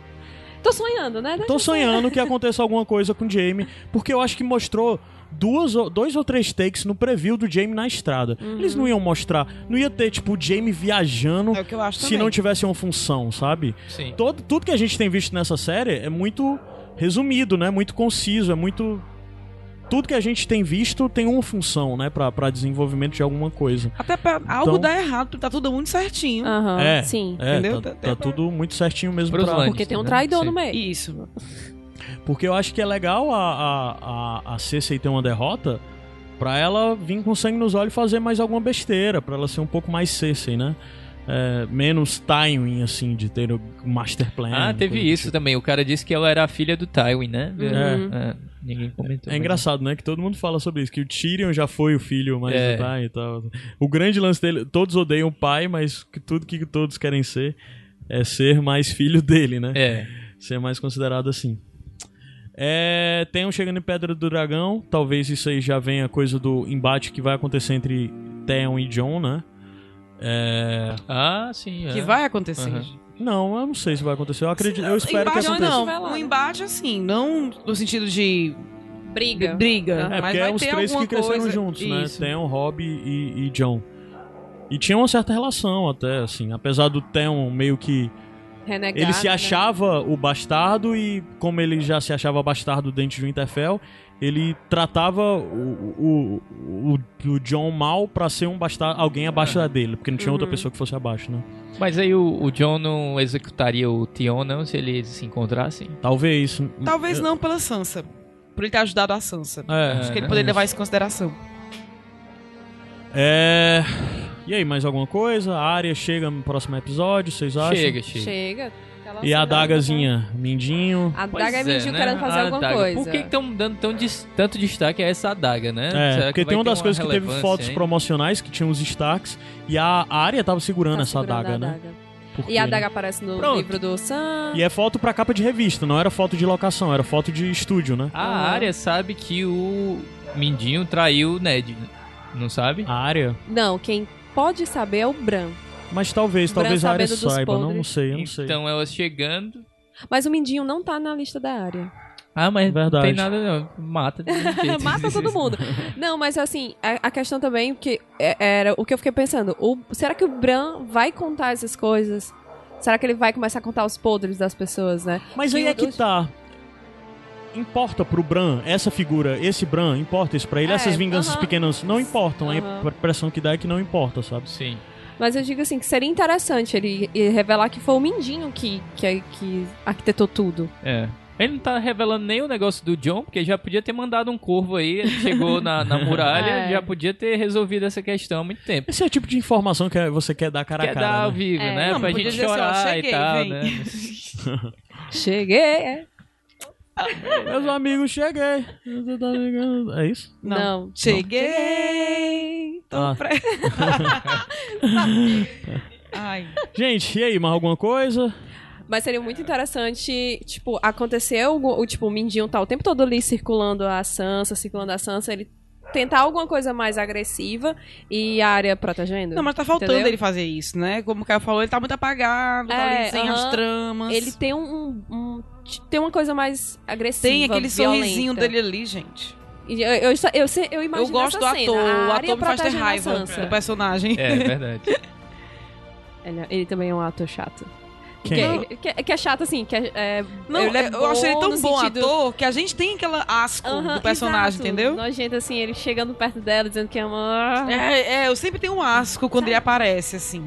Speaker 4: Tô sonhando, né?
Speaker 1: tô sonhando que <laughs> aconteça alguma coisa com o Jamie, porque eu acho que mostrou duas, ou- dois ou três takes no preview do Jamie na estrada. Eles não iam mostrar, não ia ter, tipo, o Jamie viajando
Speaker 3: É o que eu acho
Speaker 1: se
Speaker 3: também.
Speaker 1: não tivesse uma função, sabe?
Speaker 2: sim.
Speaker 1: Todo, tudo que a gente tem visto nessa série é muito resumido, né? Muito conciso, é muito. Tudo que a gente tem visto tem uma função, né? Pra, pra desenvolvimento de alguma coisa.
Speaker 3: Até pra algo
Speaker 1: Então-
Speaker 3: dar errado, tá tudo muito certinho.
Speaker 4: Aham,
Speaker 1: É,
Speaker 4: sim.
Speaker 1: É,
Speaker 3: Entendeu?
Speaker 1: tá,
Speaker 3: Tá-
Speaker 1: tá tudo muito certinho mesmo
Speaker 2: Pros
Speaker 1: pra...
Speaker 4: Porque tem um
Speaker 2: né?
Speaker 4: traidor
Speaker 2: Sim.
Speaker 4: no meio.
Speaker 3: Isso.
Speaker 1: Porque eu acho que é legal a, a, a, a Cersei ter uma derrota pra ela vir com sangue nos olhos e fazer mais alguma besteira, pra ela ser um pouco mais Cersei, né? É, menos timing, assim, de ter o master plan.
Speaker 2: Ah, teve isso
Speaker 1: tipo.
Speaker 2: também. O cara disse que ela era a filha do Tywin, né?
Speaker 4: Uhum.
Speaker 2: É, ninguém comentou.
Speaker 1: É engraçado, né? Que todo mundo fala sobre isso. Que o Tyrion já foi o filho mais
Speaker 2: É.
Speaker 1: do pai e tal. O grande lance dele... Todos odeiam o pai, mas que tudo que todos querem ser é ser mais filho dele, né?
Speaker 2: É.
Speaker 1: ser mais considerado assim. É, tem um chegando em Pedra do Dragão. Talvez isso aí já venha coisa do embate que vai acontecer entre Theon e Jon, né? É,
Speaker 2: Ah, sim.
Speaker 3: Que
Speaker 2: é.
Speaker 3: vai acontecer.
Speaker 2: Aham.
Speaker 1: não, eu não sei se vai acontecer. Eu acredito, eu espero que
Speaker 3: embate
Speaker 1: aconteça.
Speaker 3: não,
Speaker 4: lá,
Speaker 3: um
Speaker 4: né?
Speaker 3: embate assim, não no sentido de
Speaker 4: Briga.
Speaker 3: briga,
Speaker 1: É,
Speaker 3: mas
Speaker 1: porque
Speaker 3: vai
Speaker 1: é os
Speaker 3: ter
Speaker 1: três que cresceram
Speaker 3: coisa...
Speaker 1: juntos, né?
Speaker 3: Isso.
Speaker 1: Theon, Robb e, e Jon. E tinha uma certa relação até, assim. Apesar do Theon meio que
Speaker 4: Renegado,
Speaker 1: Ele se
Speaker 4: né?
Speaker 1: achava o bastardo e, como ele já se achava bastardo dentro de Winterfell, ele tratava o, o, o, o John mal pra ser um bastardo, alguém abaixo dele, porque não tinha outra
Speaker 4: Uhum.
Speaker 1: pessoa que fosse abaixo, né?
Speaker 2: Mas aí o, o John não executaria o Tion, não, se eles se encontrassem?
Speaker 1: Talvez.
Speaker 3: Talvez não pela Sansa, por ele ter ajudado a Sansa.
Speaker 1: É.
Speaker 3: Acho que ele poderia levar isso em consideração.
Speaker 1: É. E aí, mais alguma coisa? A área chega no próximo episódio, vocês acham?
Speaker 2: Chega, chega.
Speaker 4: Chega. Ela
Speaker 1: E a adagazinha, Mindinho.
Speaker 4: A
Speaker 2: Pois
Speaker 4: adaga é mentiu
Speaker 2: né?
Speaker 4: querendo fazer
Speaker 2: A
Speaker 4: alguma
Speaker 2: adaga.
Speaker 4: coisa.
Speaker 2: Por que estão dando tão dis- tanto destaque a essa adaga, né?
Speaker 1: É,
Speaker 2: Será
Speaker 1: porque
Speaker 2: vai
Speaker 1: tem uma
Speaker 2: ter
Speaker 1: das coisas que teve
Speaker 2: relevância,
Speaker 1: fotos
Speaker 2: hein?
Speaker 1: promocionais que tinham os Starks e a área tava segurando
Speaker 4: Tá
Speaker 1: essa
Speaker 4: segurando
Speaker 1: adaga,
Speaker 4: a
Speaker 1: né?
Speaker 4: adaga.
Speaker 1: Porque,
Speaker 4: E a
Speaker 1: né?
Speaker 4: adaga aparece no
Speaker 2: Pronto.
Speaker 4: livro do Sam.
Speaker 1: E é foto pra capa de revista, não era foto de locação, era foto de estúdio, né?
Speaker 2: A
Speaker 4: Aham.
Speaker 2: área sabe que o Mindinho traiu o Ned, não sabe?
Speaker 1: A área.
Speaker 4: Não, quem pode saber é o Bran.
Speaker 1: Mas talvez,
Speaker 4: Bran
Speaker 1: talvez a área saiba, não, não sei, eu não sei.
Speaker 2: Então ela chegando.
Speaker 4: Mas o Mindinho não tá na lista da área.
Speaker 2: Ah, mas
Speaker 1: Verdade.
Speaker 2: não tem nada não. Mata jeito. <laughs>
Speaker 4: Mata todo mundo. Não, mas assim, a, a questão também, que é- era o que eu fiquei pensando, o- será que o Bran vai contar essas coisas? Será que ele vai começar a contar os podres das pessoas, né?
Speaker 1: Mas
Speaker 4: Que
Speaker 1: aí é que tá. Importa pro Bran, essa figura, esse Bran, importa isso pra ele?
Speaker 4: É,
Speaker 1: Essas vinganças
Speaker 4: aham.
Speaker 1: pequenas não importam.
Speaker 4: Aham.
Speaker 1: A impressão que dá é que não importa, sabe?
Speaker 2: Sim.
Speaker 4: Mas eu digo assim, que seria interessante ele, revelar que foi o Mindinho que, que, que arquitetou tudo.
Speaker 2: É. Ele não tá revelando nem o negócio do John, porque já podia ter mandado um corvo aí, ele chegou na, na <laughs> muralha,
Speaker 4: É.
Speaker 2: já podia ter resolvido essa questão há muito tempo.
Speaker 1: Esse é o tipo de informação que você quer dar cara
Speaker 2: Quer
Speaker 1: a cara.
Speaker 2: dar ao
Speaker 1: né?
Speaker 2: vivo,
Speaker 4: É.
Speaker 2: né?
Speaker 3: Não,
Speaker 2: pra gente
Speaker 3: assim, ó,
Speaker 2: chorar
Speaker 3: cheguei,
Speaker 2: e tal,
Speaker 3: vem.
Speaker 2: né? <laughs> <laughs>
Speaker 4: Cheguei! é. <laughs>
Speaker 1: Meus amigos, cheguei. Você tá ligando? É isso?
Speaker 4: Não.
Speaker 3: Cheguei! Tô
Speaker 1: Ah.
Speaker 3: pre... <laughs> Ai.
Speaker 1: Gente, e aí, mais alguma coisa?
Speaker 4: Mas seria muito interessante, tipo, aconteceu o, o tipo, o Mindinho tá o tempo todo ali circulando a Sansa, circulando a Sansa, ele tentar alguma coisa mais agressiva e a área protegendo.
Speaker 3: Não, mas tá faltando
Speaker 4: Entendeu?
Speaker 3: ele fazer isso, né? Como o Caio falou, ele tá muito apagado, tá
Speaker 4: É,
Speaker 3: ali sem as
Speaker 4: aham.
Speaker 3: tramas.
Speaker 4: Ele tem um, um- tem uma coisa mais agressiva,
Speaker 3: tem aquele
Speaker 4: violenta.
Speaker 3: sorrisinho dele ali, gente.
Speaker 4: Eu, eu, eu, eu, eu imagino
Speaker 3: Eu gosto do
Speaker 4: cena,
Speaker 3: ator,
Speaker 4: a
Speaker 3: o ator me faz ter raiva do personagem.
Speaker 2: É, verdade. <laughs>
Speaker 4: Ele, ele também é um ator chato.
Speaker 1: Quem?
Speaker 4: Que, que, que é chato, assim, que é, é-
Speaker 3: Não,
Speaker 4: ele é
Speaker 3: eu acho ele tão bom
Speaker 4: sentido-
Speaker 3: ator que a gente tem aquela asco
Speaker 4: Aham,
Speaker 3: do personagem,
Speaker 4: exato.
Speaker 3: entendeu?
Speaker 4: Nojento, assim, ele chegando perto dela, dizendo que ama...
Speaker 3: É, é, eu sempre tenho um asco quando ele aparece, assim.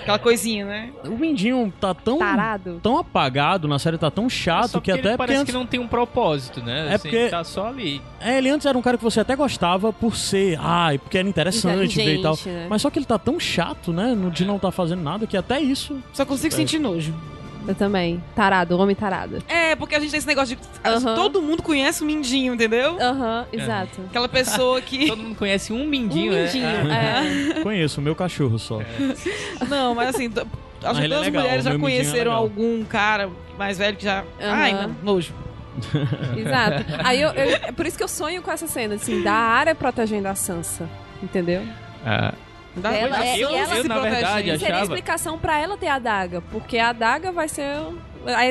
Speaker 3: Aquela coisinha, né?
Speaker 1: O Mindinho tá tão,
Speaker 4: Tarado.
Speaker 1: tão apagado na série, tá tão chato que até
Speaker 2: parece
Speaker 1: antes,
Speaker 2: que não tem um propósito, né?
Speaker 1: É
Speaker 2: Assim,
Speaker 1: porque-
Speaker 2: tá só ali.
Speaker 1: é, ele antes era um cara que você até gostava por ser, ai, porque era interessante ver e tal.
Speaker 4: Né?
Speaker 1: Mas só que ele tá tão chato, né, no- de não tá fazendo nada, que até isso.
Speaker 3: Só consigo
Speaker 1: É.
Speaker 3: sentir nojo.
Speaker 4: Eu também. Tarado, homem tarado.
Speaker 3: É, porque a gente tem esse negócio de. Todo mundo conhece o Mindinho, entendeu?
Speaker 4: Aham, exato.
Speaker 3: Aquela pessoa que.
Speaker 2: Todo mundo conhece um
Speaker 4: Um
Speaker 2: mindinho, né?
Speaker 4: mindinho,
Speaker 2: Ah,
Speaker 4: é. <laughs>
Speaker 1: Conheço, o meu cachorro só. <laughs>
Speaker 3: Não, mas assim, acho que
Speaker 1: é
Speaker 3: todas as
Speaker 1: legal,
Speaker 3: mulheres já
Speaker 1: é
Speaker 3: conheceram algum cara mais velho que já. Ai,
Speaker 4: Aham.
Speaker 3: não, nojo. <laughs>
Speaker 4: Exato. Aí eu, eu- é por isso que eu sonho com essa cena, assim, da área protegendo a Sansa. Entendeu?
Speaker 2: ah,
Speaker 3: Da,
Speaker 4: Ela- é-
Speaker 3: Sansa
Speaker 4: e ela
Speaker 3: se
Speaker 2: eu, na verdade,
Speaker 4: E seria a
Speaker 2: achava-
Speaker 4: explicação pra ela ter a adaga. Porque a adaga vai ser.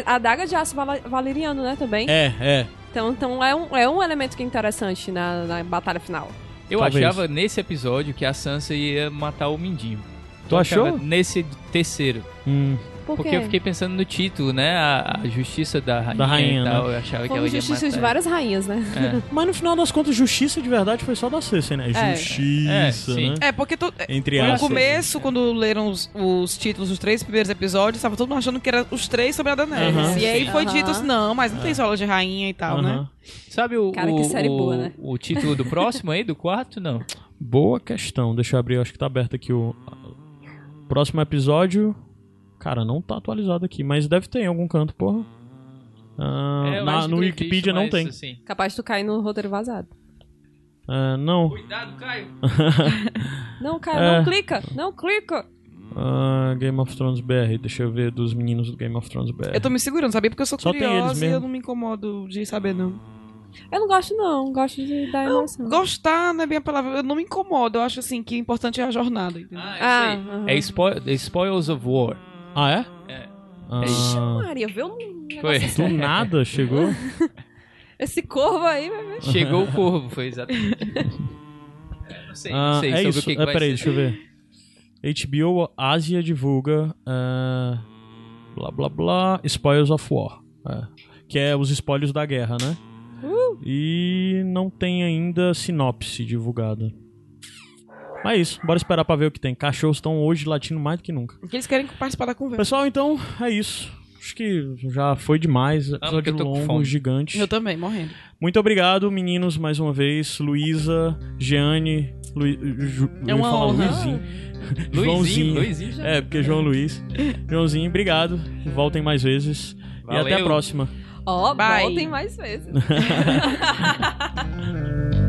Speaker 4: A adaga de aço valeriano, né? Também.
Speaker 1: É, é.
Speaker 4: Então, então é, um, é um elemento que é interessante na, na batalha final.
Speaker 2: eu
Speaker 1: Talvez.
Speaker 2: achava nesse episódio que a Sansa ia matar o mindinho.
Speaker 1: Tu
Speaker 2: Eu
Speaker 1: achou?
Speaker 2: Nesse terceiro.
Speaker 1: Hum,
Speaker 4: Por
Speaker 2: Porque eu fiquei pensando no título, né? A, a justiça da rainha,
Speaker 1: rainha,
Speaker 2: e tal.
Speaker 1: né?
Speaker 2: Eu achava que
Speaker 4: Foi
Speaker 2: ela
Speaker 4: justiça
Speaker 2: matar.
Speaker 4: de várias rainhas, né?
Speaker 2: É. <laughs>
Speaker 1: Mas no final das contas, justiça de verdade foi só da Cersei, né?
Speaker 4: É.
Speaker 1: Justiça,
Speaker 2: É, sim.
Speaker 1: né?
Speaker 3: É, porque to-
Speaker 1: Entre
Speaker 3: no começo, quando leram os, os títulos dos três primeiros episódios, tava todo mundo achando que eram os três sobre a Daenerys. E aí
Speaker 2: Sim.
Speaker 3: foi
Speaker 4: Aham.
Speaker 3: dito assim, não, mas não tem solo de rainha e tal, né?
Speaker 1: Aham.
Speaker 2: Sabe o,
Speaker 4: Cara,
Speaker 2: o,
Speaker 4: que série
Speaker 2: o,
Speaker 4: boa, né?
Speaker 2: o título do próximo aí, do quarto? Não.
Speaker 1: Boa questão. Deixa eu abrir, eu acho que tá aberto aqui o próximo episódio. Cara, não tá atualizado aqui, mas deve ter em algum canto, porra. Ah,
Speaker 2: É,
Speaker 1: na- no Wikipedia
Speaker 2: visto,
Speaker 1: não tem.
Speaker 2: assim-
Speaker 4: Capaz de tu cair no roteiro vazado.
Speaker 1: Ah, não.
Speaker 2: Cuidado, Caio! <laughs>
Speaker 4: Não, cara,
Speaker 1: É.
Speaker 4: não clica. Não clica.
Speaker 1: Ah, Game of Thrones BR. Deixa eu ver dos meninos do Game of Thrones BR.
Speaker 3: Eu tô me segurando, sabia? Porque eu sou
Speaker 1: Só tem eles
Speaker 3: curiosa e
Speaker 1: mesmo.
Speaker 3: eu não me incomodo de saber, não.
Speaker 4: Eu não gosto, não. Gosto de dar emoção.
Speaker 3: Gostar não é bem a palavra. Eu não me incomodo. Eu acho assim que o importante é a jornada, entendeu?
Speaker 2: Ah,
Speaker 4: Ah,
Speaker 2: eu sei.
Speaker 4: aham.
Speaker 2: É Spoil- The Spoils of War.
Speaker 1: Ah, é?
Speaker 2: É.
Speaker 1: Ah,
Speaker 4: Maria, viu um
Speaker 2: Foi.
Speaker 4: assim.
Speaker 1: do nada chegou. <laughs>
Speaker 4: Esse corvo aí, vai.
Speaker 2: Chegou o corvo, foi exatamente. É, não sei, não
Speaker 1: Ah,
Speaker 2: sei
Speaker 1: é
Speaker 2: sobre
Speaker 1: isso.
Speaker 2: o que, que
Speaker 1: é,
Speaker 2: vai
Speaker 1: peraí, deixa eu ver. HBO Ásia divulga. ah, blá blá blá. Spoils of War. É. Que é os espólios da guerra, né?
Speaker 2: Uh!
Speaker 1: E não tem ainda sinopse divulgada. Mas é isso, bora esperar pra ver o que tem. Cachorros estão hoje latindo mais do que nunca.
Speaker 3: Porque eles querem participar da conversa.
Speaker 1: Pessoal, então é isso. Acho que já foi demais.
Speaker 2: porque
Speaker 1: Episódio
Speaker 2: eu tô com
Speaker 1: longo, gigante.
Speaker 3: Eu também, morrendo.
Speaker 1: Muito obrigado, meninos, mais uma vez. Luísa, Jeane, Lu... Ju...
Speaker 3: É uma
Speaker 1: falar
Speaker 3: honra.
Speaker 1: Luizinho.
Speaker 2: Luizinho,
Speaker 1: Joãozinho.
Speaker 2: Luizinho já.
Speaker 1: É, porque João Luiz. Joãozinho, obrigado. Voltem mais vezes. E
Speaker 2: Valeu.
Speaker 1: até a próxima.
Speaker 4: Ó,
Speaker 3: Bye.
Speaker 4: voltem mais vezes. <laughs>